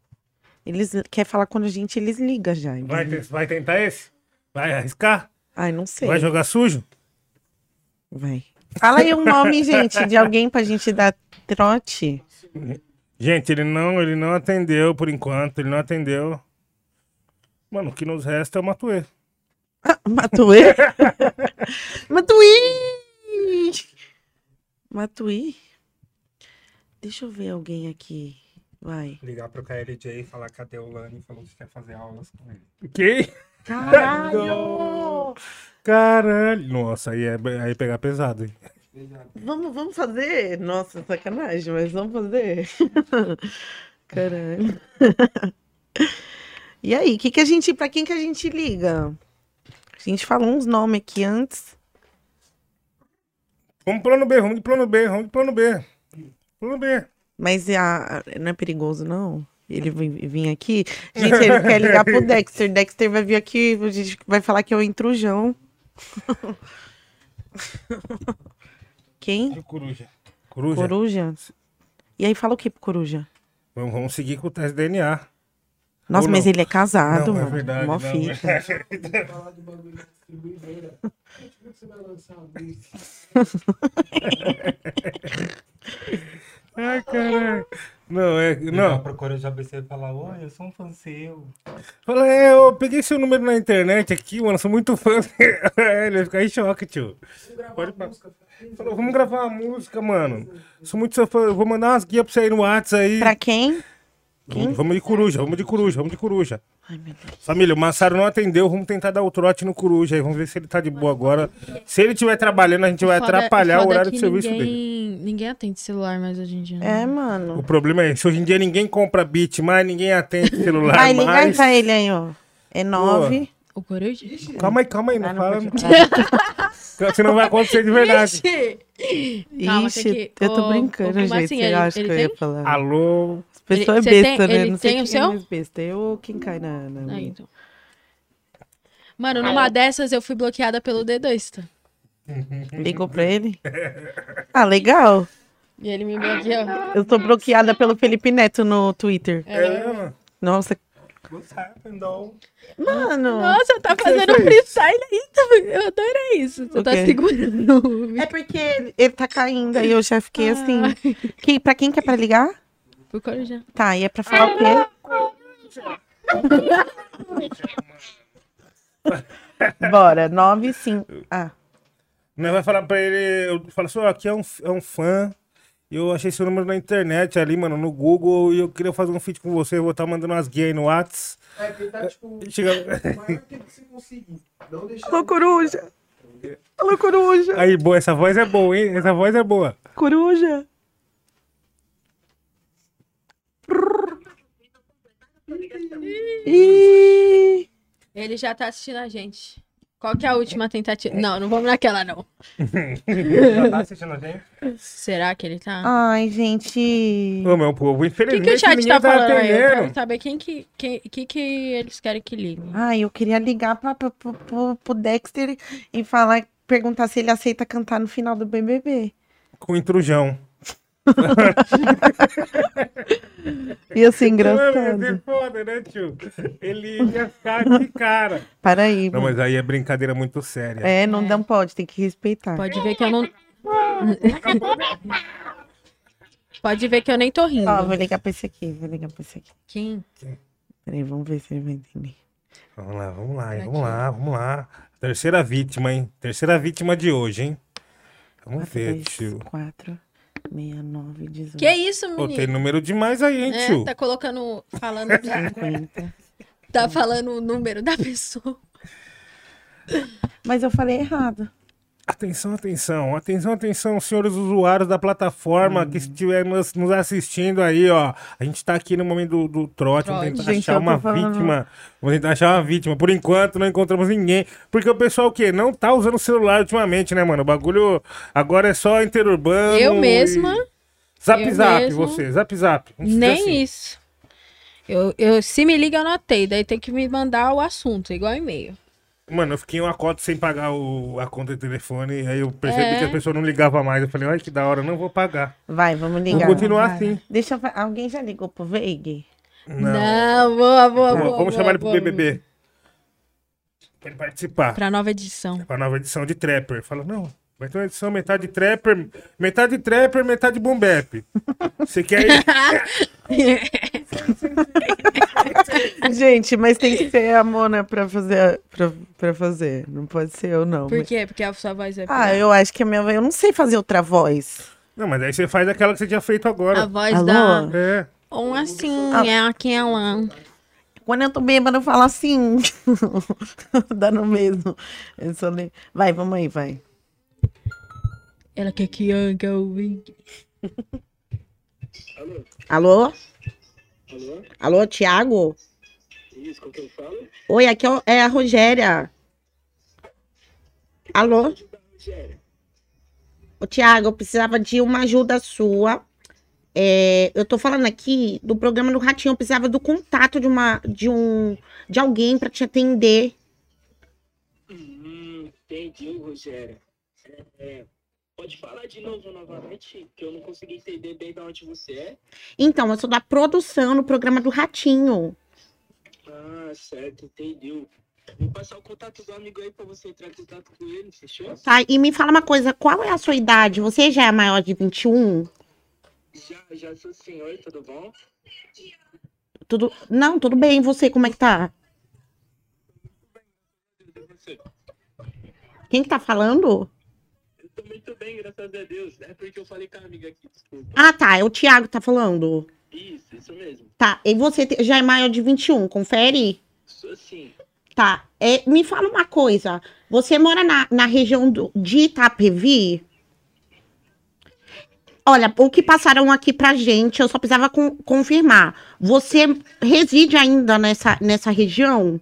Eles querem falar com a gente, eles ligam já. Vai, vai tentar esse? Vai arriscar? Ai, não sei. Vai jogar sujo? Vai. Fala aí um nome, gente, de alguém pra gente dar trote. Gente, ele não, ele não atendeu por enquanto. Ele não atendeu. Mano, o que nos resta é o Matuê. Matuê? Matuí! Matuí? Deixa eu ver alguém aqui. Vai. Ligar pro KLJ e falar cadê o Lani falou que quer fazer aulas com ele. Que? Caralho! Caralho. Nossa, aí é aí pegar pesado, hein? Vamos, vamos fazer? Nossa, sacanagem, mas vamos fazer. Caralho. E aí, que que a gente, pra quem que a gente liga? A gente falou uns nomes aqui antes. Vamos pro plano B, vamos de plano B, vamos de plano B. Plano B. Mas a, não é perigoso, não? Ele vir, aqui. Gente, ele quer ligar pro Dexter. Dexter vai vir aqui, a gente vai falar que é o intrujão. Quem? Coruja. Coruja. Coruja? E aí fala o que pro Coruja? Vamos, vamos seguir com o teste de DNA. Nossa, Ou mas não. ele é casado, não, é mano. verdade. Mó não, fita. é- lançar uma música? Ai, caralho. Não, é. Ligar Não. pro Coruja ABC e falar, oi, eu sou um fã seu. Fala, é, eu peguei seu número na internet aqui, mano. Sou muito fã. É, ele vai ficar em choque, tio. Pode pa- Falou, vamos gravar uma música, mano. Sou muito seu fã. Eu vou mandar umas guias pra você aí no WhatsApp aí. Pra quem? Vamos, vamos de coruja, vamos de coruja, vamos de coruja. Ai, meu Deus. Família, o Massaro não atendeu, vamos tentar dar o trote no coruja aí. Vamos ver se ele tá de boa agora. Se ele estiver trabalhando, a gente vai Foda- atrapalhar o foda horário de serviço ninguém, dele. Ninguém atende celular mais hoje em dia. né? É, O mano. problema é esse. Hoje em dia ninguém compra beat mais, ninguém atende celular Vai, liga aí mais. pra ele aí, ó. É nove. O Coruja? Calma aí, calma aí, não Ah, não fala. pode- Senão vai acontecer de verdade. Ixi! Calma, Ixi, que- eu tô brincando, gente. assim? Você Ele- acha ele que eu ia falar? Alô? As pessoas Ele- é você besta, tem- né? Não sei tem o quem seu? é mais besta. Eu ou quem cai na, na Ah, minha. então. Mano, numa dessas eu fui bloqueada pelo D2, tá? Ligou pra ele? Ah, legal. E ele me bloqueou. Eu tô bloqueada pelo Felipe Neto no Twitter. É, mano. Nossa, What's happened, though? mano. Nossa, tá fazendo freestyle aí. Eu adorei isso. Você O tá segurando. É porque ele, tá caindo, aí eu já fiquei assim. Que, pra quem que é pra ligar? Tá, e é pra falar o quê? Bora, 9 5. Ah, Nós vai falar pra ele. Eu falo assim, ó, aqui é um, é um fã. e Eu achei seu número na internet ali, mano, no Google, e eu queria fazer um feat com você. Eu vou estar mandando umas guias aí no Whats. É, tentar, tipo, Chega... o maior que você conseguir. Não deixar. alô, coruja. Alô, coruja. Aí, boa, essa voz é boa, hein? Essa voz é boa. Coruja. Ih, Ele já tá assistindo a gente. Qual que é a última tentativa? Não, não vamos naquela, não. Já tá assistindo a gente? Será que ele tá? Ai, gente. Ô, meu povo, O que, infelizmente. que o chat ninguém tá falando aí? Eu quero saber quem que, quem, que, que eles querem que ligue. Ai, eu queria ligar pra, pra, pro- pro, pro Dexter e falar, perguntar se ele aceita cantar no final do BBB. Com intrujão. Ia ser Não, ia engraçado. ser foda, né, tio? Ele ia ficar de cara. Para aí, Não, mas aí é brincadeira muito séria. É, não dá, pode, tem que respeitar. Pode ver que eu não. Pode ver que eu nem tô rindo. Ó, vou ligar pra esse aqui, vou ligar pra esse aqui. Quem? Peraí, vamos ver se ele vai entender. Vamos lá, vamos lá, hein? Aqui. vamos lá, vamos lá. Terceira vítima, hein? Terceira vítima de hoje, hein? Vamos ver, tio. 4, 69, 18. Que isso, Pô, menino? tem número demais aí, hein, É, tio? tá colocando. Falando. 50. tá falando o número da pessoa. Mas eu falei errado. Atenção, atenção, atenção, atenção, senhores usuários da plataforma que estiver nos, nos assistindo aí, ó. A gente tá aqui no momento do, do trote, vamos Trote. tentar Gente, achar uma falando- vítima. Vamos tentar achar uma vítima. Por enquanto, não encontramos ninguém. Porque o pessoal o quê? Não tá usando o celular ultimamente, né, mano? O bagulho agora é só interurbano. Eu e- mesma, Zap eu zap, mesma. você, zap zap. Vamos nem assim. isso. Eu, eu, se me liga, eu anotei. Daí tem que me mandar o assunto, igual e-mail. Mano, eu fiquei uma cota sem pagar o, a conta de telefone. Aí eu percebi É. que a pessoa não ligava mais. Eu falei, ai, que da hora, não vou pagar. Vai, vamos Vou ligar. continuar Vai. assim. Deixa eu Alguém já ligou pro Veig? Não, boa, boa, Vamos, boa. vamos chamar ele pro boa, BBB. Pra ele participar. Pra nova edição. Pra nova edição de Trapper. Fala, não, vai ter uma edição metade Trapper, metade Trapper, metade Boom Bap. Você quer ir? Gente, mas tem que ser a Mona pra fazer, pra, pra fazer. Não pode ser eu, não. Por quê? Porque a sua voz é. Ah, eu acho que a minha Eu não sei fazer outra voz. Não, mas aí você faz aquela que você tinha feito A agora. voz Alô? da. É. Um assim, Ah. é aquela. Quando eu tô bêbada, eu falo assim. Dá no mesmo. Eu só Vai, vamos aí, vai. Ela quer que anga o Alô? Alô? Alô, Thiago? Isso, com quem fala? Oi, aqui é é a Rogéria. Alô? Ô, Tiago, eu precisava de uma ajuda sua. É, eu tô falando aqui do programa do Ratinho. Eu precisava do contato de uma de um de alguém pra te atender. Hum, entendi, Rogério. É, é, pode falar de novo novamente, que eu não consegui entender bem de onde você é. Então, eu sou da produção no programa do Ratinho. Ah, certo, entendi. Vou passar o contato do amigo aí pra você entrar em contato com ele, fechou? Tá? E me fala uma coisa, qual é a sua idade? Você já é maior de 21? Já, já sou senhor, tudo bom? Tudo Não, tudo bem. E você como é que tá? Quem que tá falando? Muito bem, graças a Deus. É porque eu falei com a amiga aqui, desculpa. Ah, tá, é o Thiago que tá falando. Isso, isso mesmo. Tá, e você te- já é maior de 21, confere? Sou sim. Tá, é, me fala uma coisa. Você mora na, na região do, de Itapevi? Olha, o que passaram aqui pra gente, eu só precisava con- confirmar. Você reside ainda nessa, nessa região?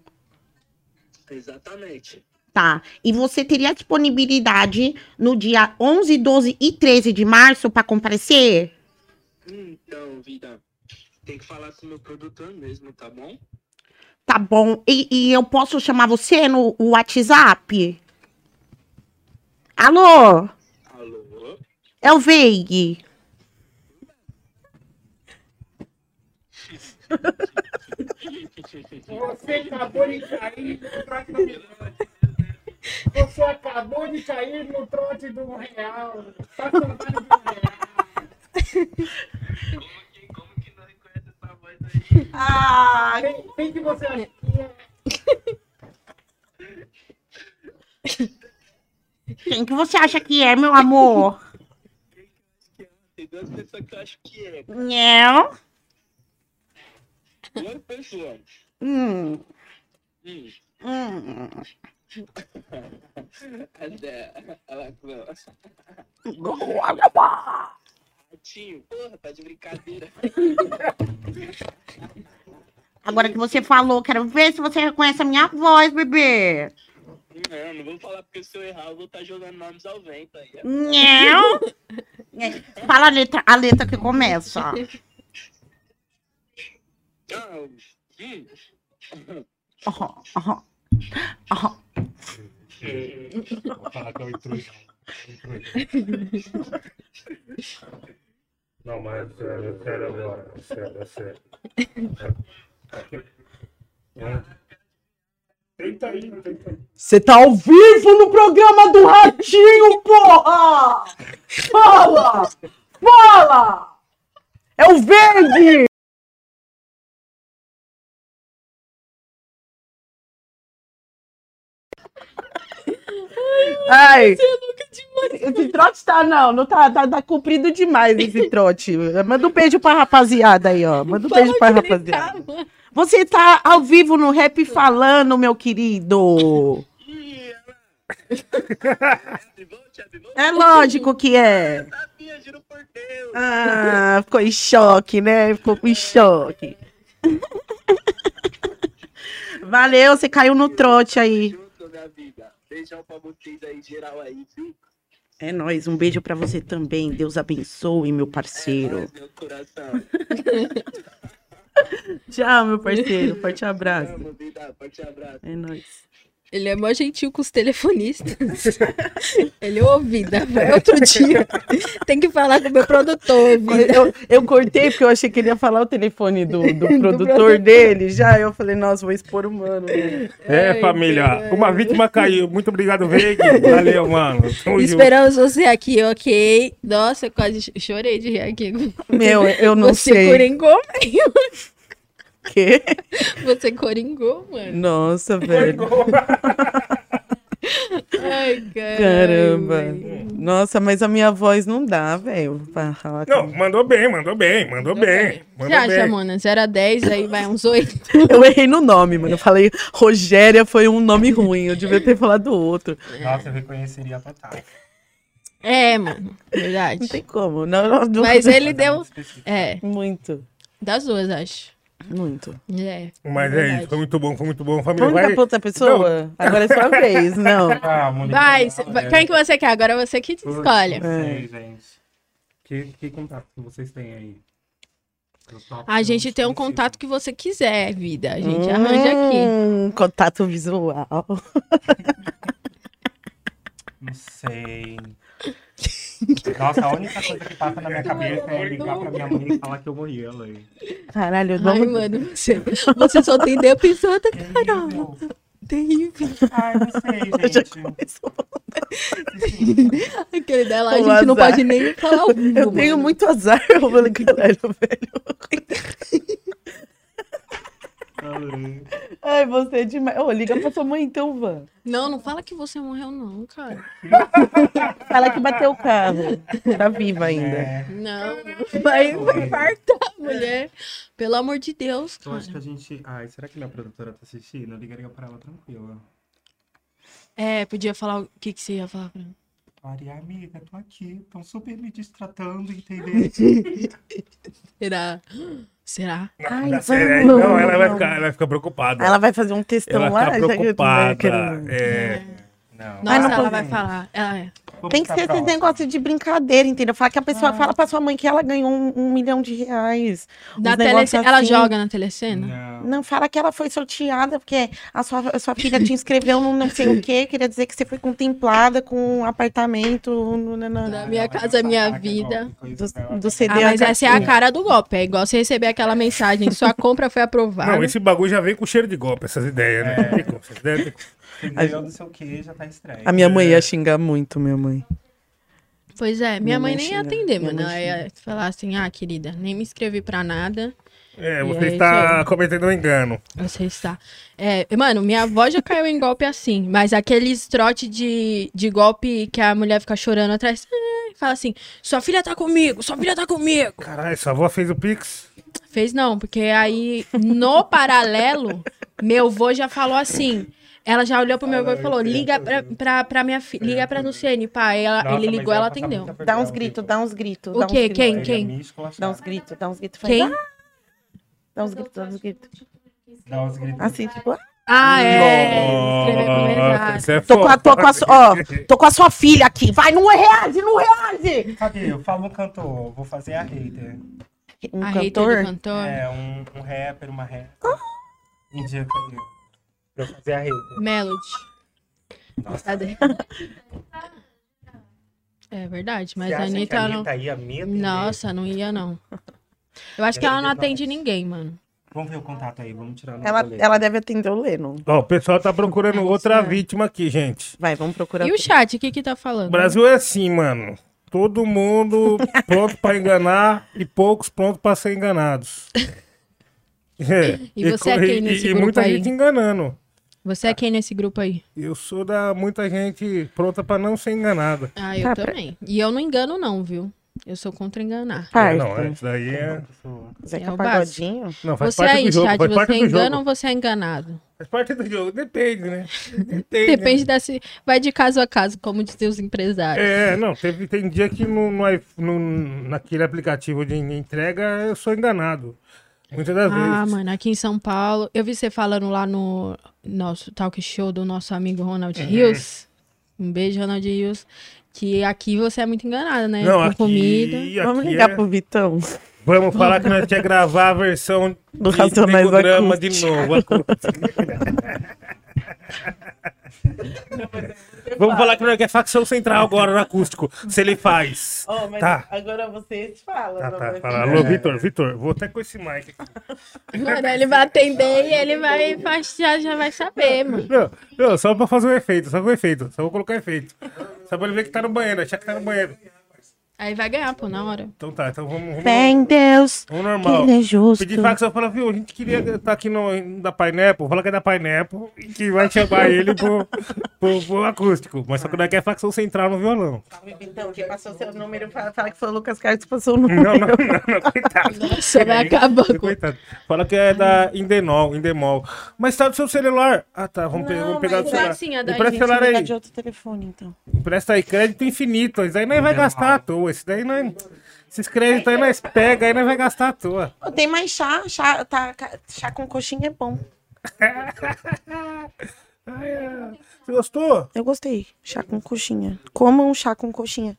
Exatamente. Tá. E você teria disponibilidade no dia 11, 12 e 13 de março para comparecer? Então, vida, tem que falar com o meu produtor mesmo, tá bom? Tá bom. E, e eu posso chamar você no WhatsApp? Alô? Alô? É o Veig. Você acabou de trote do Você acabou de cair no trote do real. Tá contando do real. Como que não reconhece essa voz aí? Ah, Quem, quem que você acha que é? quem que você acha que é, meu amor? Tem duas pessoas que eu acho que é. Não. Duas pessoas. Hum, Hum. hum. Até ela falou, Ratinho, porra, tá de brincadeira. Agora que você falou, quero ver se você reconhece a minha voz, bebê. Não, não vou falar porque se eu errar, eu vou estar jogando nomes ao vento aí. Não. É, Fala a letra, a letra que começa. Ah, hum. Aham, aham, aham. Fala que é o intruso. Não, mas é sério, é sério agora. É sério, é sério. É. Tenta aí, tenta aí. Você tá ao vivo no programa do Ratinho, porra! Fala! Fala! É o verde! Ai, esse trote tá, não, não tá, tá, tá comprido demais esse trote. Manda um beijo pra rapaziada aí, ó. Manda um beijo pra rapaziada. Você tá ao vivo no Rap Falando, meu querido. É lógico que é. Ah, ficou em choque, né? Ficou em choque. Valeu, você caiu no trote aí. Junto, minha vida. Beijão pra vocês aí, geral aí, viu? É nóis, um beijo pra você também. Deus abençoe, meu É parceiro. nóis, meu coração. Tchau, meu parceiro. Forte abraço. Vida. Forte abraço. É nóis. Ele é mó gentil com os telefonistas. Ele ouve, vida. Vai outro dia. Tem que falar com o meu produtor. Eu, eu cortei porque eu achei que ele ia falar o telefone do, do produtor dele. Já eu falei, nossa, vou expor o mano. né? É, Ai, família. Uma vítima caiu. Muito obrigado, Veig. Valeu, mano. Tamo junto. Esperamos você aqui, ok? Nossa, eu quase ch- chorei de rir aqui. Meu, eu não você sei. coringou, meio. Quê? Você coringou, mano. Nossa, velho. Ai, caramba. Caramba. Nossa, mas a minha voz não dá, velho. Não, mandou bem, mandou bem, mandou bem. Você Mandou acha, bem. mano? 0 a 10, aí vai uns 8. Eu errei no nome, mano. Eu falei, Rogéria foi um nome ruim. Eu devia ter falado outro. Nossa, eu reconheceria total. É, mano. Verdade. Não tem como. Não, não, não- Mas ele deu. Específico. É, Muito, das duas, acho. Muito. É. Mas é verdade. isso, foi muito bom, foi muito bom. Família, Vamos vai... pra outra pessoa? Agora é sua vez. Não. Ah, Vai, não, é. quem que você quer? Agora é você que Putz, escolhe. Não sei, gente. Que, que contato que vocês têm aí? A gente tem um contato que você quiser, vida. A gente arranja aqui. Hum, contato visual. Não sei. Nossa, a única coisa que passa na minha cabeça é ligar pra minha mãe e falar que eu morri. Ela aí. Caralho, Ai, vamos... mano, você, você só tem pensando, caramba. Terrível. Ai, não sei, gente. Aquele dela, a O gente não azar. pode nem falar vivo, Eu tenho mano. muito azar. Eu falei, caralho, velho. Ai, você é demais. Ô, liga pra sua mãe então, Van. Não, não fala que você morreu, não, cara. Fala que bateu o carro. Tá viva ainda. É, Não, vai, vai infartar, mulher. Pelo amor de Deus, eu acho que cara. a gente. Ai, será que minha produtora tá assistindo? Eu ligaria pra ela tranquila. É, podia falar o que, que você ia falar pra mim. Amiga, tô aqui. Estão super me distratando, entendeu? Será? Será? Ai, Não, sério, vamos. não, ela vai ficar, ela vai ficar preocupada. Ela vai fazer um textão Ela lá. fica já que eu tô preocupada. querendo- É. Não. Nossa, não ela vai falar. Ela é. Vamos Tem que ser esse negócio de brincadeira, entendeu? Fala que a pessoa fala pra sua mãe que ela ganhou um, um milhão de reais. Na telecena, ela assim. joga na telecena? Não. Não, fala que ela foi sorteada, porque a sua, a sua filha te inscreveu no não sei o quê. Queria dizer que você foi contemplada com um apartamento no, no, no- Da minha casa, minha vida. do, do CD. Ah, mas essa é a cara do golpe. É igual você receber aquela mensagem. Sua compra foi aprovada. Não, esse bagulho já vem com cheiro de golpe, essas ideias, né? Essas ideias como. Você ganhou não sei o que, já tá estranho. A minha mãe ia xingar muito, minha mãe. Pois é, minha, Minha mãe mãe nem ia atender, minha mano. Ela ia falar assim, ah, querida, nem me inscrevi pra nada. É, você é está aí. cometendo um engano. Você está. É, mano, minha avó já caiu em golpe assim, mas aqueles trote de, de golpe que a mulher fica chorando atrás. "Ah", Fala assim, sua filha tá comigo, sua filha tá comigo. Caralho, sua avó fez o Pix? Fez não, porque aí, no paralelo, meu avô já falou assim. Ela já olhou pro meu avô e falou: liga pra, pra, pra minha filha, liga pra Luciene, pai. Ela, Nossa, ele ligou, ela passar atendeu. Dá uns gritos, dá uns gritos. O quê? Quem? Quem? Dá uns gritos, dá uns gritos. faz, Quem? "Ah!" Dá uns gritos, dá uns gritos. Dá uns gritos. Assim, tipo, "Ah!" Ah, é. Nossa, é tô com, a, tô, com a, ó, tô com a sua filha aqui. Vai, não reage, não reage! Cadê? Eu falo um cantor, vou fazer a hater. Um a hater cantor? do cantor. É, um, um rapper, uma rapper. Indica aí. Pra eu fazer a hater. Melody. Nossa. Cadê? É verdade, mas Você a acha que Anitta a não. Anitta ia me atender? Nossa, não ia não. Eu acho que ela não atende ninguém, mano. Vamos ver o contato aí, vamos tirar no Ela, rolê. ela deve atender o Leno. Ó, o pessoal tá procurando outra vítima aqui, gente. Vai, vamos procurar. E o chat, o que que tá falando? O Brasil é assim, mano. Todo mundo pronto pra enganar e poucos prontos pra ser enganados. É, E você é quem nesse e grupo muita aí? gente enganando. Você é quem nesse grupo aí? Eu sou da muita gente pronta pra não ser enganada. Ah, eu Tá, pra- também. E eu não engano não, viu? Eu sou contra enganar. É, Parça. não, é, isso daí é. Zeca É o Pagodinho. Não, faz Você parte aí, do jogo. chat, Faz parte você engana ou você é enganado? Faz parte do jogo. Depende, né? Depende. Depende né? desse. Vai de caso a caso, como dizem os empresários. É, não, teve, tem dia que no, no, no- naquele aplicativo de entrega eu sou enganado. Muitas das Ah, vezes. mano, aqui em São Paulo, eu vi você falando lá no nosso talk show do nosso amigo Ronald Uhum. Rios. Um beijo, Ronald Rios. Que aqui você é muito enganado, né? Não, Com aqui, comida. aqui Vamos ligar é- pro Vitão. Vamos falar que nós tinha que gravar a versão Do Racionais drama de novo. Vamos falar que nós quer facção central agora no acústico. Se ele faz. Mas Tá. agora falam. Tá, não tá. vai Fala. Alô, Vitor, Vitor, vou até com esse mic aqui. Mano, ele vai atender e ele vai já, já vai saber, mano. Não, não, só pra fazer um efeito, só com efeito. Só vou colocar efeito. Só pra ele ver que tá no banheiro, achar que tá no banheiro. Aí vai ganhar, pô, na hora. Então tá, então vamos. vamos... Fé em Deus, Vamos que normal. ele é justo. Pedir facção fala, viu, a gente queria estar aqui no da Pineapple, fala que é da Pineapple e que vai chamar ele pro, pro, pro acústico. Mas só que não quer facção central no violão. Então, quem passou seu número, fala, fala que foi o Lucas Carlos que passou o número. Não, não, não, não, coitado. Você vai acabar com. Coitado. Fala que é da Indenol, Indemol. Mas tá no seu celular. Ah, tá, vamos, pe- Não, vamos pegar do celular. vai sim, a da Empresta o gente celular aí. de outro telefone, então. Empresta aí, crédito infinito. Isso daí nós vai gastar à toa. Esse daí nós... Esses créditos aí nós pega, aí nós vai gastar à toa. Tem mais chá, chá, tá, chá com coxinha é bom. Ai, é. Você gostou? Eu gostei. Chá com coxinha. Comam chá com coxinha.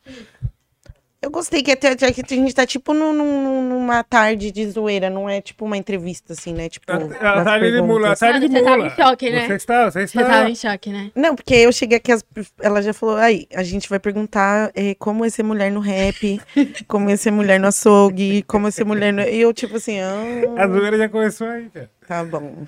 Eu gostei que, até, que a gente tá tipo num- num- numa tarde de zoeira, não é tipo uma entrevista assim, né? Tipo, A, a tarde de mula, a tarde de Mano, você tava mula. em choque, né? Você está, você Você está. tava em choque, né? Não, porque eu cheguei aqui, as- ela já falou, aí, a gente vai perguntar eh, como é ser mulher no rap, como é ser mulher no açougue, como é ser mulher no... E eu, tipo assim, A ah, zoeira já começou aí, cara. tá bom.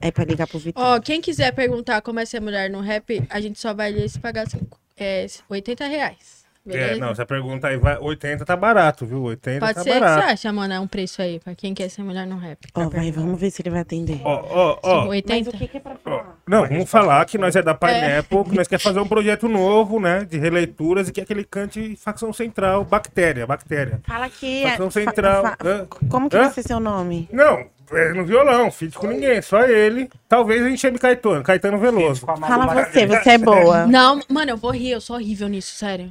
É pra ligar pro Vitor. Ó, quem quiser perguntar como é ser mulher no rap, a gente só vai ler se pagar cinco- é, 80 reais. Beleza? É, não, essa pergunta aí vai. 80 tá barato, viu? 80 Pode tá ser, o que você barato. acha, mano? É um preço aí pra quem quer ser mulher no rap. Ó, vai, vamos ver se ele vai atender. Ó, ó, ó. Mas 80? o que, que é pra falar? Não, vamos falar que nós é da Pineapple, que nós quer fazer um projeto novo, né? De releituras e que é aquele cante facção central, bactéria, bactéria. Fala aqui. é, Facção fa- central. fa- Hã? Como que Hã? vai ser seu nome? Não, é no violão, feat com ninguém, só ele. Talvez a gente chame Caetano, Caetano Veloso. Fala você, você é boa. Não, mano, eu vou rir, eu sou horrível nisso, sério.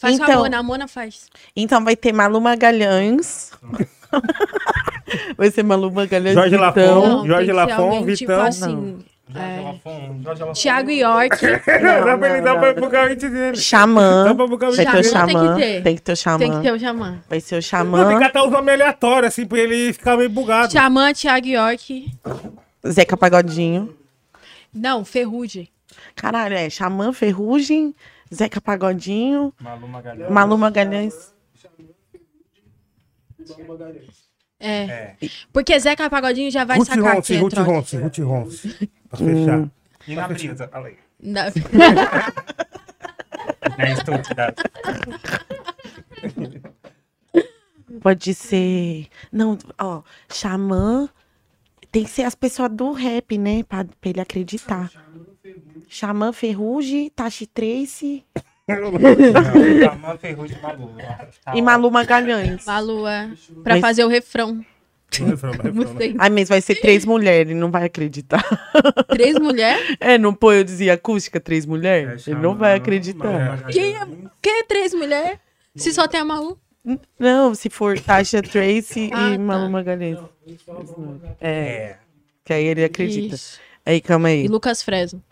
Faz com a Então- Mona, a Mona faz. Então vai ter Malu Magalhães. vai ser Malu Magalhães. Jorge Vitão. Lafon. Jorge Lafon, alguém, Tipo Vitão. assim, é. Thiago York. Não, dá pra ele não, pra o dele. Xamã. Vai ter o Xamã tem que Xamã. ter. Tem que ter o Xamã. Tem que ter o Xamã. Vai ser o Não, tem que Xamã. catar os nomes aleatórios, assim, pra ele ficar meio bugado. Xamã, Thiago York. Zeca Pagodinho. Não, Ferrugem. Caralho, é Xamã, Ferrugem, Zeca Pagodinho, Malu Magalhães. Malu Magalhães. É. É. Porque Zeca Pagodinho já vai Ruth sacar Ronce, aqui. Ruth. Ronce, Ruth Ronce. Pra fechar. E na brisa, olha aí. Da- É estúpida. Pode ser. Não, ó, Xamã. Tem que ser as pessoas do rap, né? Pra, pra ele acreditar. Xamã, Ferrugem, Tashi Trace Não, Xamã, Ferrugem e Malu. Tá e Malu Magalhães. Malu, é. Pra Mas- fazer o refrão. Né? Gostei. Ai, mas vai ser três mulheres, ele não vai acreditar. Três mulheres? É, não põe, eu dizia acústica, três mulheres? ele não vai acreditar. Quem é, quem é três mulheres? Se só tem a Malu? Não, se for Tasha Trace Ah, e tá. Malu Magalhães. É, É. que aí ele acredita. Ixi. Aí, calma E aí. Lucas Fresno.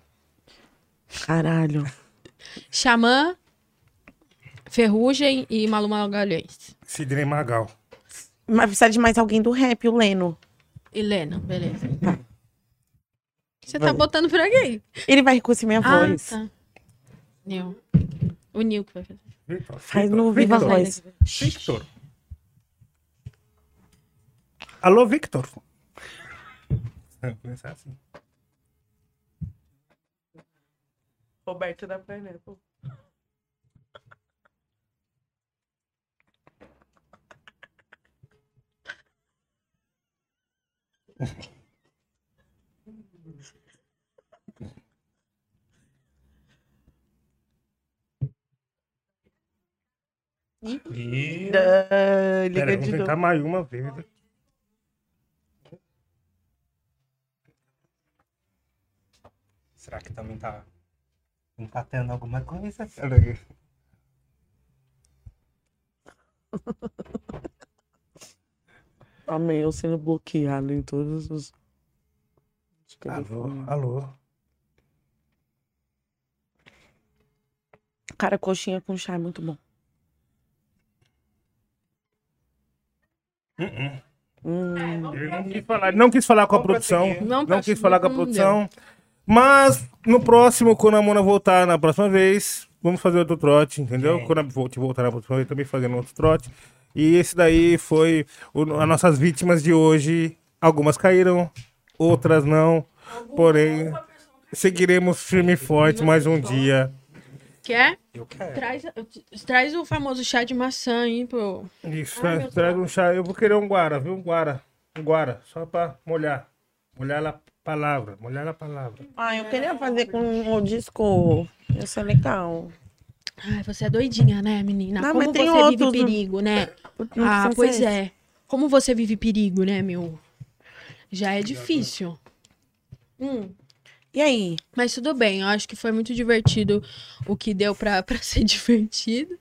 Caralho. Xamã, Ferrugem e Malu Magalhães. Sidney Magal. Mas precisa de mais alguém do rap, o Leno. Helena, beleza. Você tá Vamos. botando pra quem? Ele vai reconhecer minha Ah, voz. tá. Nil. O Nil que vai fazer. Victor, Faz no Viva Victor, Voz. Victor. Alô, Victor. Vamos começar assim. Roberto da Pineapple. Ah, liga Pera, vamos novo. tentar mais uma vez. Será que também tá empatando alguma coisa? Amém, eu sendo bloqueado em todos os. Alô, alô. Cara, coxinha com chá é muito bom. Hum. Ele não quis falar, não quis falar com a produção. Não Não quis falar com a produção. Mas no próximo, quando a Mona voltar na próxima vez, vamos fazer outro trote, entendeu? Sim. Quando a Volt voltar na próxima vez, também fazendo outro trote. E esse daí foi o- as nossas vítimas de hoje. Algumas caíram, outras não. Porém, seguiremos firme e forte mais um dia. Quer? Eu quero. Traz, traz o famoso chá de maçã aí, pô. Isso, Ai, né? meu traz um chá. Eu vou querer um guara, viu? Um guara. Um guara, só pra molhar. Molhar a palavra, molhar a palavra. Ah, eu queria fazer com o disco. Isso é legal. Ai, você é doidinha, né, menina? Não, Como você tem vive outros, perigo, né? Ah, pois ser é. Como você vive perigo, né, meu? Já é difícil. Hum, E aí? mas tudo bem, eu acho que foi muito divertido o que deu pra, pra ser divertido.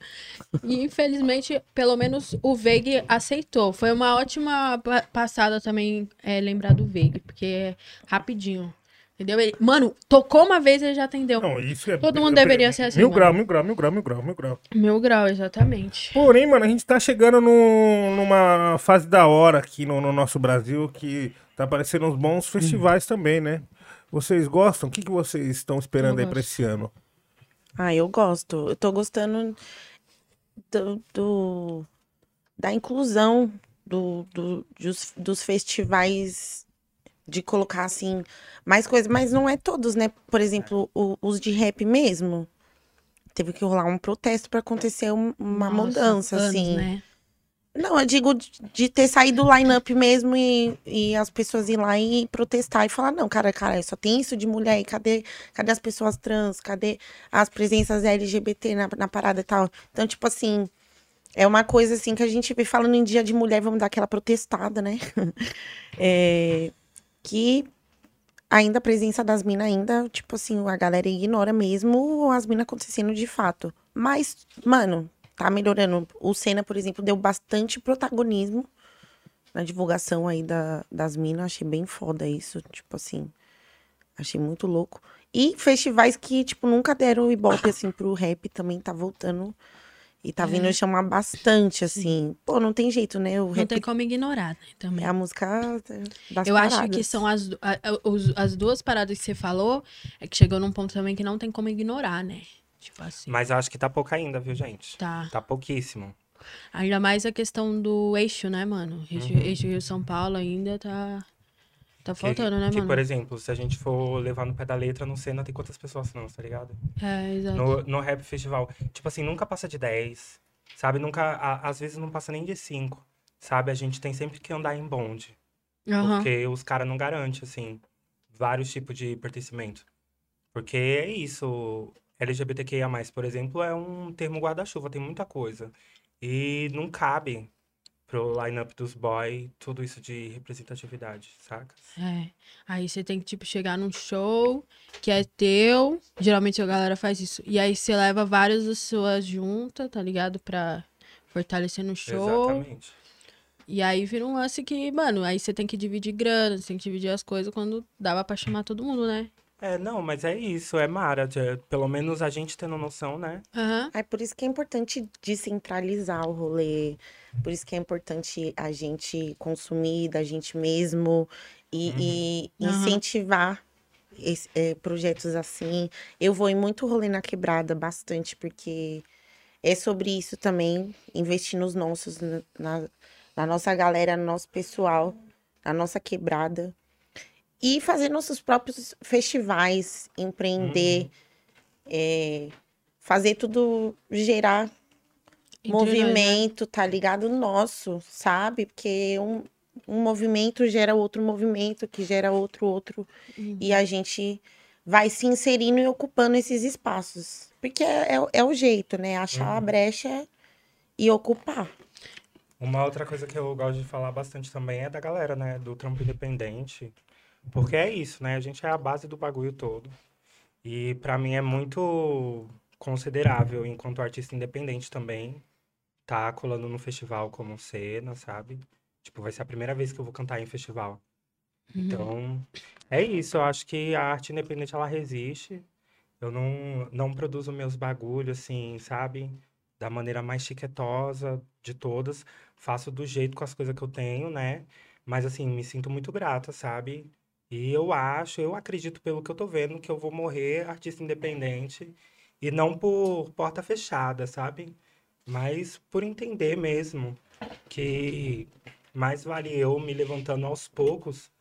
E infelizmente, pelo menos o Veig aceitou. Foi uma ótima pa- passada também é, lembrar do Veig, porque é rapidinho. Entendeu? Ele- mano, tocou uma vez e ele já atendeu. Não, isso é. Todo mundo deveria ser assim, Mil mano. grau, mil grau, mil grau, mil grau, mil grau. Meu grau, exatamente. Porém, mano, a gente tá chegando num- numa fase da hora aqui no, no nosso Brasil que tá aparecendo uns bons festivais também, né? Vocês gostam? O que, que vocês estão esperando Eu aí pra esse ano? Ah, eu gosto. Eu tô gostando do, do- da inclusão do, do- dos, dos festivais de colocar assim mais coisas, mas não é todos, né? Por exemplo, o- os de rap mesmo. Teve que rolar um protesto para acontecer um- uma Nossa, mudança, anos, assim. né? Não, eu digo de, de ter saído do line-up mesmo e, e as pessoas ir lá e protestar e falar, não, cara, cara, só tem isso de mulher e cadê, cadê as pessoas trans? Cadê as presenças LGBT na, na parada e tal? Então, tipo assim, é uma coisa assim que a gente vê falando em dia de mulher, vamos dar aquela protestada, né? É, que ainda a presença das minas ainda, tipo assim, a galera ignora mesmo as minas acontecendo de fato. Mas, mano, tá melhorando. O Senna, por exemplo, deu bastante protagonismo na divulgação aí da, das minas. Achei bem foda isso. Tipo assim, achei muito louco. E festivais que, tipo, nunca deram ibope, assim, pro rap também tá voltando. E tá vindo chamar bastante, assim. Pô, não tem jeito, né? O Não rap tem como ignorar, né? Também. é a música das Eu acho que paradas. são as, as duas paradas que você falou, é que chegou num ponto também que não tem como ignorar, né? Tipo assim. Mas eu acho que tá pouco ainda, viu, gente? Tá. Tá pouquíssimo. Ainda mais a questão do eixo, né, mano? Eixo, eixo Rio-São Paulo ainda tá. Tá faltando, que, né, que, mano? por exemplo, se a gente for levar no pé da letra, no Senna tem quantas pessoas não, tá ligado? É, exato. No, no Rap Festival. Tipo assim, nunca passa de 10, sabe? Nunca, a- às vezes não passa nem de 5, sabe? A gente tem sempre que andar em bonde. Aham. Porque os caras não garantem, assim, vários tipos de pertencimento. Porque é isso. LGBTQIA, por exemplo, é um termo guarda-chuva, tem muita coisa. E não cabe pro line-up dos boy tudo isso de representatividade, saca? É. Aí você tem que, tipo, chegar num show que é teu. Geralmente a galera faz isso. E aí você leva várias das suas juntas, tá ligado? Pra fortalecer no show. Exatamente. E aí vira um lance que, mano, aí você tem que dividir grana, você tem que dividir as coisas quando dava pra chamar todo mundo, né? É, não, mas é isso, é mara. de- Pelo menos a gente tendo noção, né? Aham. É por isso que é importante descentralizar o rolê. Por isso que é importante a gente consumir da gente mesmo e, e Aham. incentivar esse- é, projetos assim. Eu vou em muito rolê na quebrada, bastante, porque é sobre isso também. Investir nos nossos, na, na- nossa galera, no nosso pessoal, na nossa quebrada. E fazer nossos próprios festivais, empreender, é, fazer tudo gerar Entre nós, né? movimento, tá ligado? Nosso, sabe? Porque um, um movimento gera outro movimento, que gera outro, outro. Uhum. E a gente vai se inserindo e ocupando esses espaços. Porque é, é, o- é o jeito, né? Achar a Uhum. brecha e ocupar. Uma outra coisa que eu gosto de falar bastante também é da galera, né? Do trampo independente. Porque é isso, né? A gente é a base do bagulho todo. E pra mim é muito considerável, enquanto artista independente também, tá colando no festival como cena, sabe? Tipo, vai ser a primeira vez que eu vou cantar em festival. Então, é isso. Eu acho que a arte independente, ela resiste. Eu não, não produzo meus bagulhos, assim, sabe? Da maneira mais chiquetosa de todas. Faço do jeito com as coisas que eu tenho, né? Mas, assim, me sinto muito grata, sabe? E eu acho, eu acredito pelo que eu tô vendo, que eu vou morrer artista independente. E não por porta fechada, sabe? Mas por entender mesmo que mais vale eu me levantando aos poucos,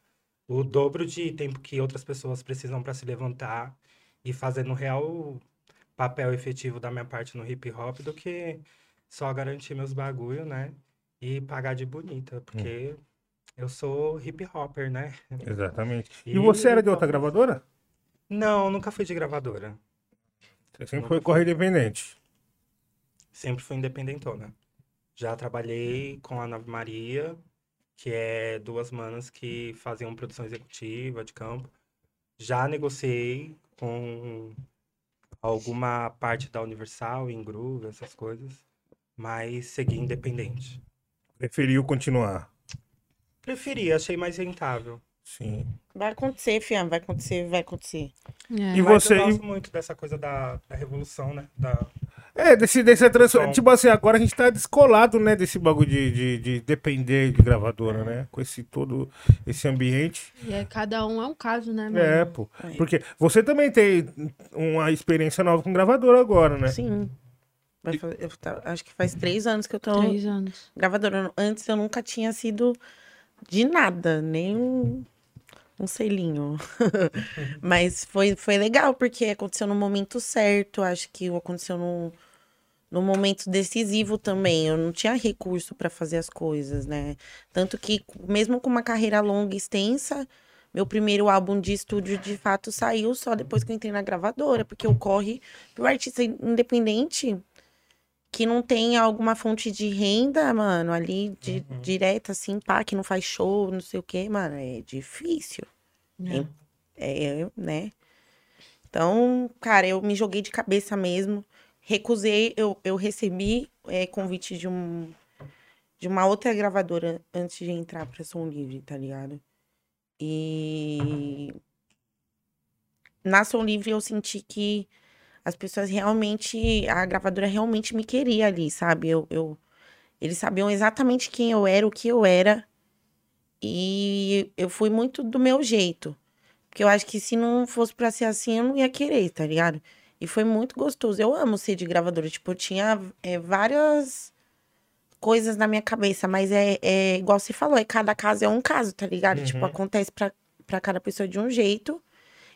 o dobro de tempo que outras pessoas precisam para se levantar e fazendo real papel efetivo da minha parte no hip hop do que só garantir meus bagulho, né? E pagar de bonita, porque eu sou hip hopper, né? Exatamente. E E você era de outra gravadora? Não, nunca fui de gravadora. Você sempre foi correr independente. Sempre fui independentona. Já trabalhei com a Nave Maria, que é duas manas que faziam produção executiva de campo. Já negociei com alguma parte da Universal, em Groove, essas coisas, mas segui independente. Preferiu continuar. Preferi, achei mais rentável. Sim. Vai acontecer, Fiam, vai acontecer, vai acontecer. É. E Mas você. eu gosto muito dessa coisa da, da revolução, né? Da... É, desse, desse. Som. Tipo assim, agora a gente tá descolado, né, desse bagulho de, de, de depender de gravadora, né? Com esse todo esse ambiente. E é, cada um é um caso, né, mano? É, pô. É. Porque você também tem uma experiência nova com gravadora agora, né? Sim. Eu tá- acho que faz três anos que eu tô Três anos. gravadora. Antes eu nunca tinha sido de nada, nem um, selinho. Mas foi, foi legal, porque aconteceu no momento certo. Acho que aconteceu no, no momento decisivo também. Eu não tinha recurso para fazer as coisas, né? Tanto que, mesmo com uma carreira longa e extensa, meu primeiro álbum de estúdio de fato saiu só depois que eu entrei na gravadora, porque o corre pro artista independente que não tem alguma fonte de renda, mano, ali de, direta, assim, pá, que não faz show, não sei o quê, mano, é difícil. É. É, né? Então, cara, eu me joguei de cabeça mesmo. Recusei, eu, eu recebi é, convite de um de uma outra gravadora antes de entrar pra Som Livre, tá ligado? E na Som Livre eu senti que as pessoas realmente, a gravadora realmente me queria ali, sabe? Eu, eu, eles sabiam exatamente quem eu era, o que eu era. E eu fui muito do meu jeito. Porque eu acho que se não fosse pra ser assim, eu não ia querer, tá ligado? E foi muito gostoso. Eu amo ser de gravadora. Tipo, eu tinha é, várias coisas na minha cabeça, mas é, é igual você falou, é cada caso é um caso, tá ligado? Tipo, acontece pra, pra cada pessoa de um jeito.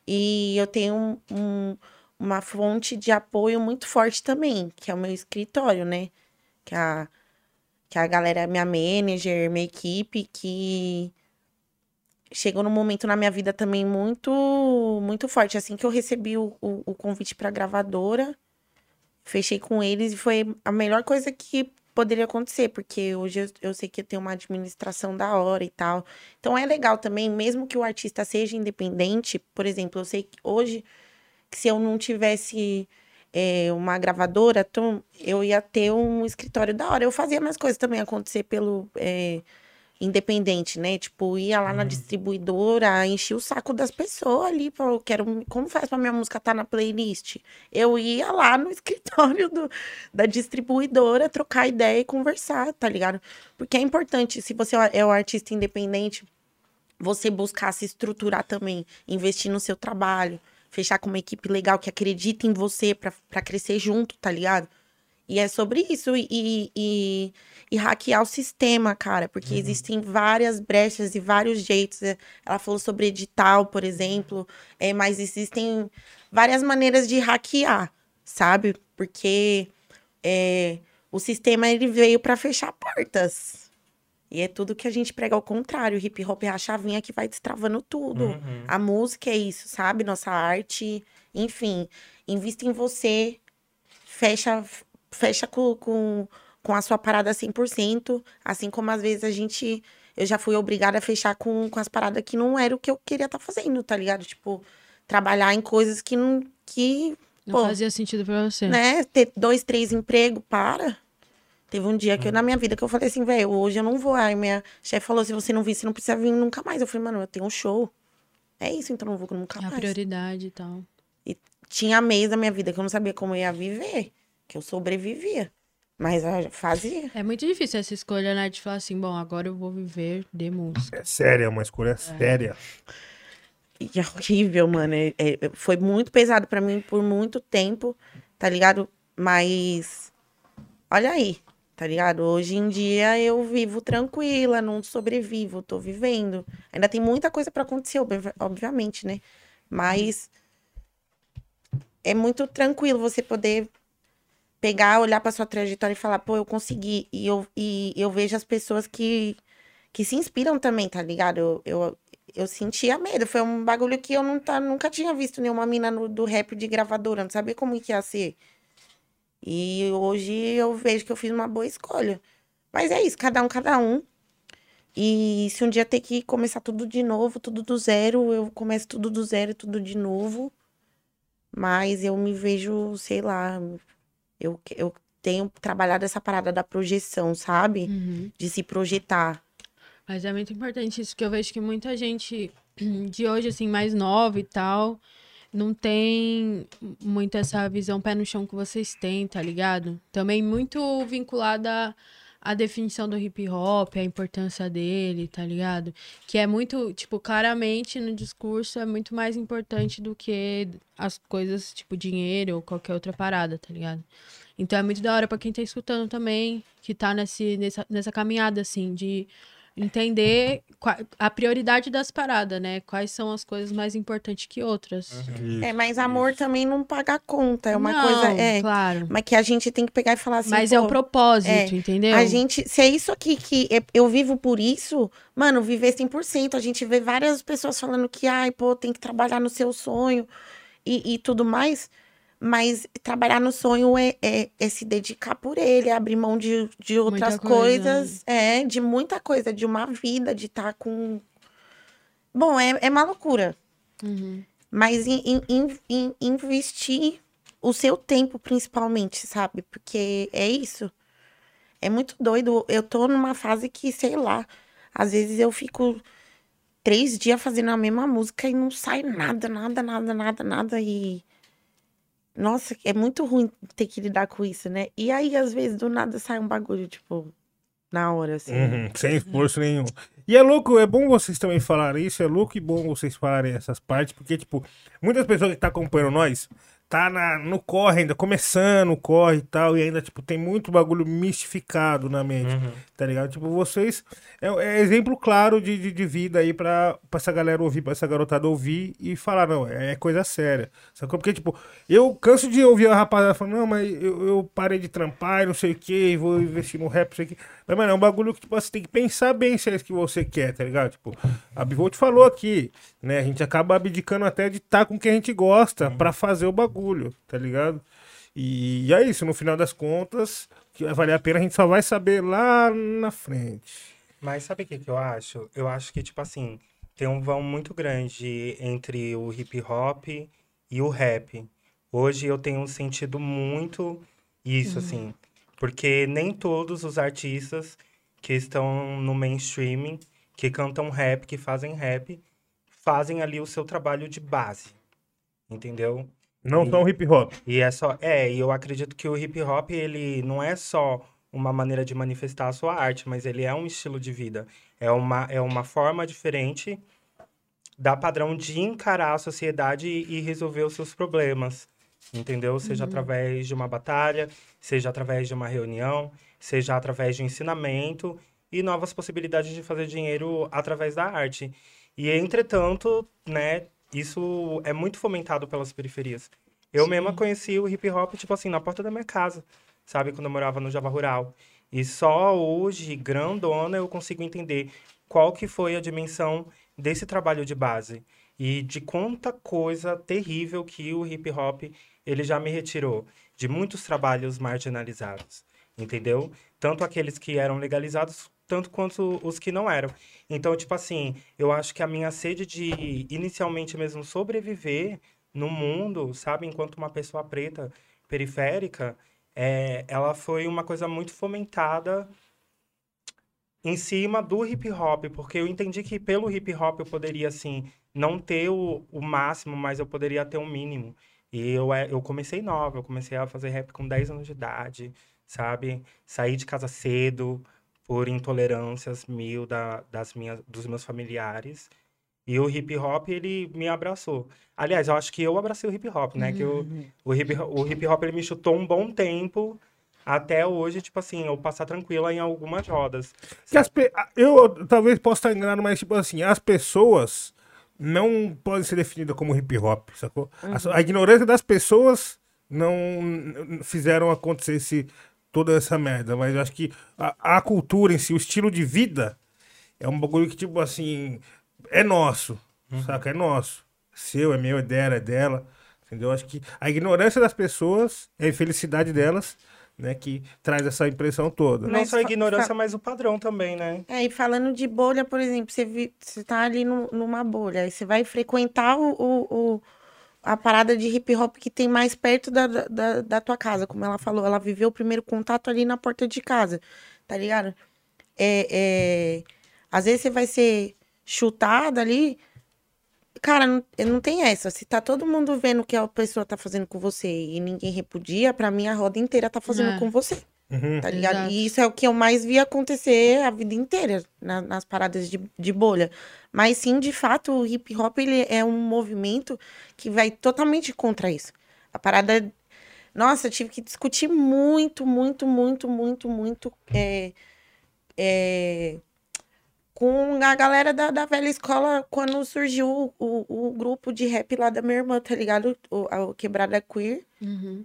E eu tenho um- um, uma fonte de apoio muito forte também, que é o meu escritório, né? Que a, que a galera, minha manager, minha equipe, que chegou num momento na minha vida também muito muito forte. Assim que eu recebi o, o, o convite pra gravadora, fechei com eles e foi a melhor coisa que poderia acontecer, porque hoje eu, eu sei que eu tenho uma administração da hora e tal. Então é legal também, mesmo que o artista seja independente, por exemplo, eu sei que hoje, que se eu não tivesse é, uma gravadora, então, eu ia ter um escritório da hora. Eu fazia minhas coisas também acontecer pelo é, independente, né? Tipo, ia lá na distribuidora, enchia o saco das pessoas ali, falou, eu quero, como faz pra minha música estar na playlist? Eu ia lá no escritório do, da distribuidora, trocar ideia e conversar, tá ligado? Porque é importante, se você é o artista independente, você buscar se estruturar também, investir no seu trabalho, fechar com uma equipe legal que acredita em você pra crescer junto, tá ligado? E é sobre isso, e, e, e, e hackear o sistema, cara, porque existem várias brechas e vários jeitos. É, Ela falou sobre edital, por exemplo, é, mas existem várias maneiras de hackear, sabe? Porque é, o sistema ele veio para fechar portas. E é tudo que a gente prega ao contrário. O hip hop é a chavinha que vai destravando tudo. Uhum. A música é isso, sabe? Nossa arte, enfim. Invista em você, fecha, fecha com, com, com a sua parada 100%, assim como às vezes a gente eu já fui obrigada a fechar com, com as paradas que não era o que eu queria estar fazendo, tá ligado? Tipo, trabalhar em coisas que não que, Não pô, fazia sentido pra você. né, ter dois, três empregos, para. Teve um dia que eu, na minha vida que eu falei assim, velho, hoje eu não vou. Aí minha chefe falou: se você não vir, você não precisa vir nunca mais. Eu falei, mano, eu tenho um show. É isso, então eu não vou nunca É a mais. prioridade e tal. Tinha mês da minha vida que eu não sabia como eu ia viver, que eu sobrevivia. Mas eu fazia. É muito difícil essa escolha, né? De falar assim, bom, agora eu vou viver de música. É séria, é uma escolha séria. E é horrível, mano. É- é- foi muito pesado pra mim por muito tempo, tá ligado? Mas olha aí, tá ligado? Hoje em dia eu vivo tranquila, não sobrevivo, tô vivendo. Ainda tem muita coisa pra acontecer, ob- obviamente, né? Mas é muito tranquilo você poder pegar, olhar pra sua trajetória e falar, pô, eu consegui. E eu, e eu vejo as pessoas que, que se inspiram também, tá ligado? Eu, eu, eu sentia medo. Foi um bagulho que eu não tá, nunca tinha visto nenhuma mina no- do rap de gravadora, não sabia como que ia ser. E hoje eu vejo que eu fiz uma boa escolha. Mas é isso, cada um, cada um. E se um dia ter que começar tudo de novo, tudo do zero, eu começo tudo do zero, tudo de novo. Mas eu me vejo, sei lá, eu, eu tenho trabalhado essa parada da projeção, sabe? Uhum. De se projetar. Mas é muito importante isso, que eu vejo que muita gente de hoje, assim, mais nova e tal, não tem muito essa visão pé no chão que vocês têm, tá ligado? Também muito vinculada à definição do hip hop, a importância dele, tá ligado? Que é muito, tipo, claramente no discurso é muito mais importante do que as coisas, tipo, dinheiro ou qualquer outra parada, tá ligado? Então é muito da hora pra quem tá escutando também, que tá nesse, nessa, nessa caminhada, assim, de entender a prioridade das paradas, né? Quais são as coisas mais importantes que outras. É, mas amor também não paga a conta. É uma Não, coisa. É, claro. mas que a gente tem que pegar e falar assim. Mas é o propósito, é, entendeu? A gente, se é isso aqui que é- eu vivo por isso, mano, viver 100%. A gente vê várias pessoas falando que, ai, pô, tem que trabalhar no seu sonho e, e tudo mais. Mas trabalhar no sonho é, é, é se dedicar por ele, é abrir mão de, de outras coisa, coisas. É, de muita coisa, de uma vida, de estar com. Bom, é, é uma loucura. Uhum. Mas in- in- in- investir o seu tempo, principalmente, sabe? Porque é isso. É muito doido. Eu tô numa fase que, sei lá, às vezes eu fico três dias fazendo a mesma música e não sai nada, nada, nada, nada, nada. E. Nossa, é muito ruim ter que lidar com isso, né? E aí, às vezes, do nada sai um bagulho, tipo, na hora, assim. Uhum, sem esforço nenhum. E é louco, é bom vocês também falarem isso, é louco e bom vocês falarem essas partes, porque, tipo, muitas pessoas que tá acompanhando nós, tá na, no corre ainda, começando o corre e tal, e ainda, tipo, tem muito bagulho mistificado na mente, tá ligado? Tipo, vocês, é, é exemplo claro de, de, de vida aí pra, pra essa galera ouvir, pra essa garotada ouvir e falar, não, é, é coisa séria, sacou? Porque, tipo, eu canso de ouvir a rapaziada falando, não, mas eu, eu parei de trampar e não sei o que, vou investir no rap, não sei o que. Mas, mano, é um bagulho que, tipo, você tem que pensar bem se é isso que você quer, tá ligado? Tipo, a Bivolt falou aqui, né? A gente acaba abdicando até de estar com quem a gente gosta pra fazer o bagulho, tá ligado? E, é isso, no final das contas, que vai valer a pena, a gente só vai saber lá na frente. Mas sabe o que, que eu acho? Eu acho que, tipo assim, tem um vão muito grande entre o hip hop e o rap. Hoje eu tenho sentido muito isso, assim. Porque nem todos os artistas que estão no mainstream, que cantam rap, que fazem rap, fazem ali o seu trabalho de base. Entendeu? Não E- são hip hop. E é só, é, e eu acredito que o hip hop ele não é só uma maneira de manifestar a sua arte, mas ele é um estilo de vida. É uma, é uma forma diferente da padrão de encarar a sociedade e, e resolver os seus problemas. Entendeu? Seja através de uma batalha, seja através de uma reunião, seja através de um ensinamento e novas possibilidades de fazer dinheiro através da arte. E, entretanto, né, isso é muito fomentado pelas periferias. Eu mesma conheci o hip hop, tipo assim, na porta da minha casa, sabe? Quando eu morava no Java Rural. E só hoje, grandona, eu consigo entender qual que foi a dimensão desse trabalho de base. E de quanta coisa terrível que o hip hop ele já me retirou. De muitos trabalhos marginalizados. entendeu? Tanto aqueles que eram legalizados, tanto quanto os que não eram. Então, tipo assim, eu acho que a minha sede de inicialmente mesmo sobreviver no mundo, sabe, enquanto uma pessoa preta periférica, é, ela foi uma coisa muito fomentada em cima do hip hop, porque eu entendi que pelo hip hop eu poderia, assim, não ter o, o máximo, mas eu poderia ter um mínimo. E eu, é, eu comecei nova, eu comecei a fazer rap com 10 anos de idade, sabe? Saí de casa cedo por intolerâncias mil da, das minhas, dos meus familiares. E o hip hop, ele me abraçou. Aliás, eu acho que eu abracei o hip hop, né? Que eu, o, hip, o hip hop, ele me chutou um bom tempo até hoje, tipo assim, eu passar tranquila em algumas rodas. Que as pe- Eu talvez possa estar enganado, mas tipo assim, as pessoas não podem ser definidas como hip hop, sacou? A, a ignorância das pessoas não fizeram acontecer esse, toda essa merda, mas eu acho que a, a cultura em si, o estilo de vida, é um bagulho que, tipo assim, é nosso, saca? É nosso. Seu, é meu, é dela, é dela. Entendeu? Acho que a ignorância das pessoas é a infelicidade delas, né? Que traz essa impressão toda. Não Mas só a ignorância, mas o padrão também, né? É, e falando de bolha, por exemplo, você, vi, você tá ali no- numa bolha, aí você vai frequentar o, o- o- a parada de hip hop que tem mais perto da, da- da, da tua casa, como ela falou, ela viveu o primeiro contato ali na porta de casa, tá ligado? É, é, às vezes você vai ser chutada ali, cara, não, não tem essa, se tá todo mundo vendo o que a pessoa tá fazendo com você e ninguém repudia, pra mim a roda inteira tá fazendo É. com você. Uhum. Tá ligado? Exato. E isso é o que eu mais vi acontecer a vida inteira na- nas paradas de, de bolha. Mas sim, de fato, o hip hop ele é um movimento que vai totalmente contra isso. A parada. Nossa, eu tive que discutir muito, muito, muito, muito, muito é, é, com a galera da, da velha escola quando surgiu o, o, grupo de rap lá da minha irmã, tá ligado? O, a- Quebrada Queer. Uhum.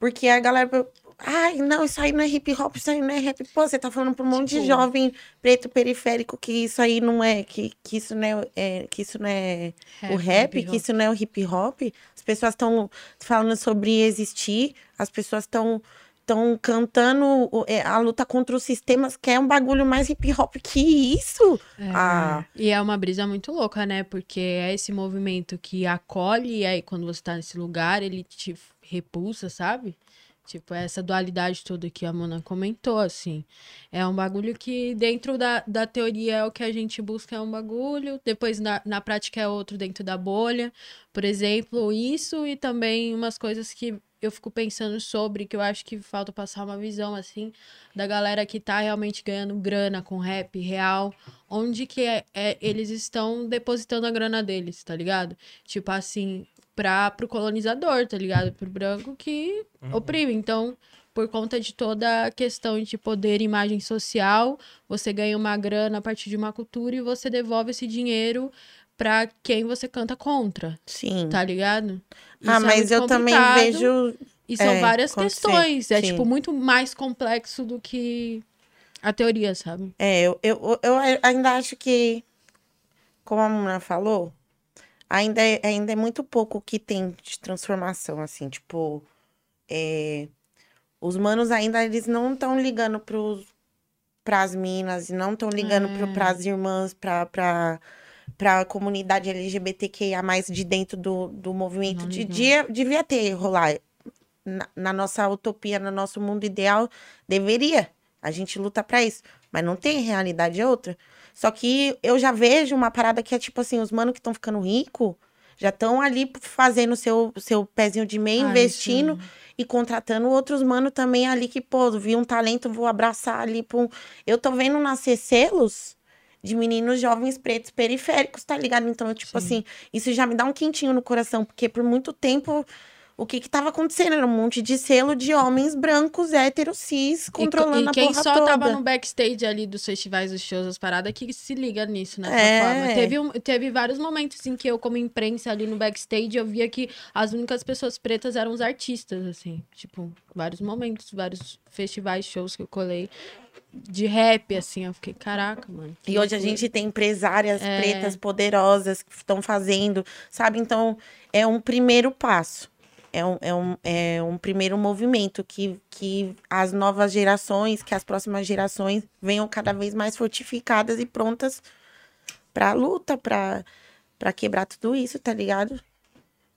Porque a galera. Ai, não, isso aí não é hip hop, isso aí não é rap. Pô, você tá falando pra um monte de Tipo- jovem preto periférico que isso aí não é. Que, que isso não é, é, que isso não é o rap, hip que isso não é o hip hop. As pessoas estão falando sobre existir, as pessoas estão estão cantando é, a luta contra os sistemas, que é um bagulho mais hip hop que isso. É. Ah. E é uma brisa muito louca, né? Porque é esse movimento que acolhe, e aí quando você tá nesse lugar, ele te repulsa, sabe? Tipo, essa dualidade toda que a Mona comentou, assim. É um bagulho que dentro da, da teoria é o que a gente busca, é um bagulho, depois na, na prática é outro dentro da bolha. Por exemplo, isso e também umas coisas que eu fico pensando sobre, que eu acho que falta passar uma visão, assim, da galera que tá realmente ganhando grana com rap real, onde que é, é- eles estão depositando a grana deles, tá ligado? Tipo assim, pra, pro colonizador, tá ligado? Pro branco que oprime. Então, por conta de toda a questão de poder e imagem social, você ganha uma grana a partir de uma cultura e você devolve esse dinheiro pra quem você canta contra, Sim. tá ligado? ah, Isso é mas eu também vejo. E são É, várias questões. É, sim. tipo, muito mais complexo do que a teoria, sabe? É, eu, eu, eu ainda acho que, como a Muna falou, ainda é, ainda é muito pouco o que tem de transformação, assim, tipo, é, os manos ainda, eles não estão ligando pros, pras minas, e não estão ligando pro, É. pras irmãs, pra, pra, pra comunidade LGBTQIA+, de dentro do, do movimento. Não De, dia, devia ter, rolar. Na, na nossa utopia, no nosso mundo ideal, deveria. A gente luta pra isso. Mas não tem, realidade é outra. Só que eu já vejo uma parada que é tipo assim, os manos que estão ficando rico já estão ali fazendo seu seu pezinho de meio, Ah, investindo isso. e contratando outros mano também ali que, pô, vi um talento, vou abraçar ali. Pum. Eu tô vendo nascer selos de meninos jovens pretos periféricos, tá ligado? Então, tipo Sim. assim, isso já me dá um quentinho no coração, porque por muito tempo o que que tava acontecendo? Era um monte de selo de homens brancos, héteros, cis, controlando e, a quem porra só toda. tava no backstage ali dos festivais, dos shows, das paradas, que se liga nisso, nessa É. forma. Teve, um- teve vários momentos em que eu, como imprensa ali no backstage, eu via que as únicas pessoas pretas eram os artistas, assim. Tipo, vários momentos, vários festivais, shows que eu colei de rap, assim. Eu fiquei, caraca, mano. E hoje a gente tem empresárias É. pretas poderosas que estão fazendo, sabe? Então, é um primeiro passo. é um, é um, é um primeiro movimento que, que as novas gerações, que as próximas gerações venham cada vez mais fortificadas e prontas para a luta, para quebrar tudo isso, tá ligado?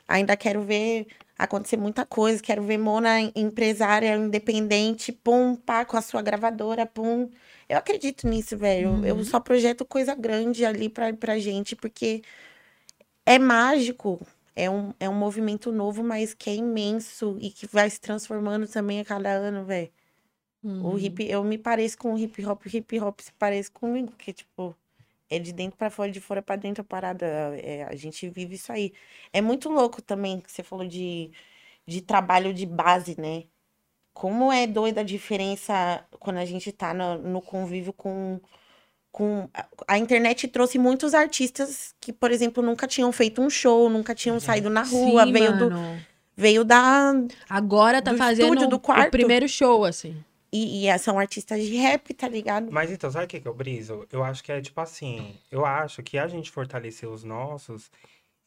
Ainda quero ver acontecer muita coisa, quero ver Mona empresária independente, pum, pá, com a sua gravadora, pum. Eu acredito nisso, velho. Uhum. Eu só projeto coisa grande ali pra, pra gente, porque é mágico. É um, é um movimento novo, mas que é imenso e que vai se transformando também a cada ano, velho. Uhum. O hip, eu me pareço com o hip hop, o hip hop se parece comigo, porque, tipo, é de dentro pra fora, de fora pra dentro a parada. É, a gente vive isso aí. É muito louco também que você falou de, de trabalho de base, né? Como é doida a diferença quando a gente tá no, no convívio com. com a, internet trouxe muitos artistas que, por exemplo, nunca tinham feito um show, nunca tinham saído na rua, Sim, veio, do, mano. veio da, Agora tá do fazendo estúdio, do o quarto. primeiro show, assim. E, e são artistas de rap, tá ligado? Mas então, sabe o que, que eu briso? Eu acho que é tipo assim, eu acho que a gente fortalecer os nossos,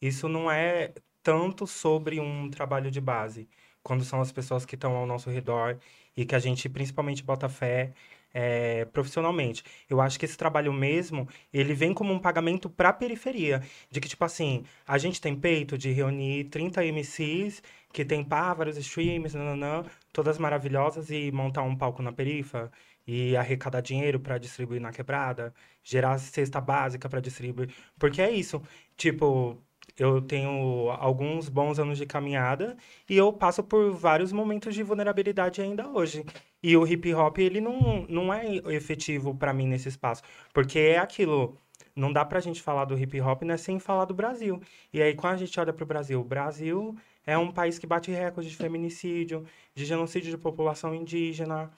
isso não é tanto sobre um trabalho de base, quando são as pessoas que estão ao nosso redor e que a gente principalmente bota fé é, profissionalmente. Eu acho que esse trabalho mesmo, ele vem como um pagamento pra periferia, de que tipo assim, a gente tem peito de reunir 30 MCs que tem pá, vários streams, nananã, todas maravilhosas e montar um palco na perifa e arrecadar dinheiro pra distribuir na quebrada, gerar cesta básica pra distribuir, porque é isso, tipo, eu tenho alguns bons anos de caminhada e eu passo por vários momentos de vulnerabilidade ainda hoje. E o hip hop, ele não, não é efetivo pra mim nesse espaço, porque é aquilo, não dá pra gente falar do hip hop né, sem falar do Brasil. E aí, quando a gente olha pro Brasil, o Brasil é um país que bate recorde de feminicídio, de genocídio de população indígena,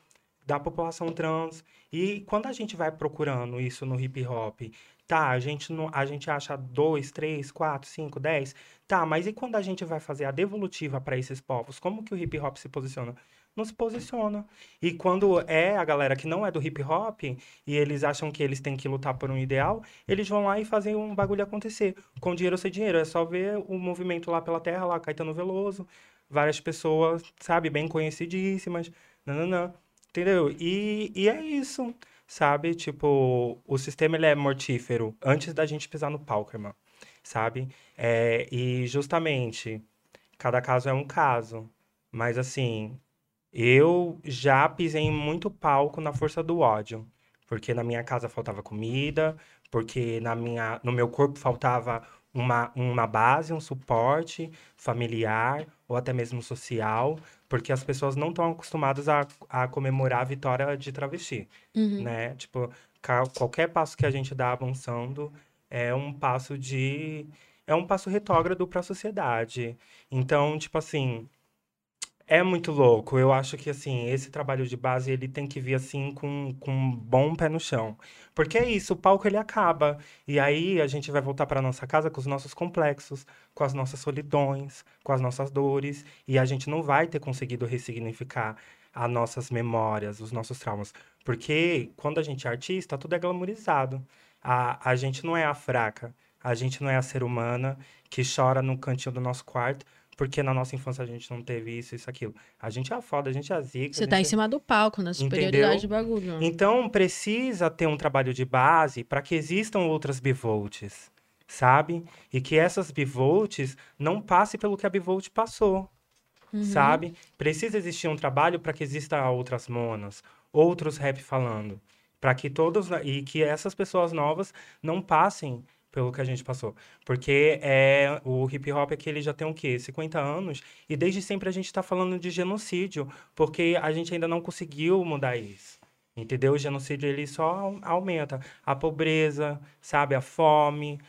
da população trans. E quando a gente vai procurando isso no hip hop, tá, a gente, não, a gente acha dois, três, quatro, cinco, dez, tá, mas e quando a gente vai fazer a devolutiva para esses povos, como que o hip hop se posiciona? Não se posiciona. E quando é a galera que não é do hip hop e eles acham que eles têm que lutar por um ideal, eles vão lá e fazem um bagulho acontecer. Com dinheiro ou sem dinheiro. É só ver o movimento lá pela terra, lá, Caetano Veloso, várias pessoas, sabe, bem conhecidíssimas, nananã. Entendeu? E, e é isso, sabe? Tipo, o sistema ele é mortífero antes da gente pisar no palco, irmão. Sabe? É, e justamente, cada caso é um caso. Mas assim, eu já pisei em muito palco na força do ódio. Porque na minha casa faltava comida, porque na minha, no meu corpo faltava uma, uma base, um suporte familiar ou até mesmo social, porque as pessoas não estão acostumadas a, a comemorar a vitória de travesti, Uhum. né? Tipo, qualquer passo que a gente dá avançando é um passo de... É um passo retrógrado para a sociedade. Então, tipo assim, é muito louco. Eu acho que, assim, esse trabalho de base, ele tem que vir, assim, com, com um bom pé no chão. Porque é isso, o palco, ele acaba. E aí, a gente vai voltar para nossa casa com os nossos complexos, com as nossas solidões, com as nossas dores. E a gente não vai ter conseguido ressignificar as nossas memórias, os nossos traumas. Porque quando a gente é artista, tudo é glamourizado. A, a gente não é a fraca. A gente não é a ser humana que chora no cantinho do nosso quarto porque na nossa infância a gente não teve isso, isso, aquilo. A gente é foda, a gente é zica. Você tá em gente cima do palco, na superioridade do bagulho. Então precisa ter um trabalho de base para que existam outras bivolts, sabe? E que essas bivolts não passem pelo que a bivolt passou, Uhum. sabe? Precisa existir um trabalho para que exista outras monas, outros rap falando, para que todos e que essas pessoas novas não passem pelo que a gente passou. Porque é, o hip hop aqui ele já tem o quê? 50 anos e desde sempre a gente está falando de genocídio, porque a gente ainda não conseguiu mudar isso. Entendeu? O genocídio ele só au- aumenta a pobreza, sabe, a fome.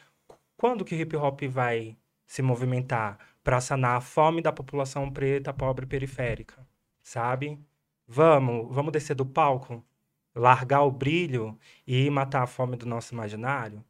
Quando que o hip hop vai se movimentar para sanar a fome da população preta, pobre, periférica, sabe? Vamos, vamos descer do palco, largar o brilho e matar a fome do nosso imaginário?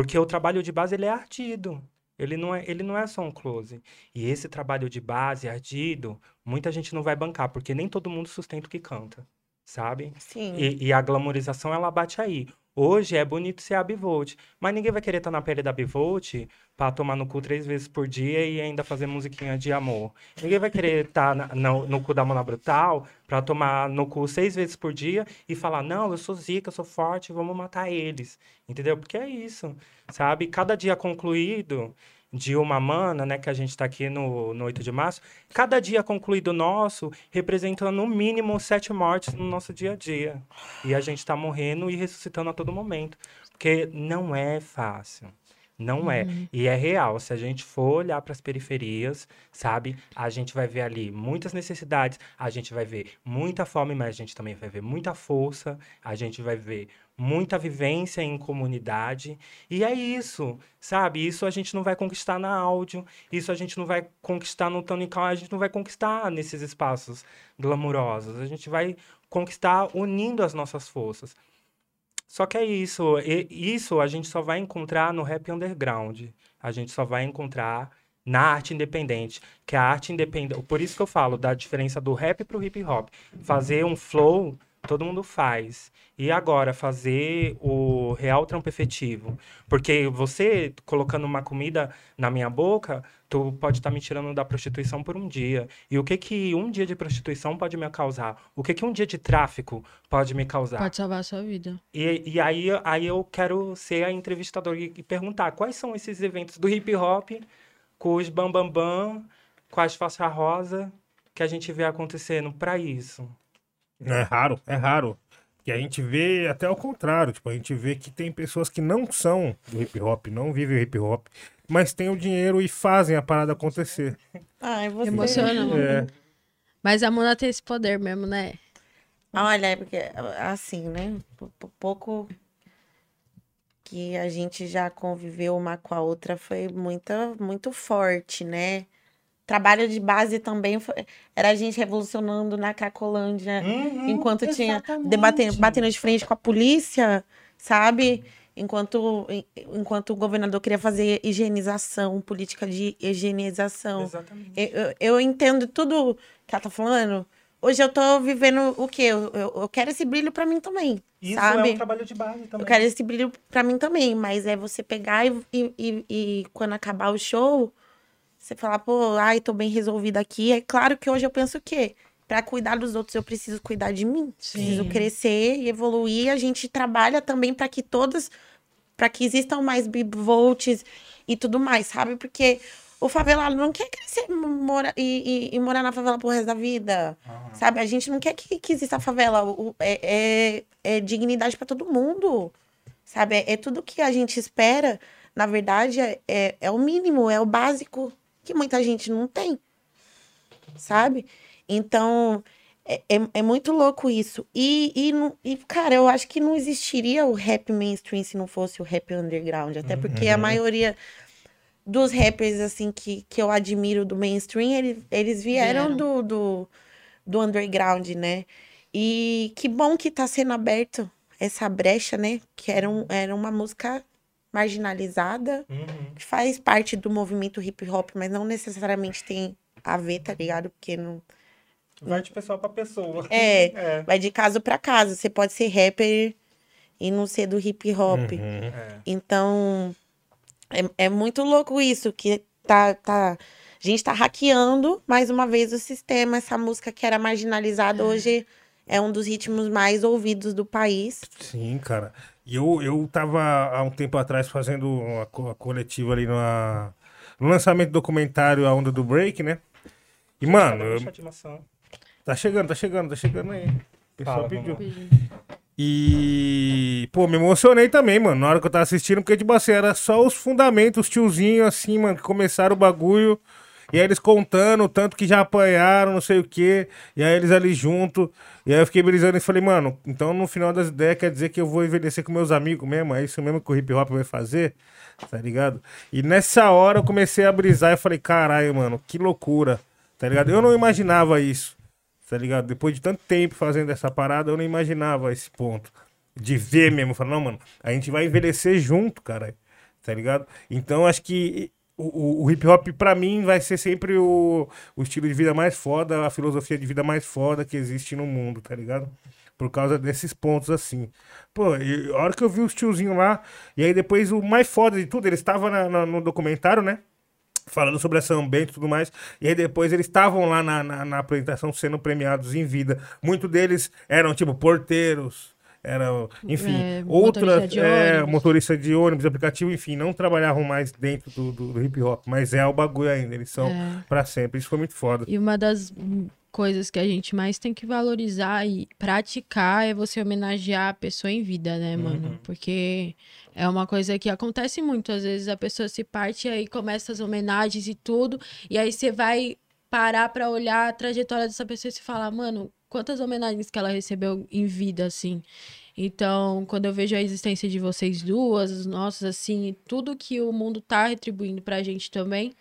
Porque o trabalho de base ele é ardido. Ele não é, ele não é só um close. E esse trabalho de base ardido, muita gente não vai bancar, porque nem todo mundo sustenta o que canta, sabe? Sim. E, e a glamorização, ela bate aí. Hoje é bonito ser a Bivolt, mas ninguém vai querer estar na pele da Bivolt pra tomar no cu três vezes por dia e ainda fazer musiquinha de amor. Ninguém vai querer estar na- no, no cu da Mona Brutal pra tomar no cu seis vezes por dia e falar, não, eu sou zica, eu sou forte, vamos matar eles. Entendeu? Porque é isso, sabe? Cada dia concluído de uma mana, né, que a gente tá aqui no, no 8 de março, cada dia concluído nosso representa no mínimo sete mortes no nosso dia a dia. E a gente tá morrendo e ressuscitando a todo momento. Porque não é fácil. Não é. E é real. Se a gente for olhar para as periferias, sabe? A gente vai ver ali muitas necessidades, a gente vai ver muita fome, mas a gente também vai ver muita força, a gente vai ver muita vivência em comunidade. E é isso, sabe? Isso a gente não vai conquistar na áudio, isso a gente não vai conquistar no Tonical, a gente não vai conquistar nesses espaços glamurosos. A gente vai conquistar unindo as nossas forças. Só que é isso, e- isso a gente só vai encontrar no rap underground. A gente só vai encontrar na arte independente, que a arte independente, por isso que eu falo da diferença do rap pro hip hop. Fazer um flow, todo mundo faz. E agora fazer o real trampo efetivo, porque você colocando uma comida na minha boca, tu pode estar me tirando da prostituição por um dia. E o que que um dia de prostituição pode me causar? O que que um dia de tráfico pode me causar? Pode salvar a sua vida. E, e aí, aí eu quero ser a entrevistadora e, e perguntar quais são esses eventos do hip hop com os bam bam bam, com as faixas rosa que a gente vê acontecendo para isso. É raro, é raro. E a gente vê até ao contrário, tipo, a gente vê que tem pessoas que não são do hip hop, não vivem o hip hop, mas têm o dinheiro e fazem a parada acontecer. Ai, você... Emocionante. É. Mas a Mona tem esse poder mesmo, né? Olha, é porque, assim, né? Pouco que a gente já conviveu uma com a outra foi muita, muito forte, né? Trabalho de base também foi- era a gente revolucionando na Cracolândia, enquanto tinha debatendo, batendo de frente com a polícia, sabe? Enquanto, en- enquanto o governador queria fazer higienização, política de higienização. Exatamente. Eu, eu- entendo tudo que ela tá falando. Hoje eu tô vivendo o quê? Eu, eu, eu quero esse brilho pra mim também, Isso sabe? é um trabalho de base também. Eu quero esse brilho pra mim também, mas é você pegar e, e, e- e quando acabar o show, você falar, pô, ai, tô bem resolvida aqui. É claro que hoje eu penso o quê? Pra cuidar dos outros, eu preciso cuidar de mim. Preciso crescer e evoluir. A gente trabalha também pra que todas, pra que existam mais bivolts e tudo mais, sabe? Porque o favelado não quer crescer mora, e, e- e morar na favela pro resto da vida. Sabe? A gente não quer que, que exista a favela. O- é, é, é dignidade pra todo mundo. Sabe? É, é tudo que a gente espera. Na verdade, é, é, é o mínimo, é o básico que muita gente não tem. Sabe? Então, é, é, é muito louco isso. E, e, não- e, cara, eu acho que não existiria o rap mainstream se não fosse o rap underground. Até porque a maioria dos rappers, assim, que, que eu admiro do mainstream, eles, eles vieram, Vieram. Do, do, do underground, né? E que bom que tá sendo aberto essa brecha, né? Que era, um, era uma música marginalizada, Uhum. que faz parte do movimento hip hop, mas não necessariamente tem a ver, tá ligado? Porque não. Vai de pessoa para pessoa. É, É. vai de caso pra caso. Você pode ser rapper e não ser do hip hop. Uhum. É. Então, é, é muito louco isso, que tá, tá, a gente tá hackeando mais uma vez o sistema. Essa música que era marginalizada hoje é um dos ritmos mais ouvidos do país. Sim, cara. E eu, eu tava há um tempo atrás fazendo uma, co- coletiva ali numa, no lançamento do documentário A Onda do Break, né? E, mano, eu- Puxa de maçã. tá chegando, tá chegando, tá chegando aí. O pessoal Fala, pediu. E, pô, me emocionei também, mano, na hora que eu tava assistindo, porque, tipo assim, era só os fundamentos, os tiozinhos, assim, mano, que começaram o bagulho. E aí eles contando o tanto que já apanharam, não sei o quê. E aí eles ali junto. E aí eu fiquei brisando e falei, mano, então no final das ideias quer dizer que eu vou envelhecer com meus amigos mesmo? É isso mesmo que o hip hop vai fazer? Tá ligado? E nessa hora eu comecei a brisar e falei, caralho, mano, que loucura. Tá ligado? Eu não imaginava isso. Tá ligado? Depois de tanto tempo fazendo essa parada, eu não imaginava esse ponto. De ver mesmo. Falar, não, mano, a gente vai envelhecer junto, cara. Tá ligado? Então acho que o, o- hip hop, pra mim, vai ser sempre o, o estilo de vida mais foda, a filosofia de vida mais foda que existe no mundo, tá ligado? Por causa desses pontos assim. Pô, e a hora que eu vi os tiozinhos lá, e aí depois o mais foda de tudo, eles estavam no documentário, né? Falando sobre essa ambiente e tudo mais. E aí depois eles estavam lá na, na, na apresentação sendo premiados em vida. Muitos deles eram, tipo, porteiros. Eram, enfim, É, outras. motorista de é, ônibus. motorista de ônibus, aplicativo, enfim, não trabalhavam mais dentro do, do- do hip hop. Mas é o bagulho ainda. Eles são É. pra sempre. Isso foi muito foda. E uma das coisas que a gente mais tem que valorizar e praticar é você homenagear a pessoa em vida, né, mano? Porque é uma coisa que acontece muito. Às vezes a pessoa se parte e aí começa as homenagens e tudo, e aí você vai parar pra olhar a trajetória dessa pessoa e se falar, mano, quantas homenagens que ela recebeu em vida, assim. Então, quando eu vejo a existência de vocês duas, os nossos, assim, e tudo que o mundo tá retribuindo pra gente também,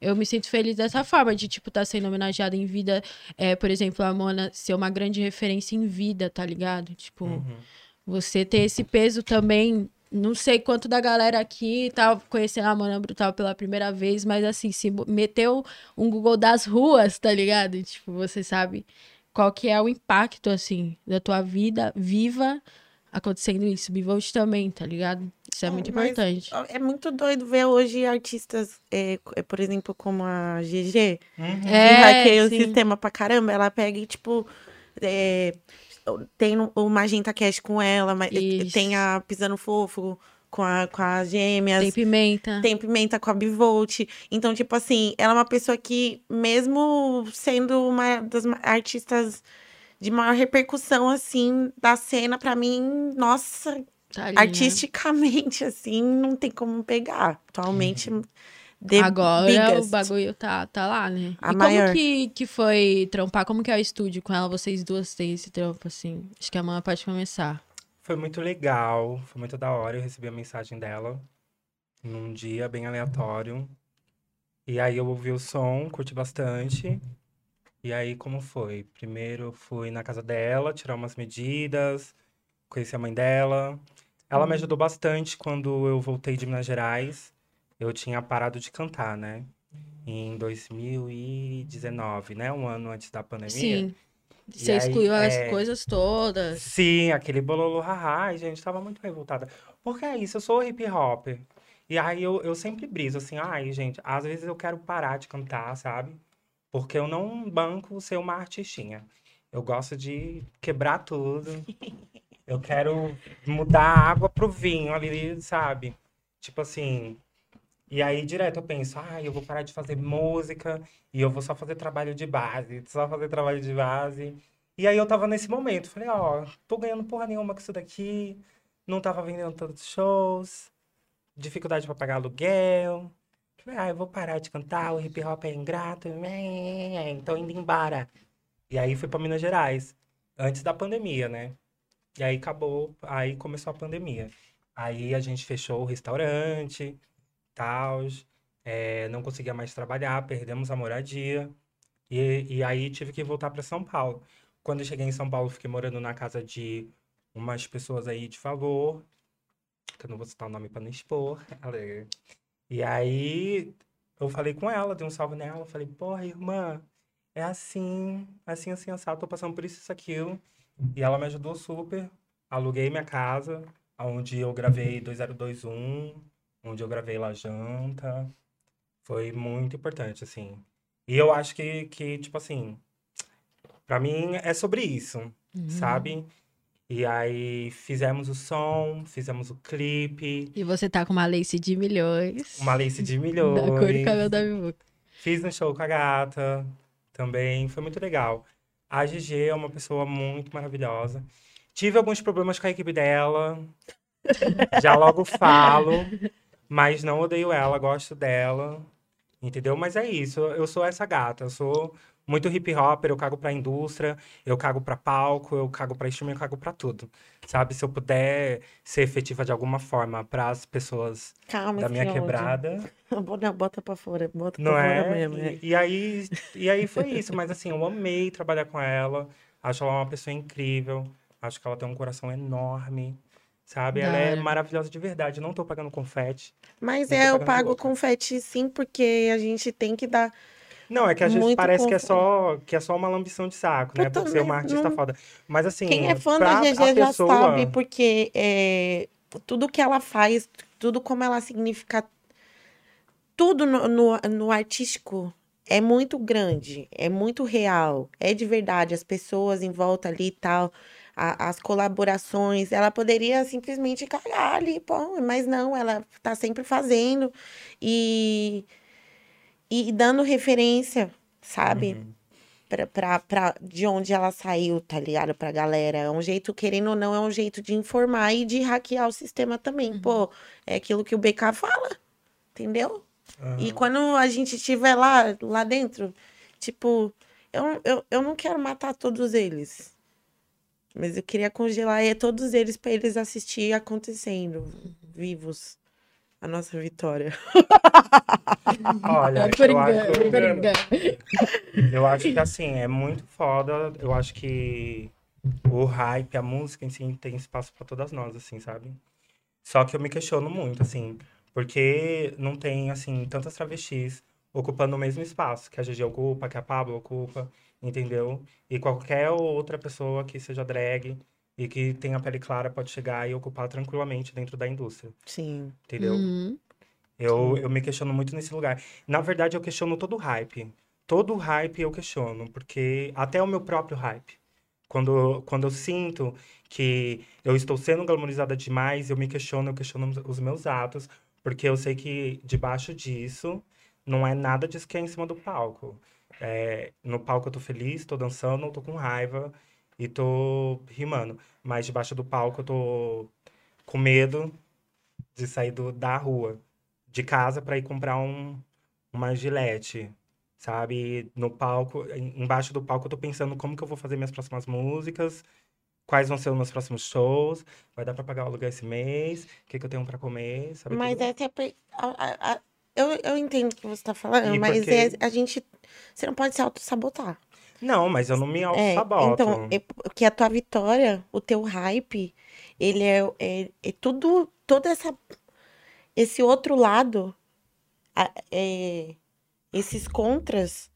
eu me sinto feliz dessa forma, de, tipo, estar sendo homenageada em vida. É, por exemplo, a Mona ser uma grande referência em vida, tá ligado? Tipo, Uhum. você ter esse peso também. Não sei quanto da galera aqui tá conhecendo a Mona Brutal pela primeira vez, mas assim, se meteu um Google das ruas, tá ligado? Tipo, você sabe qual que é o impacto, assim, da tua vida viva acontecendo isso. Bivolt também, tá ligado? Isso é É, muito mas- importante. É muito doido ver hoje artistas, é, é, por exemplo, como a GG, Uhum. que É, hackeia o sim. sistema pra caramba. Ela pega e, tipo, é, tem o Magenta Cash com ela, mas Isso. tem a Pisando Fofo com, a, com as gêmeas. Tem pimenta. Tem Pimenta com a Bivolt. Então, tipo assim, ela é uma pessoa que, mesmo sendo uma das artistas de maior repercussão, assim, da cena, pra mim, nossa, Tá ali, né? artisticamente, assim, não tem como pegar. Atualmente, the Agora biggest. o bagulho tá, tá lá, né? A e maior. como que, que foi trampar? Como que é o estúdio com ela? Vocês duas têm esse trampo, assim? Acho que a Mãe pode começar. Foi muito legal, foi muito da hora. Eu recebi a mensagem dela num dia bem aleatório. E aí eu ouvi o som, curti bastante. E aí, como foi? Primeiro fui na casa dela, tirar umas medidas, conheci a mãe dela. Ela me ajudou bastante quando eu voltei de Minas Gerais. Eu tinha parado de cantar, né? Em 2019, né? Um ano antes da pandemia. Sim. Você aí, excluiu as é, coisas todas. Sim, aquele bololo haha, ai, gente, tava muito revoltada. Porque é isso, eu sou hip hop. E aí eu, eu sempre briso assim, ai, gente, às vezes eu quero parar de cantar, sabe? Porque eu não banco ser uma artistinha. Eu gosto de quebrar tudo. Eu quero mudar a água pro vinho ali, sabe? Tipo assim. E aí, direto, eu penso, ah, eu vou parar de fazer música e eu vou só fazer trabalho de base, só fazer trabalho de base. E aí eu tava nesse momento, falei, ó, tô ganhando porra nenhuma com isso daqui, não tava vendendo tantos shows, dificuldade pra pagar aluguel. Falei, ah, eu vou parar de cantar, o hip hop é ingrato, então indo embora. E aí fui pra Minas Gerais, antes da pandemia, né? E aí acabou, aí começou a pandemia. Aí a gente fechou o restaurante, tal, é, não conseguia mais trabalhar, perdemos a moradia. E, e aí tive que voltar para São Paulo. Quando eu cheguei em São Paulo, fiquei morando na casa de umas pessoas aí de favor, que eu não vou citar o nome para não expor. E aí eu falei com ela, dei um salve nela, falei, porra, irmã, é assim, assim, assim, assado, tô passando por isso, isso, aquilo. E ela me ajudou super. Aluguei minha casa, onde eu gravei 2021, onde eu gravei La Janta. Foi muito importante, assim. E eu acho que, que tipo assim, pra mim é sobre isso, Uhum. sabe? E aí fizemos o som, fizemos o clipe, E você tá com uma lace de milhões. uma lace de Da cor do milhões. cabelo da Bivuca. Fiz um show com a gata também, foi muito legal. A GG é uma pessoa muito maravilhosa. Tive alguns problemas com a equipe dela, já logo falo, mas não odeio ela, gosto dela, entendeu? Mas é isso, eu sou essa gata, eu sou muito hip hopper, eu cago pra indústria, eu cago pra palco, eu cago pra streaming, eu cago pra tudo, sabe? Se eu puder ser efetiva de alguma forma para as pessoas Calma, da minha ódio. quebrada, Não, bota pra fora, bota não pra é? fora mesmo. é. E, e aí, e aí foi isso. Mas assim, eu amei trabalhar com ela. Acho ela uma pessoa incrível. Acho que ela tem um coração enorme. Sabe? Ela é maravilhosa de verdade. Não tô pagando confete. Mas é, eu pago confete sim, porque a gente tem que dar Não, é que a gente Muito parece que é, só, que é só uma lambição de saco, né? Eu Por ser uma artista não- foda. Mas assim, Quem é fã da GG já pessoa- sabe, porque é, tudo que ela faz, tudo como ela significa, tudo no, no, no artístico é muito grande, é muito real, é de verdade. As pessoas em volta ali e tal, a- as colaborações, ela poderia simplesmente cagar ali, pô, mas não, ela tá sempre fazendo e, e dando referência, sabe? Uhum. pra, pra, pra, de onde ela saiu, tá ligado? Pra galera. É um jeito, querendo ou não, é um jeito de informar e de hackear o sistema também. Pô, é aquilo que o BK fala, entendeu? E quando a gente estiver lá, lá dentro, tipo, eu, eu, eu não quero matar todos eles. Mas eu queria congelar e todos eles pra eles assistir acontecendo, vivos. A nossa vitória. Olha, eu acho, eu acho que assim, é muito foda. Eu acho que o hype, a música em si tem espaço pra todas nós, assim, sabe? Só que eu me questiono muito, assim, porque não tem, assim, tantas travestis ocupando o mesmo espaço que a GG ocupa, que a Pablo ocupa, entendeu? E qualquer outra pessoa que seja drag e que tenha pele clara pode chegar e ocupar tranquilamente dentro da indústria, Sim. entendeu? Uhum. Eu, eu me questiono muito nesse lugar. Na verdade, eu questiono todo o hype. Todo o hype eu questiono, porque até o meu próprio hype. Quando, quando eu sinto que eu estou sendo glamorizada demais, eu me questiono, eu questiono os meus atos, porque eu sei que debaixo disso não é nada disso que é em cima do palco. É, no palco eu tô feliz, tô dançando, tô com raiva e tô rimando. Mas debaixo do palco eu tô com medo de sair do, da rua de casa para ir comprar um, uma gilete, sabe? No palco, em- embaixo do palco, eu tô pensando como que eu vou fazer minhas próximas músicas, quais vão ser os meus próximos shows, vai dar para pagar o aluguel esse mês, o que, que eu tenho para comer, sabe? Mas tudo? essa é. a- a- a- eu, eu entendo o que você tá falando, E mas porque- é, a gente. Você não pode se auto-sabotar. Não, mas eu não me É, auto-saboto. então, é porque a tua vitória, o teu hype, ele é, é, é tudo, todo essa, esse outro lado, é, esses contras,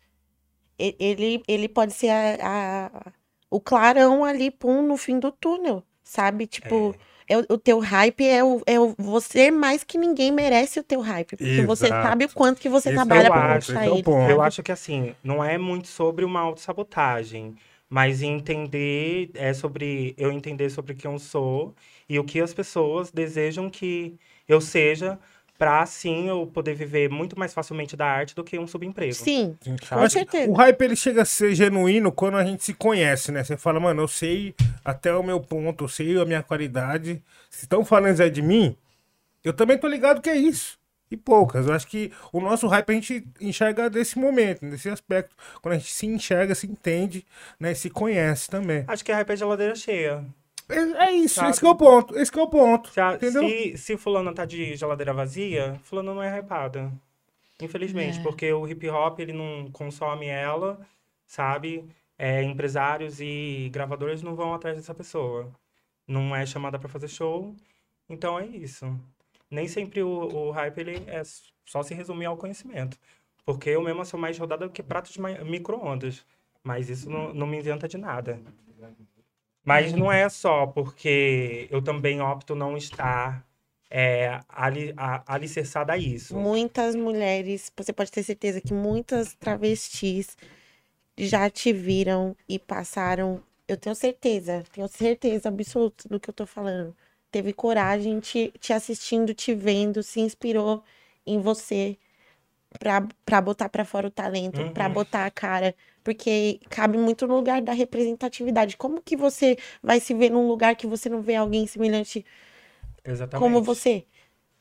ele, ele pode ser a, a- o clarão ali, pum, no fim do túnel, sabe? Tipo, é o, o teu hype é o, é o você mais que ninguém merece o teu hype, porque você Exato. sabe o quanto que você Esse é trabalha pra ponto, conquistar esse é o ele, ponto. sabe? Eu acho que assim, não é muito sobre uma autossabotagem, mas entender é sobre eu entender sobre quem eu sou e o que as pessoas desejam que eu seja para assim eu poder viver muito mais facilmente da arte do que um subemprego. Sim, com acho que certeza. O hype ele chega a ser genuíno quando a gente se conhece, né? Você fala, mano, eu sei até o meu ponto, eu sei a minha qualidade. Se estão falando Zé de mim, eu também tô ligado que é isso. E poucas. Eu acho que o nosso hype a gente enxerga desse momento, nesse aspecto. Quando a gente se enxerga, se entende, né? Se conhece também. Acho que a hype é geladeira cheia. É, é isso, Sabe? esse que é o ponto. Esse que é o ponto. Se, a- Entendeu? se, se fulano tá de geladeira vazia, fulano não é hypada. Infelizmente, É. porque o hip hop ele não consome ela, sabe? É, empresários e gravadores não vão atrás dessa pessoa. Não é chamada pra fazer show, então é isso. Nem sempre o, o hype ele é só se resumir ao conhecimento. Porque eu mesma sou mais rodada do que prato de micro-ondas. Mas isso não, não me isenta de nada. Mas não é só porque eu também opto não estar é, ali, a, alicerçada a isso. Muitas mulheres, você pode ter certeza que muitas travestis já te viram e passaram. Eu tenho certeza, tenho certeza absoluta do que eu tô falando. Teve coragem te, te assistindo, te vendo, se inspirou em você pra, pra botar pra fora o talento, pra Uhum. botar a cara. Porque cabe muito no lugar da representatividade. Como que você vai se ver num lugar que você não vê alguém semelhante Exatamente. como você?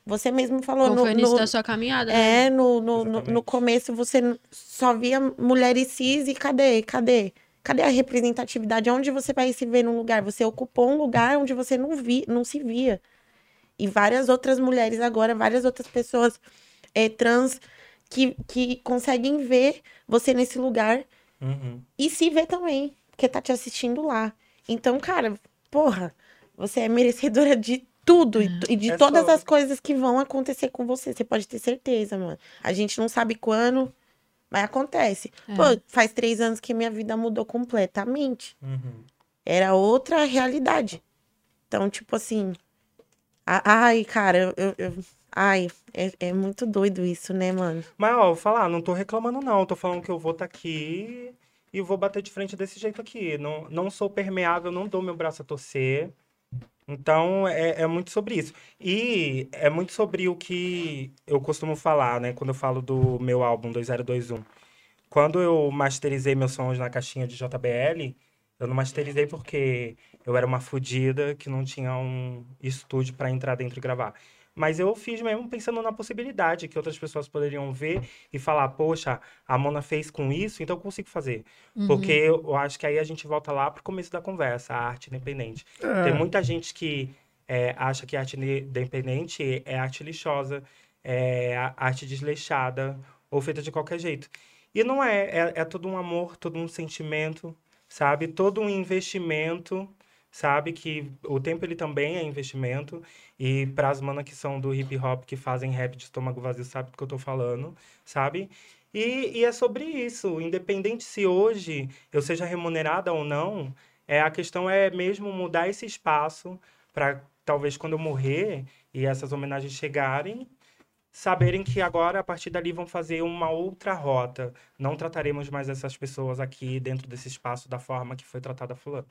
Você mesmo falou Como no, foi o início no- da sua caminhada, né? é, no, no, no, no começo você só via mulheres cis e cadê? Cadê? Cadê a representatividade? Onde você vai se ver num lugar? Você ocupou um lugar onde você não, vi, não se via. E várias outras mulheres agora, várias outras pessoas é, trans que, que conseguem ver você nesse lugar Uhum. e se ver também, porque tá te assistindo lá. Então, cara, porra, você é merecedora de tudo e, e de É todas só- as coisas que vão acontecer com você. Você pode ter certeza, mano. A gente não sabe quando, Mas acontece. É. Pô, faz três anos que minha vida mudou completamente. Uhum. Era outra realidade. Então, tipo assim. a- Ai, cara, eu- eu- ai, é, é muito doido isso, né, mano? Mas, ó, vou falar, não tô reclamando, não. Tô falando que eu vou estar aqui e vou bater de frente desse jeito aqui. Não, não sou permeável, não dou meu braço a torcer. Então, é, é muito sobre isso. E é muito sobre o que eu costumo falar, né? Quando eu falo do meu álbum 2021. Quando eu masterizei meus sons na caixinha de JBL, eu não masterizei porque eu era uma fodida que não tinha um estúdio para entrar dentro e gravar. Mas eu fiz mesmo pensando na possibilidade que outras pessoas poderiam ver e falar, poxa, a Mona fez com isso, então eu consigo fazer. Uhum. Porque eu acho que aí a gente volta lá pro começo da conversa, a arte independente. Tem muita gente que é, acha que a arte independente é arte lixosa, é a- arte desleixada, ou feita de qualquer jeito. E não é, é, é todo um amor, todo um sentimento, sabe? Todo um investimento, sabe? Que o tempo ele também é investimento. E para as manas que são do hip hop, que fazem rap de estômago vazio, sabe do que eu tô falando, sabe? E, e é sobre isso. Independente se hoje eu seja remunerada ou não, é, a questão é mesmo mudar esse espaço para talvez quando eu morrer e essas homenagens chegarem, saberem que agora, a partir dali, vão fazer uma outra rota. Não trataremos mais essas pessoas aqui dentro desse espaço da forma que foi tratada fulano.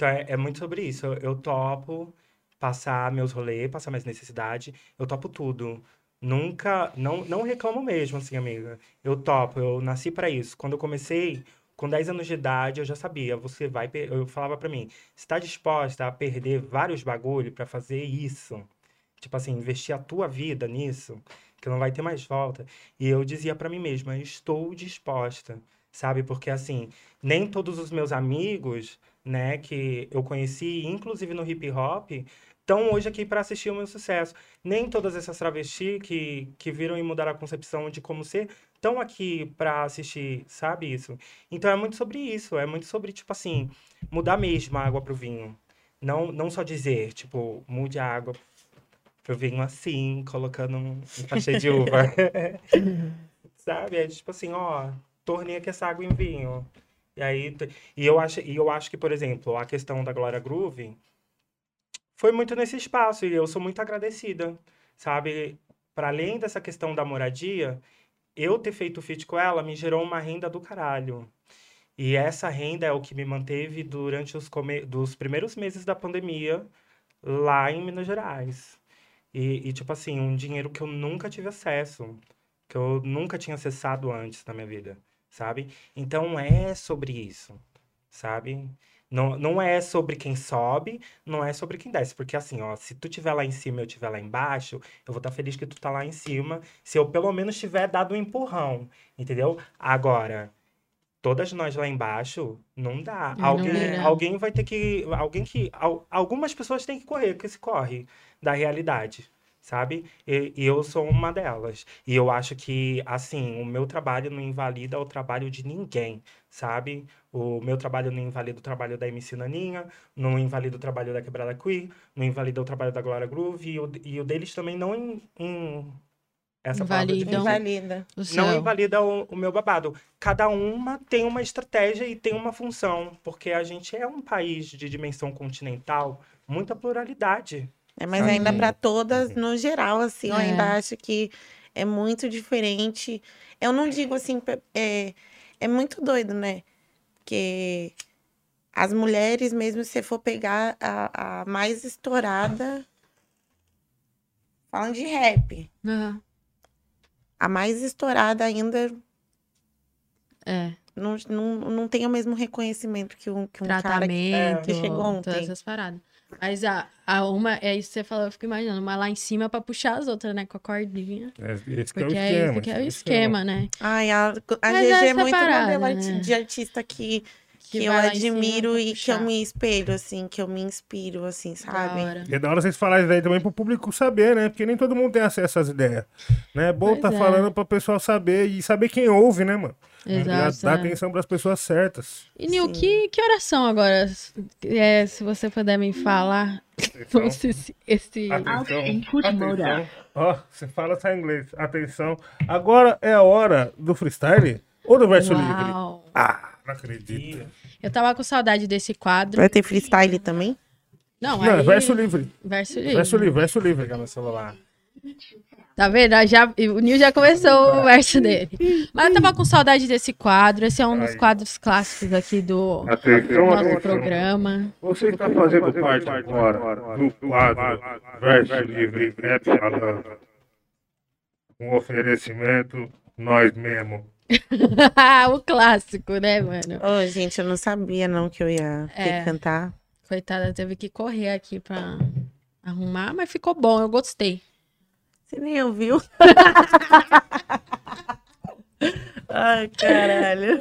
Então, é, é muito sobre isso. Eu, eu topo passar meus rolês, passar minhas necessidades. Eu topo tudo. Nunca, não, não reclamo mesmo, assim, amiga. Eu topo, eu nasci para isso. Quando eu comecei, com 10 anos de idade, eu já sabia, você vai, eu falava para mim, está disposta a perder vários bagulho para fazer isso? Tipo assim, investir a tua vida nisso, que não vai ter mais volta. E eu dizia para mim mesma, estou disposta, sabe? Porque assim, nem todos os meus amigos, né, que eu conheci, inclusive no hip hop, estão hoje aqui para assistir o meu sucesso. Nem todas essas travestis que, que viram e mudaram a concepção de como ser estão aqui para assistir, sabe isso? Então é muito sobre isso, é muito sobre, tipo assim, mudar mesmo a água pro vinho. Não, não só dizer, tipo, mude a água pro vinho assim, colocando um, um cachê de uva. Sabe? É tipo assim, ó, tornei aqui essa água em vinho. E aí, e eu acho, e eu acho que, por exemplo, a questão da Glória Groove foi muito nesse espaço e eu sou muito agradecida, sabe? Para além dessa questão da moradia, eu ter feito feat com ela me gerou uma renda do caralho. E essa renda é o que me manteve durante os come... dos primeiros meses da pandemia lá em Minas Gerais. E, e, tipo assim, um dinheiro que eu nunca tive acesso, que eu nunca tinha acessado antes na minha vida, sabe? Então é sobre isso, sabe? Não, não é sobre quem sobe, não é sobre quem desce. Porque assim, ó, se tu tiver lá em cima e eu tiver lá embaixo, eu vou estar feliz que tu tá lá em cima, se eu pelo menos tiver dado um empurrão, entendeu? Agora, todas nós lá embaixo, não dá. Não alguém, dá. alguém vai ter que. Alguém que. al- algumas pessoas têm que correr, que se corre da realidade. Sabe? E, e eu sou uma delas. E eu acho que, assim, o meu trabalho não invalida o trabalho de ninguém, sabe? O meu trabalho não invalida o trabalho da MC Naninha, não invalida o trabalho da Quebrada Queer, não invalida o trabalho da Glória Groove, e o, e o deles também não. In, in- essa palavra é. Invalida. O Não invalida o, o meu babado. Cada uma tem uma estratégia e tem uma função, porque a gente é um país de dimensão continental, muita pluralidade. É, mas ainda para todas, no geral, assim, eu É. ainda acho que é muito diferente. Eu não digo assim, é, é muito doido, né? Porque as mulheres, mesmo se você for pegar a, a mais estourada, falando de rap, Aham. a mais estourada ainda É, não, não, não tem o mesmo reconhecimento que um, que um cara que tratamento, que chegou todas ontem. essas paradas. Mas a, a uma, é isso que você falou, eu fico imaginando, uma lá em cima pra puxar as outras, né, com a cordinha. É, esse que é o Porque é, esquema. isso que é o esquema, né? Ai, a, a Mas GG é muito parada, modelo né? de artista que, que, eu em cima admiro pra e que eu me espelho, assim, que eu me inspiro, assim, sabe? E é da hora vocês falarem isso daí também pro público saber, né? Porque nem todo mundo tem acesso às ideias. Né? É bom Pois tá é. falando pro pessoal saber e saber quem ouve, né, mano? Exato. Dar é. atenção pras pessoas certas. E Nil, Sim. que, que oração agora? É, se você puder me falar. Atenção. Esse, esse... Atenção, atenção. Ó, você fala só inglês. Atenção. Agora é a hora do freestyle ou do verso livre? Uau. Ah, não acredito. Eu tava com saudade desse quadro. Vai ter freestyle também? Não, Não, é aí... verso livre. Verso livre. Verso livre, verso livre. Pegar meu celular. Tá vendo? Já, o Nil já começou o verso dele. Mas eu tava com saudade desse quadro. Esse é um dos quadros clássicos aqui do Atenção, nosso atenção. programa. Você está fazendo parte agora do quadro Verso Livre Rap Falando. Um oferecimento, nós mesmo. o clássico, né, mano? Ô, gente, eu não sabia não que eu ia ter É. que cantar. Coitada, teve que correr aqui pra arrumar, mas ficou bom, eu gostei. Você nem ouviu? Ai, caralho.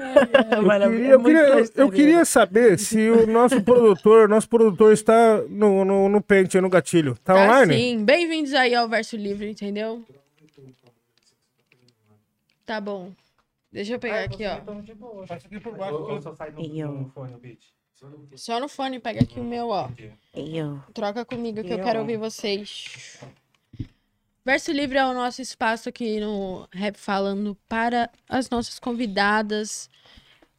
Eu queria, eu, queria, eu queria saber se o nosso produtor, nosso produtor está no, no, no pente, no gatilho. Tá Tá online? sim, bem-vindos aí ao Verso Livre, entendeu? Tá bom. Deixa eu pegar aqui, ó. Passa aqui por Eu só saio eu? no, no fone, o beat. Só no fone, pega aqui o meu, ó. Eu. Troca comigo que eu Eu. quero ouvir vocês. Verso Livre é o nosso espaço aqui no Rap Falando para as nossas convidadas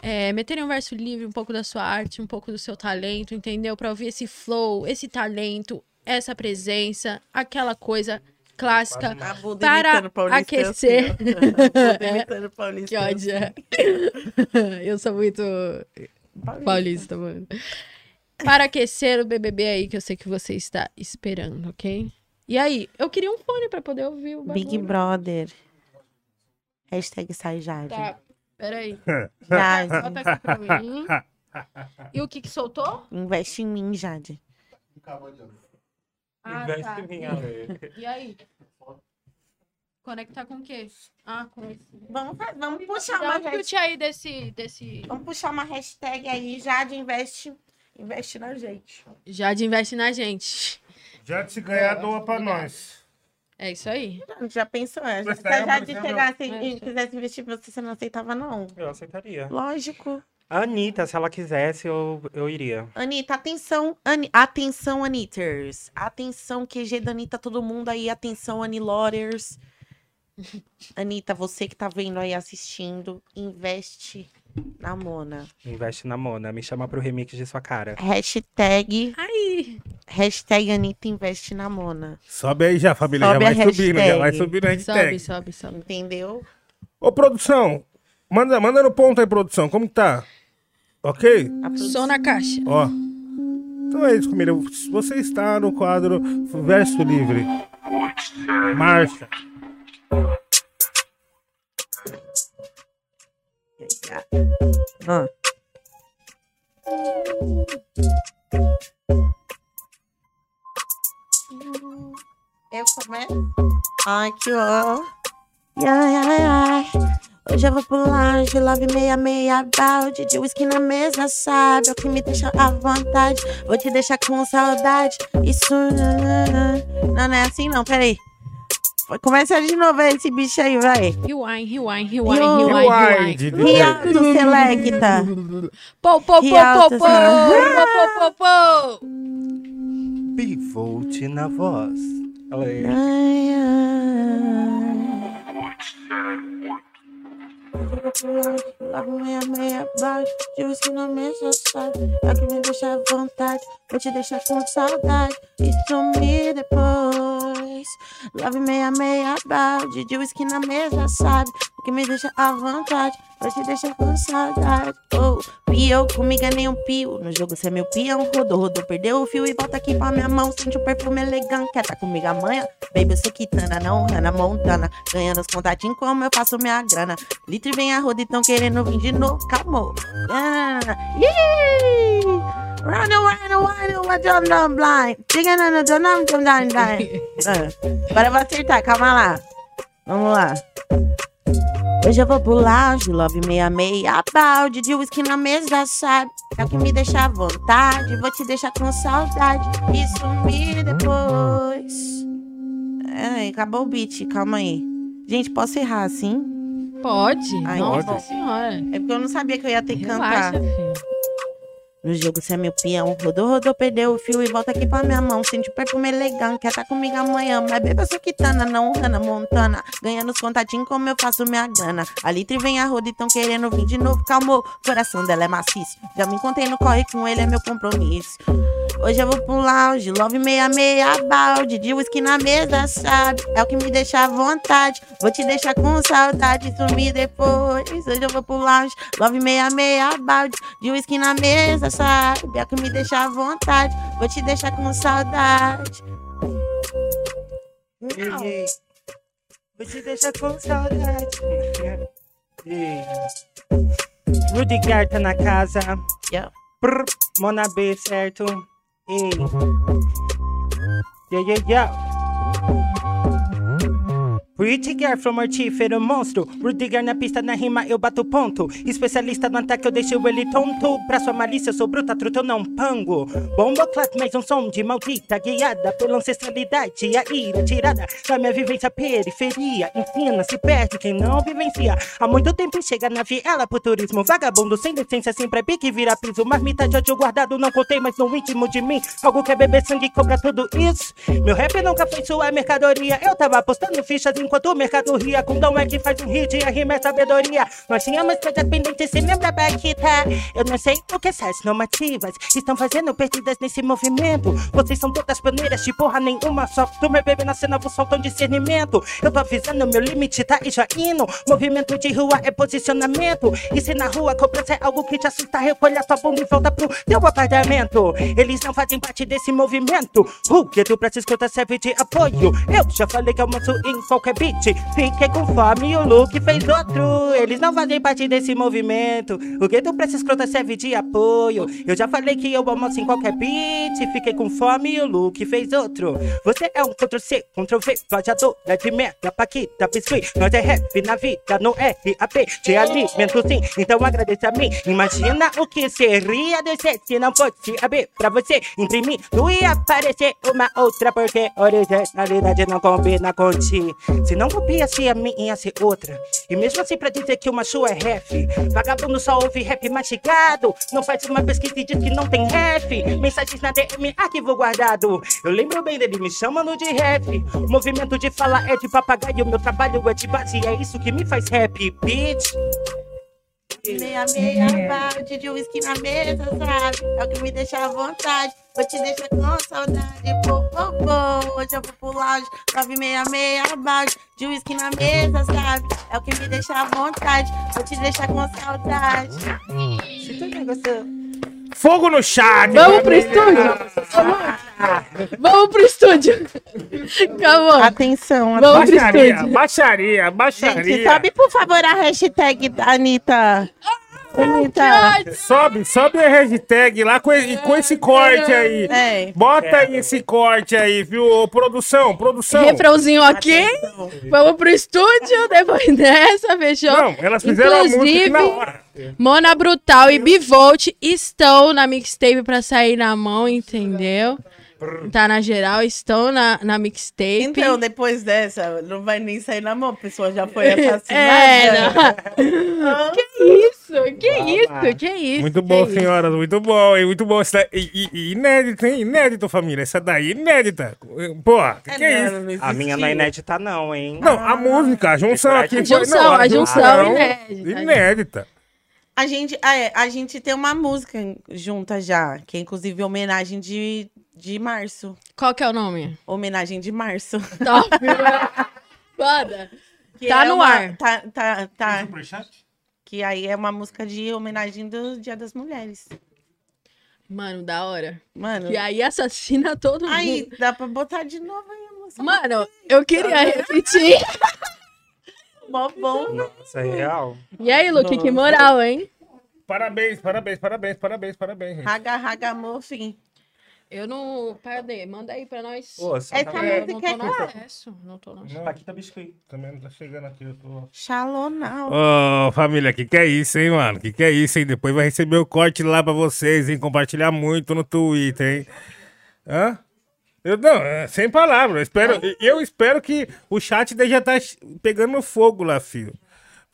é, meterem um verso livre, um pouco da sua arte, um pouco do seu talento, entendeu? Para ouvir esse flow, esse talento, essa presença, aquela coisa clássica. Para Paulista aquecer. assim, ó. Buda imitando Paulista Que ódio. assim. Eu sou muito paulista, mano. Para aquecer o BBB aí, que eu sei que você está esperando, ok? E aí, eu queria um fone pra poder ouvir o Big bagulho. Brother. Hashtag sai Jade. Tá, peraí. Jade. Bota aqui pra mim. E o que que soltou? Investe em mim, Jade. Ah, Investe tá. em mim, Ale. E aí? Conectar com o quê? Ah, com esse. Vamos, vamos puxar uma um hashtag. aí desse, desse... Vamos puxar uma hashtag aí, Jade investe, investe na gente. Jade investe na gente. Já se ganhar, doa pra nós. É isso aí. Já pensou? é? Se Mas a Jade mas chegasse eu- e quisesse investir em você, você não aceitava, não? Eu aceitaria. Lógico. A Anitta, se ela quisesse, eu, eu iria. Anitta, atenção, Ani... atenção, Anitters. Atenção, QG da Anitta, todo mundo aí. Atenção, Anilorers. Anitta, você que tá vendo aí assistindo, investe na Mona. Investe na Mona. Me chama pro remix de sua cara. Hashtag, Aí. hashtag Anitta investe na Mona. Sobe aí já, família. Sobe já a vai subindo, já vai hashtag. subindo a Sobe, hashtag. sobe, sobe. Entendeu? Ô, produção, manda, manda no ponto aí, produção. Como que tá? Ok? A Som na caixa. Ó. Então é isso, família. Você está no quadro Verso Livre. Marcha. Ah. Eu começo? Ai, que ó. Ai, ai, ai. Hoje eu vou pular de love meia meia balde de whisky na mesa, sabe? É o que me deixa à vontade. Vou te deixar com saudade. Isso não, não, não é assim não, peraí. Começa de novo aí esse bicho aí, vai. Rewind, rewind, rewind, rewind, Rewind. rewind. Rialto Selecta. Pô, pô, pô, Rialto pô, pô, pô, pô, pô, pô. Pivote na voz. Ale. Ai, ai. Logo meia, meia baixo, de whisky na mesa, sabe? É que me deixa à vontade, vou te deixar com saudade e sumir depois. Love meia, meia balde, de whisky na mesa, sabe? O que me deixa à vontade, vou te deixar com saudade. Oh, pio, comigo é nem um pio. No jogo cê é meu peão, rodou, rodou, perdeu o fio e volta aqui pra minha mão. Sente o perfume elegante, quer tá comigo amanhã? Baby, eu sou Kitana, não Hannah Montana. Ganhando os contatinhos como eu faço minha grana. Litre vem a roda e tão querendo vir de novo. Calmou. Ah, yeah! Run, run, run, run, jump down blind. Dona, jump down blind. Agora eu vou acertar, calma lá. Vamos lá. Hoje eu vou pro lounge, love meia meia, balde de whisky na mesa, sabe? É o que me deixa à vontade, vou te deixar com saudade e sumir depois. É, acabou o beat, calma aí. Gente, posso errar assim? Pode. Ai, Nossa pode. senhora. É porque eu não sabia que eu ia ter que Relaxa, cantar. filho. No jogo você é meu peão. Rodou, rodou, perdeu o fio e volta aqui pra minha mão. Sente o perfume elegante, quer tá comigo amanhã. Mas beba sua quitana, não Hannah Montana. Ganhando os contatinhos como eu faço minha grana. A Litre vem a roda e tão querendo vir de novo. Calmou, coração dela é maciço. Já me encontrei no corre com ele, é meu compromisso. Hoje eu vou pro lounge, love meia meia balde de whisky na mesa, sabe? É o que me deixa à vontade. Vou te deixar com saudade, sumir depois. Hoje eu vou pro lounge, love meia meia balde de whisky na mesa, sabe? É o que me deixa à vontade. Vou te deixar com saudade. Não. Vou te deixar com saudade. Ei. Rudiger tá na casa. Yeah. Prr, Mona B, certo? Ei. Yeah, yeah, yeah. Girl from mortífero monstro Rudiger na pista, na rima eu bato ponto. Especialista no ataque eu deixo ele tonto. Pra sua malícia eu sou bruta, truta eu não pango. Bomba clap, mais um som de maldita Guiada. Pela ancestralidade A ira tirada da minha vivência periferia. Ensina, se perde quem não vivencia. Há muito tempo chega na viela pro turismo. Vagabundo sem licença sempre é pique vira piso. Marmita de ódio guardado não contei mais no íntimo de mim. Algo que é beber sangue cobra tudo isso. Meu rap nunca foi sua mercadoria. Eu tava apostando fichas enquanto o mercado ria Com dom é que faz um hit e a rima é sabedoria Nós tínhamos coisas pendentes, se lembra Baquita? Eu não sei o que essas normativas Estão fazendo perdidas nesse movimento. Vocês são todas paneiras de porra nenhuma Só tu meu bebê na cena, vos faltam discernimento. Eu tô avisando, meu limite tá e já indo. Movimento de rua é posicionamento. E se na rua cobrança é algo que te assusta Recolha tua bunda e volta pro teu apartamento. Eles não fazem parte desse movimento. O tu pra se escutar serve de apoio. Eu já falei que eu almoço em qualquer Fiquei com fome e o Luke fez outro. Eles não fazem parte desse movimento. O que tu pra se escutar serve de apoio. Eu já falei que eu almoço em qualquer beat Fiquei com fome e o Luke fez outro. Você é um Ctrl-C, Ctrl-V Plagiadora de merda, paquita, biscuit. Nós é rap na vida, no RAP Te alimento sim, então agradeça a mim. Imagina o que seria descer Se não fosse AB pra você imprimir. Não ia aparecer uma outra Porque originalidade não combina com ti Se não copiasse a minha ia ser outra. E mesmo assim pra dizer que uma sua é ref. Vagabundo só ouve rap mastigado. Não faz uma pesquisa e diz que não tem ref. Mensagens na DM, arquivo guardado. Eu lembro bem dele me chamando de ref. Movimento de fala é de papagaio. Meu trabalho é de base, é isso que me faz rap, bitch. Meia meia balde de whisky na mesa, sabe? É o que me deixa à vontade. Vou te deixar com saudade, pô, pô, pô. Hoje eu vou pro lounge, love meia meia balde de whisky na mesa, sabe? É o que me deixa à vontade. Vou te deixar com saudade. Se tu negócio Fogo no chat! Vamos pro estúdio? Vamos pro estúdio. Acabou. Atenção, Vamos pro Baixaria, estúdio. baixaria, baixaria. Gente, sobe por favor a hashtag da Anitta. Sobe, sobe a hashtag lá com, e- com esse corte aí. É. Bota aí esse corte aí, viu? Ô, produção, produção. Refrãozinho aqui. Vamos pro estúdio depois dessa, fechou? Não, elas fizeram a música na hora. Mona Brutal e Bivolt estão na mixtape pra sair na mão, entendeu? Tá na geral, estão na, na mixtape. Então, depois dessa, não vai nem sair na mão, a pessoa já foi assassinada. É, não. que isso? Que isso? Que isso? Muito bom, que isso? senhoras, muito bom, hein? Muito bom. Isso daí- E, e- e inédito, hein? Inédito, família. Essa daí, inédita. Pô, que, que é isso? A minha não é inédita não, hein Não, a música, a junção A aqui foi... junção, não, a junção inédita. Inédita. A gente, ah, é, a gente tem uma música junta já, que é inclusive homenagem de, de março. Qual que é o nome? Homenagem de março. Top. Foda. Que Tá é no uma- ar. Tá, tá, tá. Que aí é uma música de homenagem do Dia das Mulheres. Mano, da hora. Mano, E aí assassina todo mundo. aí dá pra botar de novo aí a música. Mano, eu queria repetir. Mó bom. Nossa, é real. E aí, Luke, que moral, hein? Parabéns, parabéns, parabéns, parabéns, parabéns. Raga, raga, mofim. Eu não. Cadê? Manda aí pra nós. Ô, só Essa tá- eu música não tô é no acesso. Não tô no acesso. Não, Aqui tá biscoito. também não tá chegando aqui, eu tô... Xalonal. Ô, família, que que é isso, hein, mano? Que que é isso, hein? Depois vai receber o corte lá pra vocês, hein? Compartilhar muito no Twitter, hein? Hã? Eu, não, é, sem palavras. Eu espero, eu espero que o chat daí já tá pegando fogo lá, filho.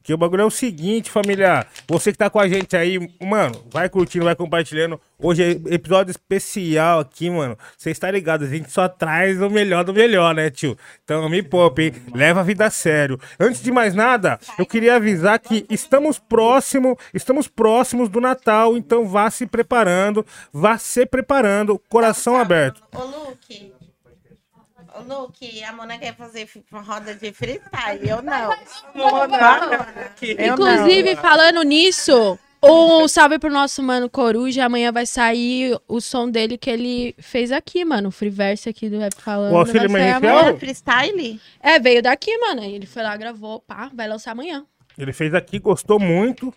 Porque o bagulho é o seguinte, família. Você que tá com a gente aí, mano, vai curtindo, vai compartilhando. Hoje é episódio especial aqui, mano. Você está ligado, a gente só traz o melhor do melhor, né, tio? Então me poupe, hein? Leva a vida a sério. Antes de mais nada, eu queria avisar que estamos próximo, estamos próximos do Natal, então vá se preparando, vá se preparando, coração aberto. Ô, Luke. Luke, a Mona quer fazer fi- roda de freestyle. Eu não. Eu Inclusive, falando nisso, um salve pro nosso mano Coruja. Amanhã vai sair o som dele que ele fez aqui, mano. O Freeverse aqui do Rap Falando. O auxílio não. Freestyle? É, veio daqui, mano. Ele foi lá, gravou, pá, vai lançar amanhã. Ele fez aqui, gostou muito.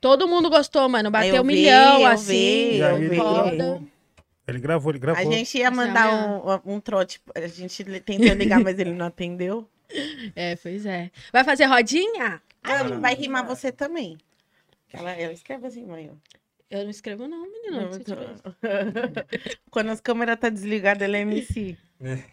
Todo mundo gostou, mano. Bateu eu um vi, milhão, eu assim. vi, eu foi vi. foda. Ele gravou, ele A gravou. gente ia mandar amanhã. um, um trote. A gente tentou ligar, mas ele não atendeu. É, pois é. Vai fazer rodinha? Ah, vai rimar você também. Ela, ela escreve assim, mãe. Eu não escrevo, não, menino. Não, sei te ver. Quando as câmeras tá desligadas, ela é MC.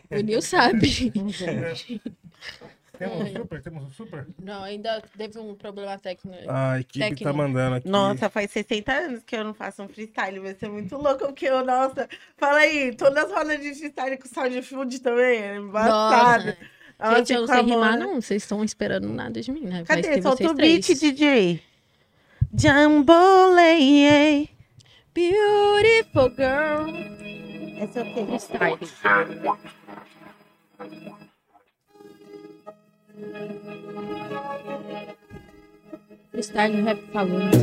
O Nil sabe. Temos um super? Temos um super? Não, ainda teve um problema técnico. A equipe tá Técnico. mandando aqui. Nossa, faz 60 anos que eu não faço um freestyle. Vai ser muito louco, porque eu, nossa. Fala aí, todas as rodas de freestyle com sound food também. É embaçado. Nossa. Gente, eu não sei rimar, não. Vocês estão esperando nada de mim, né? Cadê? Solta o beat. DJ. Jambolei. Beautiful girl. Esse é o quê? Freestyle. Freestyle rap falando.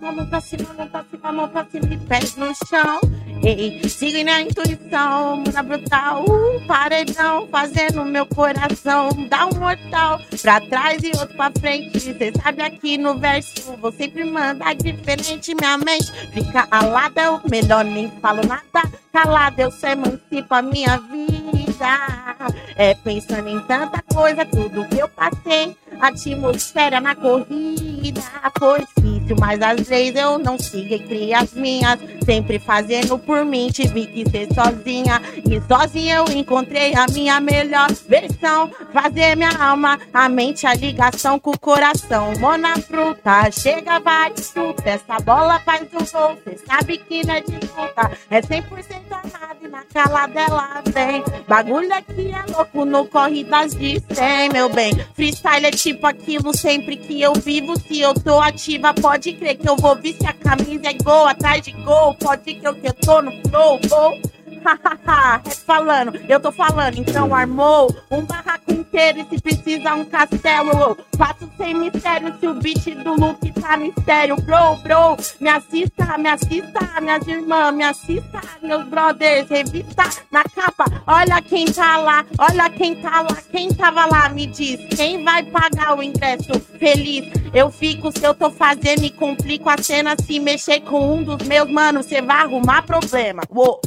Mão pra cima, mão pra cima, mão pra cima e pés no chão. Ei, siga na intuição, muda brutal. Uh, paredão, fazendo meu coração dar um mortal. Pra trás e outro pra frente. Cê sabe aqui no verso, vou sempre mandar diferente. Minha mente fica alada, eu melhor nem falo nada. Calada, eu só emancipo a minha vida. É pensando em tanta coisa, tudo que eu passei. Atmosfera na corrida foi difícil, mas às vezes eu não sigo e crio as minhas. Sempre fazendo por mim, tive que ser sozinha. E sozinha eu encontrei a minha melhor versão. Fazer minha alma, a mente, a ligação com o coração. Mona fruta, chega, vai, chuta. Essa bola faz o gol, cê sabe que não é disputa. É 100% amada e na cala dela vem. Bagulho aqui é louco no corridas de 100, meu bem. Freestyle é tipo aquilo sempre que eu vivo. Se eu tô ativa, pode crer que eu vou vir se a camisa é gol atrás de gol. Pode crer que eu tô no flow, gol. Falando, eu tô falando, então armou um barraco inteiro e se precisa um castelo. Faço sem mistério se o beat do Luke tá no estéreo. Bro, bro, me assista, me assista, minhas irmãs, me assista, meus brothers, revista na capa. Olha quem tá lá, olha quem tá lá, quem tava lá, me diz. Quem vai pagar o ingresso feliz? Eu fico se eu tô fazendo e complico a cena. Se mexer com um dos meus, mano, você vai arrumar problema. Uou.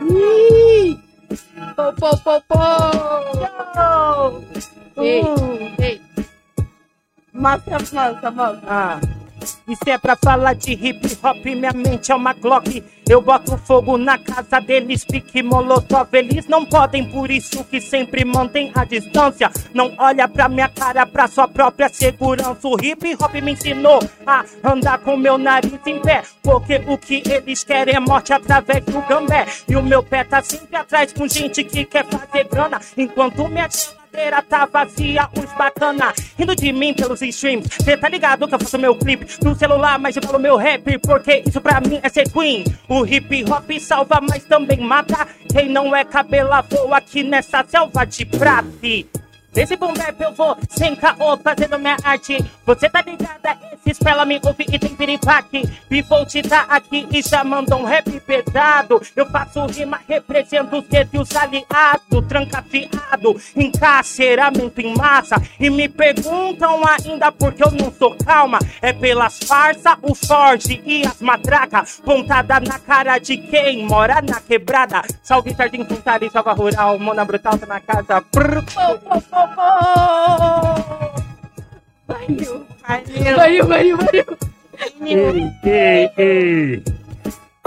Ih, Pô, pô, pô, pô. yo. Ei, Uh, ei. Mostra, mostra, mostra. Ah. E se é pra falar de hip hop, minha mente é uma Glock. Eu boto fogo na casa deles, pique molotov. Eles não podem, por isso que sempre mantém a distância. Não olha pra minha cara, pra sua própria segurança. O hip hop me ensinou a andar com meu nariz em pé. Porque o que eles querem é morte através do gambé. E o meu pé tá sempre atrás com gente que quer fazer grana. Enquanto minha geladeira tá vazia, os bacana rindo de mim pelos streams. Cê tá ligado que eu faço meu clipe no celular, mas eu falo meu rap, porque isso pra mim é ser queen. O hip hop salva, mas também mata. Quem não é cabelo voa aqui nessa selva de prata. Nesse boom bap eu vou sem caô fazendo minha arte. Você tá ligada? Esses pra me ouvir e tem piripaque. Bivolt tá aqui e já mandou um rap pesado. Eu faço rima, represento os dedos e os aliados. Trancafiado, encarceramento em massa. E me perguntam ainda por que eu não sou calma. É pelas farsas, o Forge e as matracas. Pontada na cara de quem mora na quebrada. Salve Jardim e Salva Rural. Mona Brutal tá na casa. Pô, pô, pô, pô. Valeu, valeu. Valeu, valeu, valeu.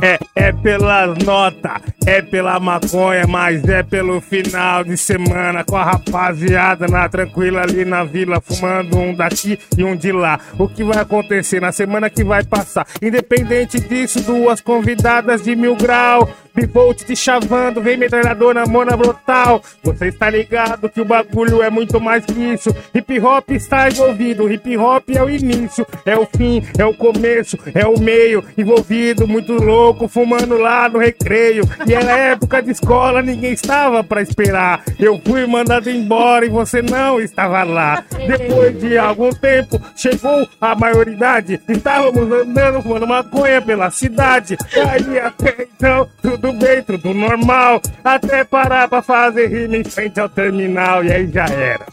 É, é pelas notas, é pela maconha, mas é pelo final de semana com a rapaziada na tranquila ali na vila, fumando um daqui e um de lá. O que vai acontecer na semana que vai passar? Independente disso, duas convidadas de mil grau. Bivolt te chavando, vem metralhadora, mona brutal. Você está ligado que o bagulho é muito mais que isso. Hip hop está envolvido, hip hop é o início, é o fim, é o começo, é o meio. Envolvido, muito louco, fumando lá no recreio. E era época de escola, ninguém estava pra esperar. Eu fui mandado embora e você não estava lá. Depois de algum tempo, chegou a maioridade. Estávamos andando fumando maconha pela cidade. Aí até então, tudo bem, tudo normal. Até parar pra fazer rima em frente ao terminal. E aí já era.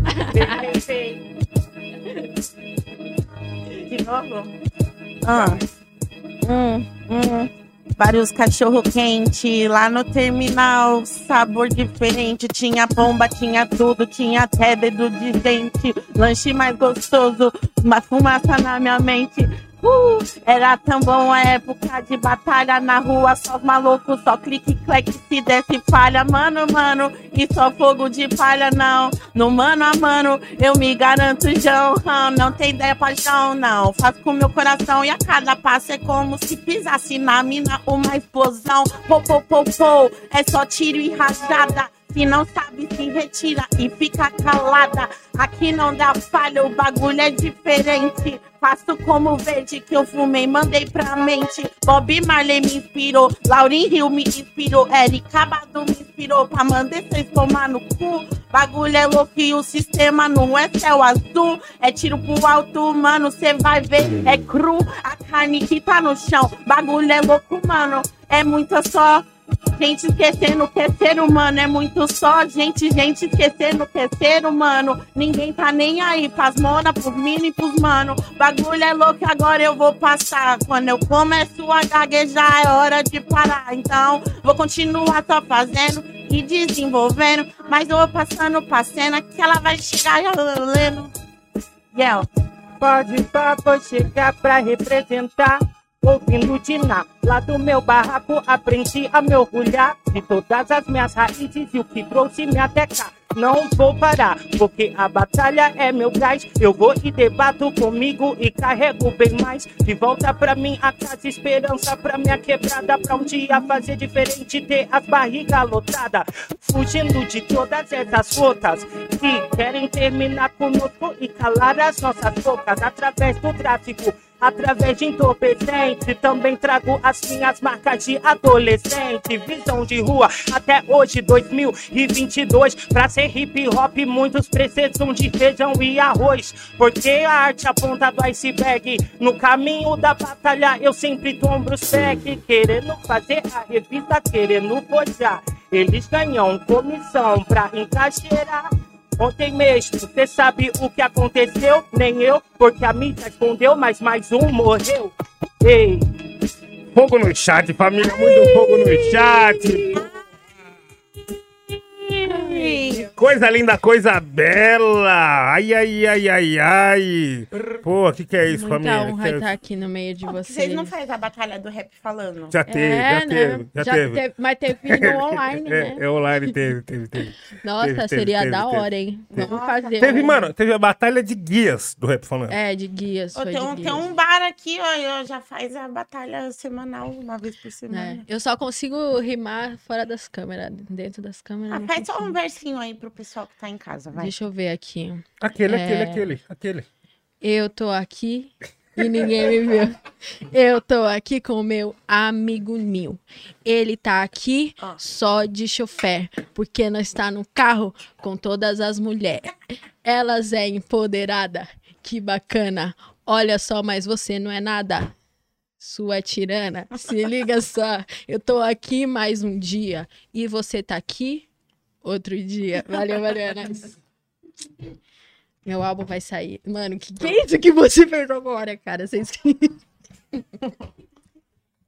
De novo? Ah. Hum, hum. Vários cachorro quente lá no terminal, sabor diferente. Tinha bomba, tinha tudo, tinha até dedo de dente. Lanche mais gostoso, uma fumaça na minha mente. Uh, era tão bom a época de batalha na rua, só os malucos, só clique, clack, se desse falha, mano, mano, e só fogo de palha, não, no mano a mano, eu me garanto, João, não tem ideia paixão, não, faço com meu coração e a cada passo é como se pisasse na mina uma explosão, pô, pô, pô, pô, é só tiro e rajada. Se não sabe, se retira e fica calada. Aqui não dá falha, o bagulho é diferente. Faço como verde que eu fumei, mandei pra mente. Bob Marley me inspirou, Laurin Hill me inspirou, Eric Abado me inspirou pra mandar vocês tomar no cu. Bagulho é louco e o sistema não é céu azul. É tiro pro alto, mano, cê vai ver. É cru, a carne que tá no chão. Bagulho é louco, mano, é muito só. Gente esquecendo que é ser humano, é muito só. Gente, gente esquecendo que é ser humano. Ninguém tá nem aí pras mona, pros mini e pros mano. Bagulho é louco, agora eu vou passar. Quando eu começo a gaguejar, é hora de parar. Então, vou continuar só fazendo e desenvolvendo. Mas eu vou passando pra cena que ela vai chegar lendo. Yeah. Pode vou chegar pra representar. Ouvindo Diná, lá do meu barraco aprendi a me orgulhar de todas as minhas raízes e o que trouxe me até cá. Não vou parar, porque a batalha é meu gás. Eu vou e debato comigo e carrego bem mais. De volta pra minha casa, esperança pra minha quebrada. Pra um dia fazer diferente, ter as barrigas lotadas. Fugindo de todas essas gotas que querem terminar conosco e calar as nossas bocas através do tráfico. Através de entorpecente, também trago as minhas marcas de adolescente. Visão de rua até hoje, 2022. Pra ser hip hop, muitos precisam de feijão e arroz. Porque a arte aponta do iceberg. No caminho da batalha, eu sempre tombro os pés. Querendo fazer a revista, querendo forjar. Eles ganham comissão pra encaixeirar. Ontem mesmo, cê sabe o que aconteceu? Nem eu, porque a mídia escondeu, mas mais um morreu. Ei, Fogo no chat, família, muito fogo no chat. Coisa linda, coisa bela. Ai, ai, ai, ai, ai. Pô, o que, que é isso, Muita família? honra Que é- estar aqui no meio de vocês. Vocês não fazem a batalha do rap falando? Já teve, É, já né? teve, já, teve. Mas teve no online, É, né? é online, teve, teve, teve. Nossa, teve, seria teve, da teve. hora, hein? Vamos fazer. Teve, um- mano, teve a batalha de guias do rap falando. É, de guias. Ô, tem, de um, guias. tem um bar aqui, ó, eu já faz a batalha semanal, uma vez por É, semana. eu só consigo rimar fora das câmeras. Dentro das câmeras. Ah, não faz só consigo. um versinho aí pro pessoal que tá em casa, vai. Deixa eu ver aqui. Aquele, É. aquele, aquele, aquele. Eu tô aqui e ninguém me viu. Eu tô aqui com o meu amigo Nil. Ele tá aqui Ó. só de chofer, porque nós está no carro com todas as mulheres. Elas é empoderada. Que bacana. Olha só, mas você não é nada. Sua tirana. Se liga só. Eu tô aqui mais um dia e você tá aqui outro dia. Valeu, valeu, é nóis. Meu álbum vai sair. Mano, que que é isso que você fez agora, cara? Vocês...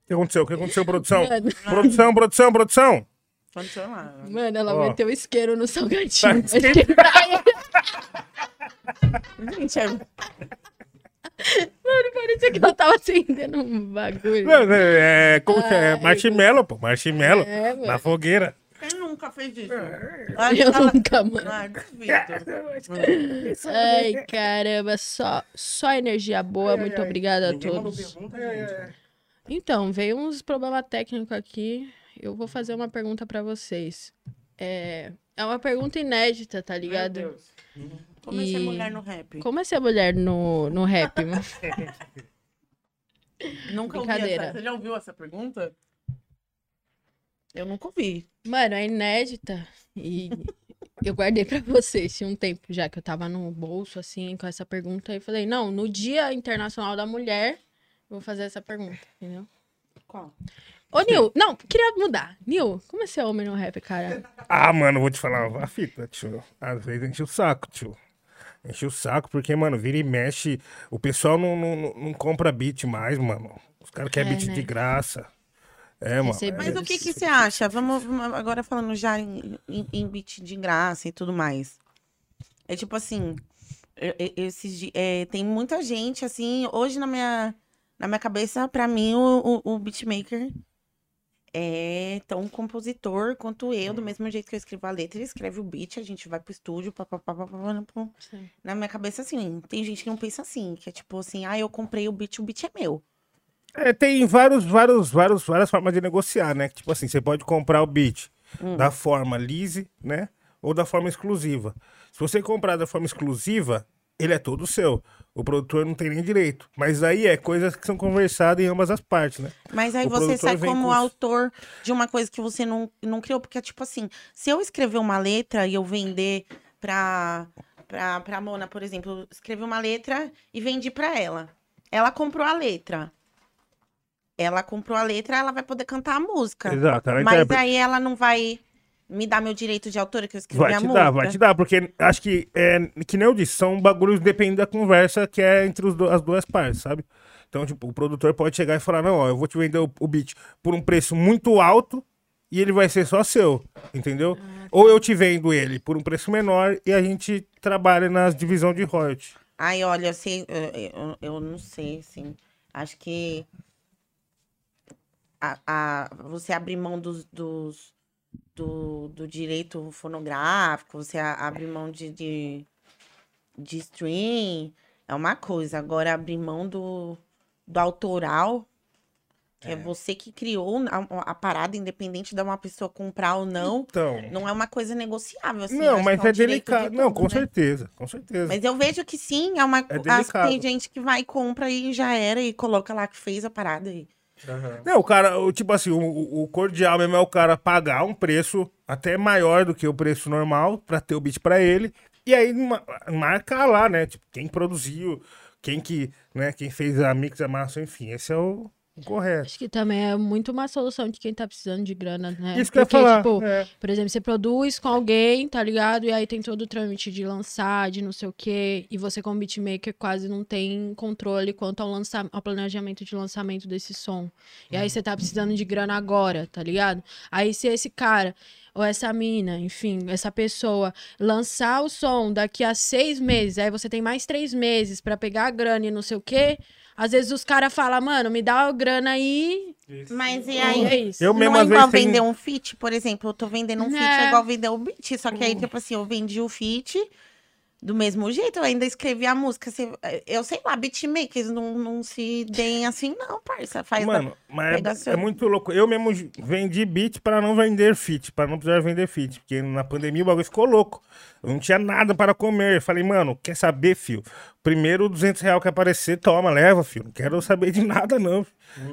O que aconteceu? O que aconteceu, produção? Mano, Produção, produção, produção. Aconteceu mano, ela Ó. meteu isqueiro no salgadinho. Tá. Gente, é... Mano, parecia que ela tava acendendo um bagulho. Não, É, é, como que é? Ai, Marshmallow, pô. Marshmallow. É, mano. Na fogueira. Quem nunca fez isso? Eu nunca, mano. Ah, duvido. Ai, caramba, só, só energia boa. Muito obrigada a todos. Então, veio uns problemas técnicos aqui. Eu vou fazer uma pergunta pra vocês. É, é uma pergunta inédita, tá ligado? Como é ser mulher no rap? Como é ser mulher no, no rap, mano? Nunca ouvi Brincadeira. essa. Você já ouviu essa pergunta? Eu nunca ouvi. Mano, é inédita. E eu guardei pra vocês. Tinha um tempo já que eu tava no bolso, assim, com essa pergunta. E falei, não, no Dia Internacional da Mulher, eu vou fazer essa pergunta, entendeu? Qual? Ô, Nil, não, queria mudar. Nil, como é ser homem no rap, cara? Ah, mano, vou te falar uma fita, tio. Às vezes enche o saco, tio. Enche o saco, porque, mano, vira e mexe. O pessoal não, não, não- não compra beat mais, mano. Os caras querem É, beat né? de graça. É, mano. Mas o que, que você acha? Vamos, vamos agora falando já em, em, em beat de graça e tudo mais. É tipo assim, esses, é, tem muita gente, assim, hoje na minha, na minha cabeça, pra mim, o, o, o beatmaker é tão compositor quanto eu, do mesmo jeito que eu escrevo a letra, ele escreve o beat, a gente vai pro estúdio, pá, pá, pá, pá, pá, pá, pá. Sim. na minha cabeça, assim, tem gente que não pensa assim, que é tipo assim, ah, eu comprei o beat, o beat é meu. É, tem vários, vários, vários, várias formas de negociar, né? Tipo assim, você pode comprar o beat Hum. da forma lise, né? Ou da forma exclusiva. Se você comprar da forma exclusiva, ele é todo seu. O produtor não tem nem direito. Mas aí é coisas que são conversadas em ambas as partes, né? Mas aí O você sai como com autor de uma coisa que você não, não criou. Porque, tipo assim, se eu escrever uma letra e eu vender pra, pra, pra Mona, por exemplo, escrevi uma letra e vendi pra ela. Ela comprou a letra. Ela comprou a letra, ela vai poder cantar a música. Exato. Ela Mas interpreta. aí ela não vai me dar meu direito de autora que eu escrevi Vai a te música. dar, vai te dar, porque acho que, é, que nem eu disse, são bagulhos dependendo da conversa que é entre do- as duas partes, sabe? Então, tipo, o produtor pode chegar e falar, não, ó, eu vou te vender o, o beat por um preço muito alto e ele vai ser só seu, entendeu? Ou eu te vendo ele por um preço menor e a gente trabalha nas divisão de royalty. Ai, olha, sei, eu, eu, eu não sei, assim. Acho que a, a- você abrir mão dos, dos- do, do direito fonográfico, você a- abrir mão de, de, de stream, é uma coisa. Agora, abrir mão do, do autoral, que é. você que criou a, a parada, independente de uma pessoa comprar ou não, Então, não é uma coisa negociável. Assim, não, mas um é direito de delicado. Não, com né? certeza, com certeza. Mas eu vejo que sim, é uma. É delicado. tem gente que vai, compra e já era e coloca lá que fez a parada aí. Não, o cara, o, tipo assim, o, o- cordial mesmo é o cara pagar um preço até maior do que o preço normal pra ter o beat pra ele. E aí ma- marcar lá, né? Tipo, quem produziu, quem que, né, quem fez a mix, a massa, enfim, esse é o correto. Acho que também é muito uma solução de quem tá precisando de grana, né? Isso que eu ia falar. tipo, é. Por exemplo, você produz com alguém, tá ligado? E aí tem todo o trâmite de lançar, de não sei o quê. E você, como beatmaker, quase não tem controle quanto ao, lança... ao planejamento de lançamento desse som. E aí você tá precisando de grana agora, tá ligado? Aí se esse cara, ou essa mina, enfim, essa pessoa, lançar o som daqui a seis meses, aí você tem mais três meses pra pegar a grana e não sei o quê. Às vezes os caras falam, mano, me dá a grana aí. Mas e E aí? é isso. Eu mesmo, não é igual vender um feat, por exemplo. Eu tô vendendo um É. é igual vender o beat. Só que aí, tipo assim, eu vendi o feat, do mesmo jeito, eu ainda escrevi a música. Eu sei lá, beatmakers não, não se deem assim, não, parça. Faz da- Mano, mas pega é, seu- é muito louco. Eu mesmo vendi beat pra não vender fit, pra não precisar vender fit. Porque na pandemia o bagulho ficou louco. Eu não tinha nada para comer. Eu falei, mano, quer saber, fio? Primeiro 200 reais que aparecer, toma, leva, fio. Não quero saber de nada, não.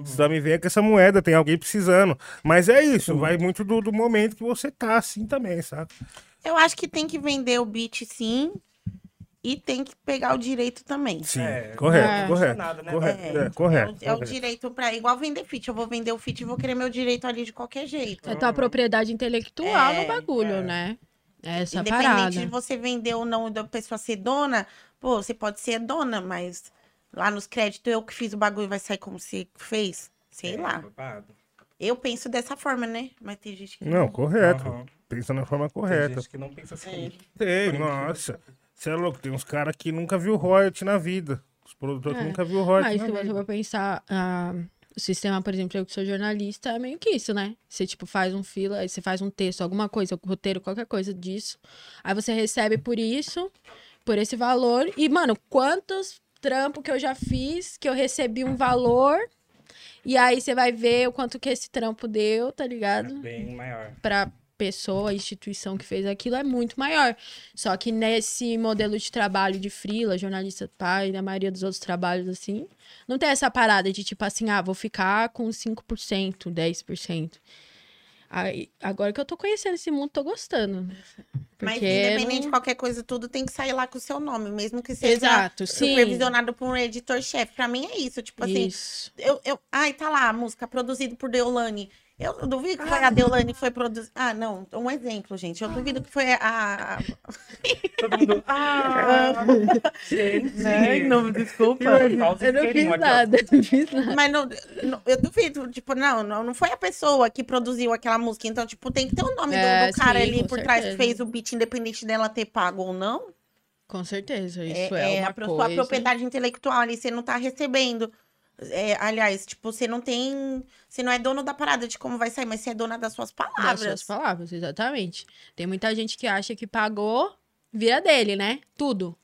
Só me venha com essa moeda, tem alguém precisando. Mas é isso, vai muito do, do momento que você tá assim também, sabe? Eu acho que tem que vender o beat, sim. E tem que pegar o direito também. Sim, É, correto, é. correto. Nada, né? correto, É, é, correto. É o, é o correto. direito pra. Igual vender fit. Eu vou vender o fit e vou querer meu direito ali de qualquer jeito. É tua propriedade intelectual É, no bagulho, é. né? É essa Independente parada. de você vender ou não da pessoa ser dona, pô, você pode ser dona, mas lá nos créditos eu que fiz o bagulho vai sair como você fez. Sei É, lá. Eu penso dessa forma, né? Mas tem gente que. Não, correto. Aham. Pensa na forma Tem correta. gente que não pensa assim. Tem, nossa. Você é louco, tem uns caras que nunca viu royalty na vida. Os produtores que É. nunca viu royalty Mas na se você for pensar, ah, o sistema, por exemplo, eu que sou jornalista, é meio que isso, né? Você, tipo, faz um fila, aí você faz um texto, alguma coisa, roteiro, qualquer coisa disso. Aí você recebe por isso, por esse valor. E, mano, quantos trampos que eu já fiz, que eu recebi um valor, e aí você vai ver o quanto que esse trampo deu, tá ligado? Bem maior. pra pessoa, a instituição que fez aquilo é muito maior. Só que nesse modelo de trabalho de freela, jornalista pai, na maioria dos outros trabalhos assim, não tem essa parada de tipo assim, ah, vou ficar com 5%, 10%. Aí, agora que eu tô conhecendo esse mundo, tô gostando. Mas independente de não- qualquer coisa, tudo tem que sair lá com o seu nome, mesmo que seja Exato, sim. supervisionado por um editor-chefe. Pra mim é isso. Tipo assim, Isso. eu, eu. Ai, tá lá a música produzida por Deolane. Eu duvido que foi Ah. a Deolane que foi produzida. Ah, não. Um exemplo, gente. Eu duvido que foi a. Todo mundo. Ah! gente! Né? Não, desculpa. Eu não fiz nada, não fiz nada. Mas não, não- eu duvido, tipo, não, não, não foi a pessoa que produziu aquela música. Então, tipo, tem que ter o nome do- É, do, cara sim, ali por trás que certeza. fez o beat, independente dela ter pago ou não. Com certeza, É, isso é, é uma a coisa. sua propriedade intelectual ali, você não tá recebendo. É, aliás, tipo, você não tem. Você não é dono da parada de como vai sair, mas você é dona das suas Das palavras. suas palavras, exatamente. Tem muita gente que acha que pagou, vira dele, né? Tudo.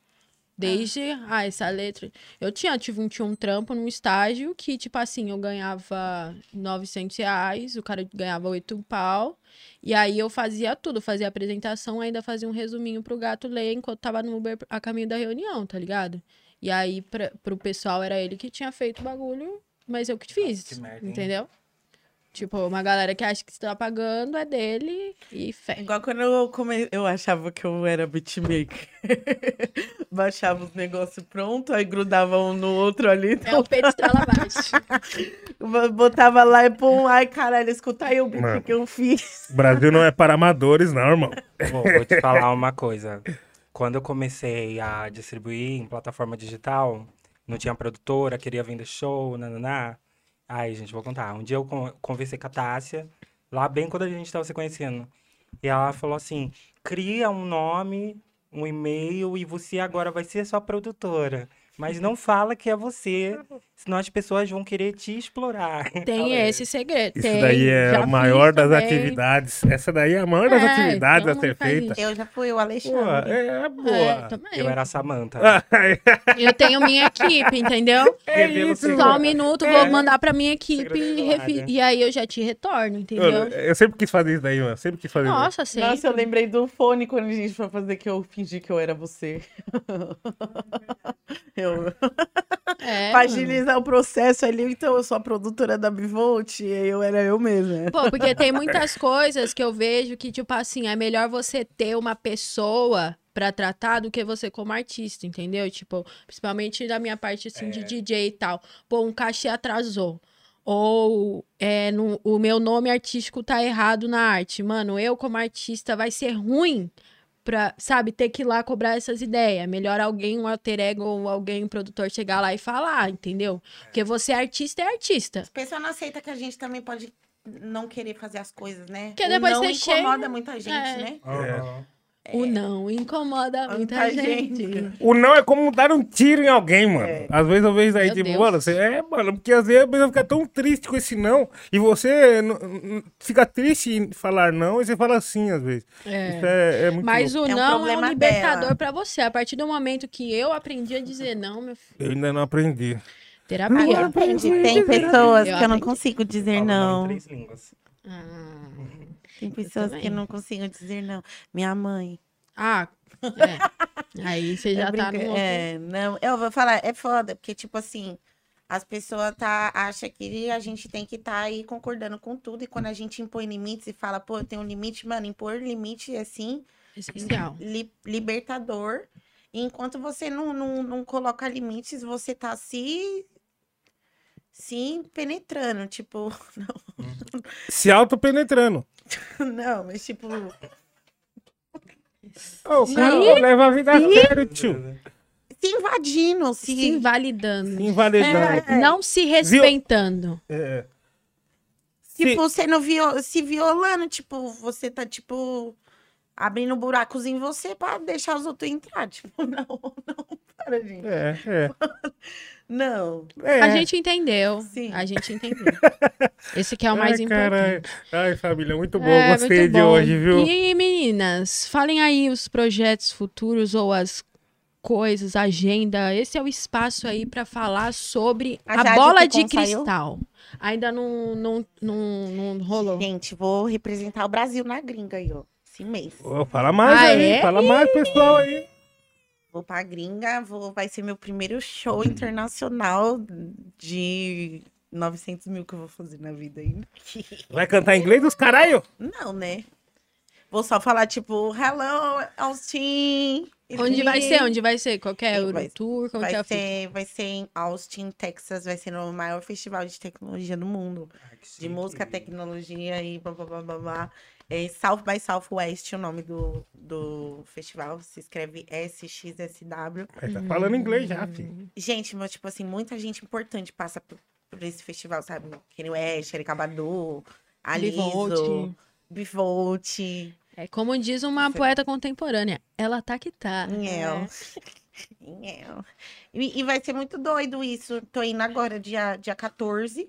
Desde, ah, essa letra. Eu tinha, tive um, tinha um trampo num estágio que, tipo assim, eu ganhava 900 reais, o cara ganhava 8 pau. E aí eu fazia tudo, fazia apresentação, ainda fazia um resuminho pro gato ler enquanto tava no Uber a caminho da reunião, tá ligado? E aí, pra, pro pessoal, era ele que tinha feito o bagulho, mas eu que fiz, que merda, entendeu? Tipo, uma galera que acha que você tá pagando é dele e fé. Igual quando eu, come... eu achava que eu era beatmaker. Baixava os negócios prontos, aí grudava um no outro ali. É o peito estrela abaixo. Botava lá e pum, ai caralho, escuta aí o beat Mano. que eu fiz. O Brasil não é para amadores, não, irmão. Vou, vou te falar uma coisa. Quando eu comecei a distribuir em plataforma digital, não tinha produtora, queria vender show, nananá. Ai, gente, vou contar. Um dia eu con- conversei com a Tássia, lá bem quando a gente tava se conhecendo. E ela falou assim: cria um nome, um e-mail e você agora vai ser sua produtora. Mas não fala que é você, senão as pessoas vão querer te explorar. Tem esse segredo. Isso tem, daí é a maior das também. atividades. Essa daí é a maior das É, atividades a ser feita. isso. Eu já fui o Alexandre. é É, boa. também. Eu era a Samanta. Eu tenho minha equipe, entendeu? É isso. Só um minuto, vou mandar pra minha equipe e, e aí eu já te retorno, entendeu? Mano, eu sempre quis fazer isso daí, mano. Sempre quis fazer Nossa, sim. Nossa, eu lembrei do fone quando a gente foi fazer que eu fingi que eu era você. eu... É, pra agilizar o processo ali, então eu sou a produtora da Bivolt e eu era eu mesma. Pô, porque tem muitas coisas que eu vejo que, tipo assim, é melhor você ter uma pessoa pra tratar do que você como artista, entendeu? Tipo, principalmente da minha parte, assim, de DJ e tal. Pô, um cachê atrasou. Ou é, no- o meu nome artístico tá errado na arte. Mano, eu como artista vai ser ruim pra, sabe, ter que ir lá cobrar essas ideias. Melhor alguém, um alter ego ou alguém, um produtor, chegar lá e falar, entendeu? Porque você é artista, é artista. As pessoas não aceitam que a gente também pode não querer fazer as coisas, né? Porque O depois não você incomoda chega- muita gente, É. né? Aham. O não incomoda muita, gente. gente. O não é como dar um tiro em alguém, mano. Às vezes eu vejo aí, Meu tipo, Deus. mano, você é, mano, porque às vezes a pessoa fica tão triste com esse não, e você fica triste em falar não, e você fala sim, às vezes. É. Isso é, é muito Mas louco. o É um não é um problema libertador dela. pra você. A partir do momento que eu aprendi a dizer não, meu filho, Eu ainda não aprendi. terapia. Aprendi. Tem pessoas Eu que eu não consigo dizer Falo não. em três línguas. Ah, Tem pessoas que não consigo dizer não. Minha mãe. Ah, é. Aí você já Eu tá brinco- no. É, não, eu vou falar, é foda, porque, tipo assim, as pessoas tá, acham que a gente tem que estar aí concordando com tudo, e quando a gente impõe limites e fala, pô, eu tenho um limite, mano, impor limite é assim, Essencial. li- libertador. E enquanto você não, não, não coloca limites, você tá se. Se penetrando. Tipo, Se autopenetrando. não, mas tipo. Ô, o cara Não. leva a vida a sério, tio. Se invadindo, se. Se invalidando. Se invalidando. É. Não se respeitando. É. Se- Tipo, sendo vio se violando, tipo, você tá, tipo, abrindo buracos em você pra deixar os outros entrar. Tipo, não, não, para, gente. É, é. Não. é. A gente entendeu. Sim. A gente entendeu. Esse que é o mais Ai, caralho. importante. Ai, família, muito bom. É, Gostei muito de bom. hoje, viu? E meninas, falem aí os projetos futuros ou as coisas, agenda. Esse é o espaço aí pra falar sobre A a, bola de cristal. Ainda não, não, não, não rolou. Gente, vou representar o Brasil na gringa aí, ó. Esse mês. Ô, fala mais Ah, aí, é? fala mais, pessoal aí. Vou pra gringa, vou, vai ser meu primeiro show internacional de 900 mil que eu vou fazer na vida ainda. Vai cantar inglês dos caralho? Não, né? Vou só falar, tipo, hello, Austin. Onde vai me." ser? Onde vai ser? Qualquer Sim, vai- Eurotour? Que é Vai fita? ser, vai ser em Austin, Texas, vai ser no maior festival de tecnologia do mundo. Que De música, tecnologia e blá blá blá blá blá. É South by Southwest o nome do, do festival. Se escreve SXSW. Mas tá falando inglês já, filho. Gente, mas tipo assim, muita gente importante passa por, por esse festival, sabe? Kanye West, Erika Badu, Aliso, Bivolt. É como diz uma poeta contemporânea. Ela tá que tá. Inhel. Inhel. E, e vai ser muito doido isso. Tô indo agora, dia, dia 14.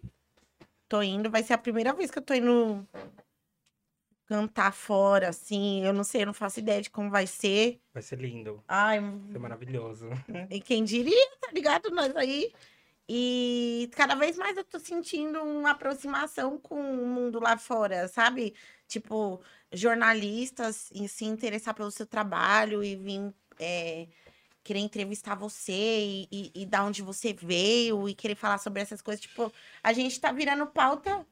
Tô indo. Vai ser a primeira vez que eu tô indo cantar fora, assim. Eu não sei, eu não faço ideia de como vai ser. Vai ser lindo. Ai, Vai ser maravilhoso. e quem diria, tá ligado? Nós aí. E cada vez mais eu tô sentindo uma aproximação com o mundo lá fora, sabe? Tipo, jornalistas em se interessar pelo seu trabalho e vir é, querer entrevistar você e, e, e da onde você veio e querer falar sobre essas coisas. Tipo, a gente tá virando pauta,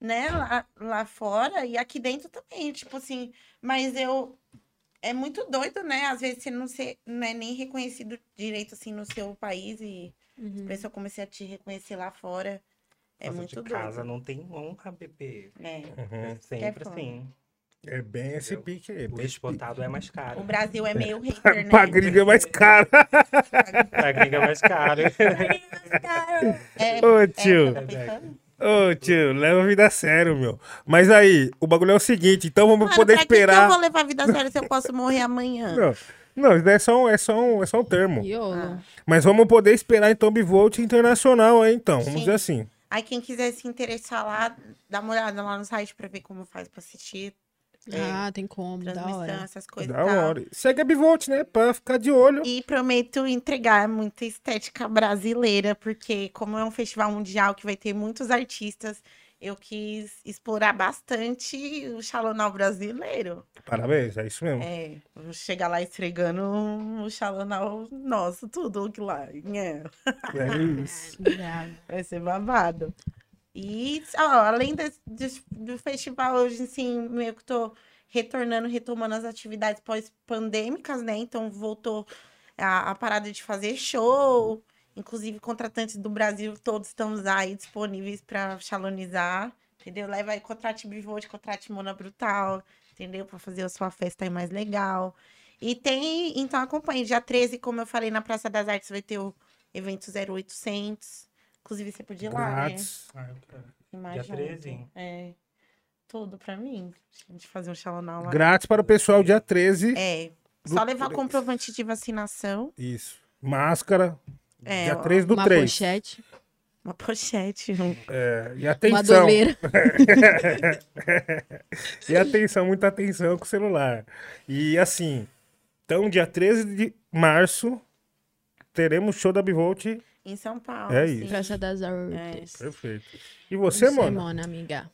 né, lá, lá fora e aqui dentro também. Tipo assim, mas eu. É muito doido, né? Às vezes você não, ser, não é nem reconhecido direito assim no seu país e Uhum. a pessoa comecei a te reconhecer lá fora. É Nossa, muito de doido. casa não tem honra, bebê. É. É sempre foda. assim. É bem esse pique aí. O exportado é mais caro. O Brasil é meio hater, né? Pra gringa é mais caro. A gringa é mais caro. É, Ô, é, tio. tá Ô, tio, leva a vida a sério, meu. Mas aí, o bagulho é o seguinte, então vamos Mano, poder pra que que eu esperar. vou levar a vida a sério se eu posso morrer amanhã? Não, não, isso é só um, é só um, é só um termo. Ah. Mas vamos poder esperar então Bivolt internacional aí, então. Vamos Sim. dizer assim. Aí quem quiser se interessar lá, dá uma olhada lá no site pra ver como faz pra assistir. É, Ah, tem como, da hora. essas coisas. Da tal. hora. Segue a Bivolt, né? Pra ficar de olho. E prometo entregar muita estética brasileira, porque como é um festival mundial que vai ter muitos artistas, eu quis explorar bastante o xalonal brasileiro. Parabéns, é isso mesmo. É, vou chegar lá esfregando o xalonal nosso, tudo que lá. É, É isso. Vai ser babado. E, ó, além desse- desse- do festival, hoje, assim, meio que tô retornando, retomando as atividades pós-pandêmicas, né? Então, voltou a, a parada de fazer show. Inclusive, contratantes do Brasil, todos estamos aí disponíveis para xalonizar, entendeu? Leva aí, contrate Bivolt, contrate Mona Brutal, entendeu? Para fazer a sua festa aí mais legal. E tem, então acompanhe. Dia 13, como eu falei, na Praça das Artes vai ter o evento 0800. Inclusive, você podia ir lá, né? Ah. Imagina. 13? É. todo pra mim. A gente fazer um xalonau lá. Grátis para o pessoal dia 13. É. Só levar três. comprovante de vacinação. Isso. Máscara. É, dia ó, 3 do Uma 3. pochete, Uma pochete. um- É, e uma atenção. doleira. e atenção, muita atenção com o celular. E assim, então dia 13 de março teremos show da Bivolt. Em São Paulo. É sim. isso. Praça das Artes. Perfeito. E você, Mona? Mona, amiga.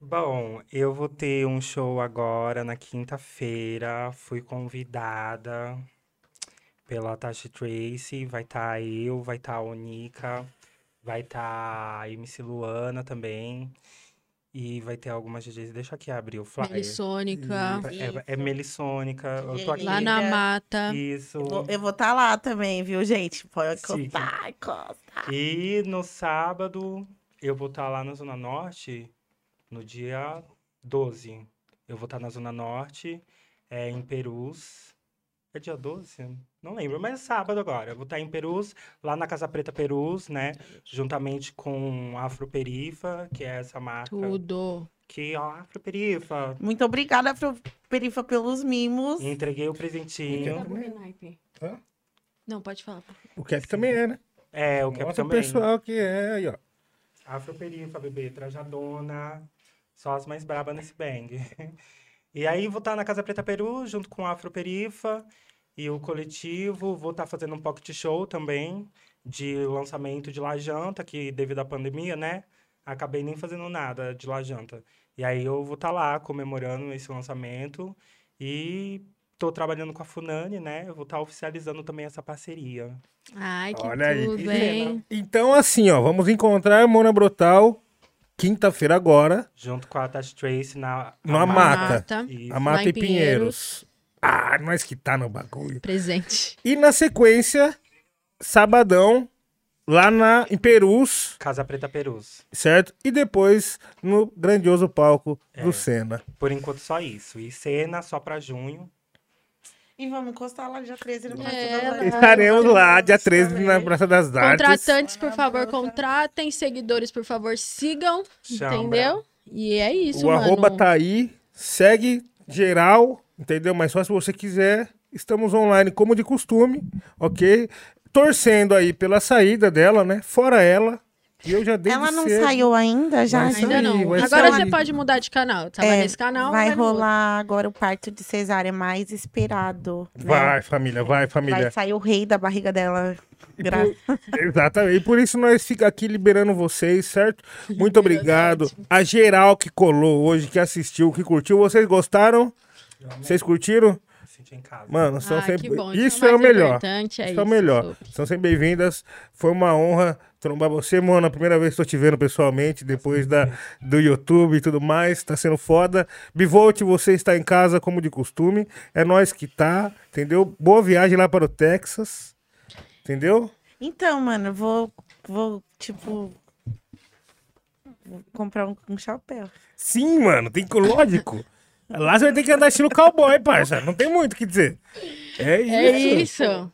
Bom, eu vou ter um show agora na quinta-feira. Fui convidada pela Tasha Tracy. Vai estar eu, vai estar a Onika, vai estar a MC Luana também. E vai ter algumas DJs. Deixa aqui abrir o flyer. Melissônica. É, é Melissônica. Eu tô aqui. Lá na mata. Isso. Eu vou estar lá também, viu, gente? Pode contar, conta. E no sábado, eu vou estar lá na Zona Norte, no dia 12. Eu vou estar na Zona Norte, é, em Perus. É dia 12? Não lembro, mas é sábado agora. Eu vou estar em Perus, lá na Casa Preta Perus, né? Juntamente com a Afroperifa, que é essa marca. Tudo. Que, ó, Afroperifa. Muito obrigada, Afro Perifa, pelos mimos. Entreguei o presentinho. Hã? Não, pode falar. O Cap também é, né? É, o Mostra o também. pessoal que é aí, ó. Afroperifa, bebê, trajadona. Só as mais brabas nesse bang. E aí vou estar na Casa Preta Peru, junto com a Afroperifa e o coletivo. Vou estar fazendo um pocket show também, de lançamento de La Janta, que devido à pandemia, né? Acabei nem fazendo nada de La Janta. E aí eu vou estar lá comemorando esse lançamento. E tô trabalhando com a Funani, né? Eu vou estar oficializando também essa parceria. Ai, que Olha aí. tudo, E hein? Então, assim, ó, vamos encontrar Mona Brotal quinta-feira agora, Junto com a Tash Trace na Amata. mata. Isso. A Mata e Pinheiros. Ah, nós que tá no bagulho. Presente. E na sequência, sabadão, lá na, em Perus, Casa Preta Perus. certo? E depois no grandioso palco do É. Senna. Por enquanto, só isso. E cena só pra junho. E vamos encostar lá dia 13 no Praça É, das. Artes. Estaremos lá, dia Também. 13, na Praça das Artes. Contratantes, por favor, contratem. Seguidores, por favor, sigam. Chambra. Entendeu? E é isso, O mano. arroba tá aí, segue geral, entendeu? Mas só se você quiser, estamos online como de costume, ok? Torcendo aí pela saída dela, né? Fora ela, e eu já dei Ela não saiu ainda, já? Vai? Ainda não. Vai Agora sair. você pode mudar de canal. Tava É, nesse canal. vai outro. rolar agora o parto de cesárea mais esperado. né? Vai, família, vai, família. Vai sair o rei da barriga dela. Gra... Exatamente. E por isso nós fica aqui liberando vocês, certo? Muito obrigado. A geral que colou hoje, que assistiu, que curtiu. Vocês gostaram? Vocês curtiram? Me senti em casa. Mano, são Ah, sempre... que bom. Isso é o melhor. importante, É Isso é o melhor. Sophie. São sempre bem-vindas. Foi uma honra trombar você, Mona. Primeira vez que tô te vendo pessoalmente, depois da, do YouTube e tudo mais. Tá sendo foda. Bivolt, você está em casa como de costume. É nós que tá, entendeu? Boa viagem lá para o Texas. Entendeu? Então, mano, eu vou, vou, tipo, vou comprar um, um chapéu. Sim, mano, tem que. Lógico. Lá você vai ter que andar estilo cowboy, parça. Não tem muito o que dizer. É isso. É isso.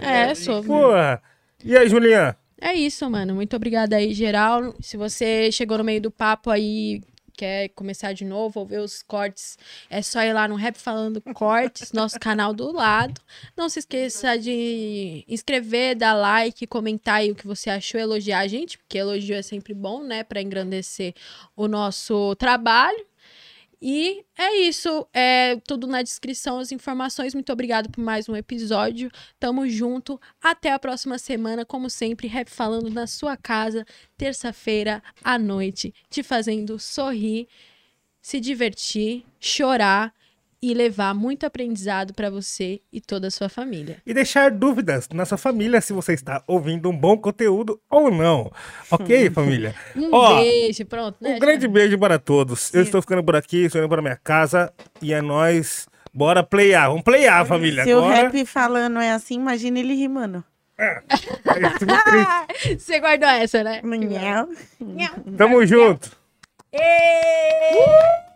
É, Sophie. Porra. E aí, Julian? É isso, mano. Muito obrigada aí, geral. Se você chegou no meio do papo aí, quer começar de novo ou ver os cortes, é só ir lá no Rap Falando Cortes, nosso canal do lado. Não se esqueça de inscrever, dar like, comentar aí o que você achou, elogiar a gente, porque elogio é sempre bom, né, Pra engrandecer o nosso trabalho. E é isso, é tudo na descrição, as informações. Muito obrigado por mais um episódio. Tamo junto. Até a próxima semana, como sempre, rap falando na sua casa, terça-feira à noite, te fazendo sorrir, se divertir, chorar e levar muito aprendizado pra você e toda a sua família. E deixar dúvidas na sua família se você está ouvindo um bom conteúdo ou não. Ok, família? Um Ó, beijo, pronto, né? Um grande beijo para todos. Eu estou ficando por aqui, estou indo para minha casa. E é nóis. Bora playar. Vamos playar, família. Se o Agora. rap falando é assim, imagina ele rimando. É triste. Você guardou essa, né? Não. Tamo junto. Uh!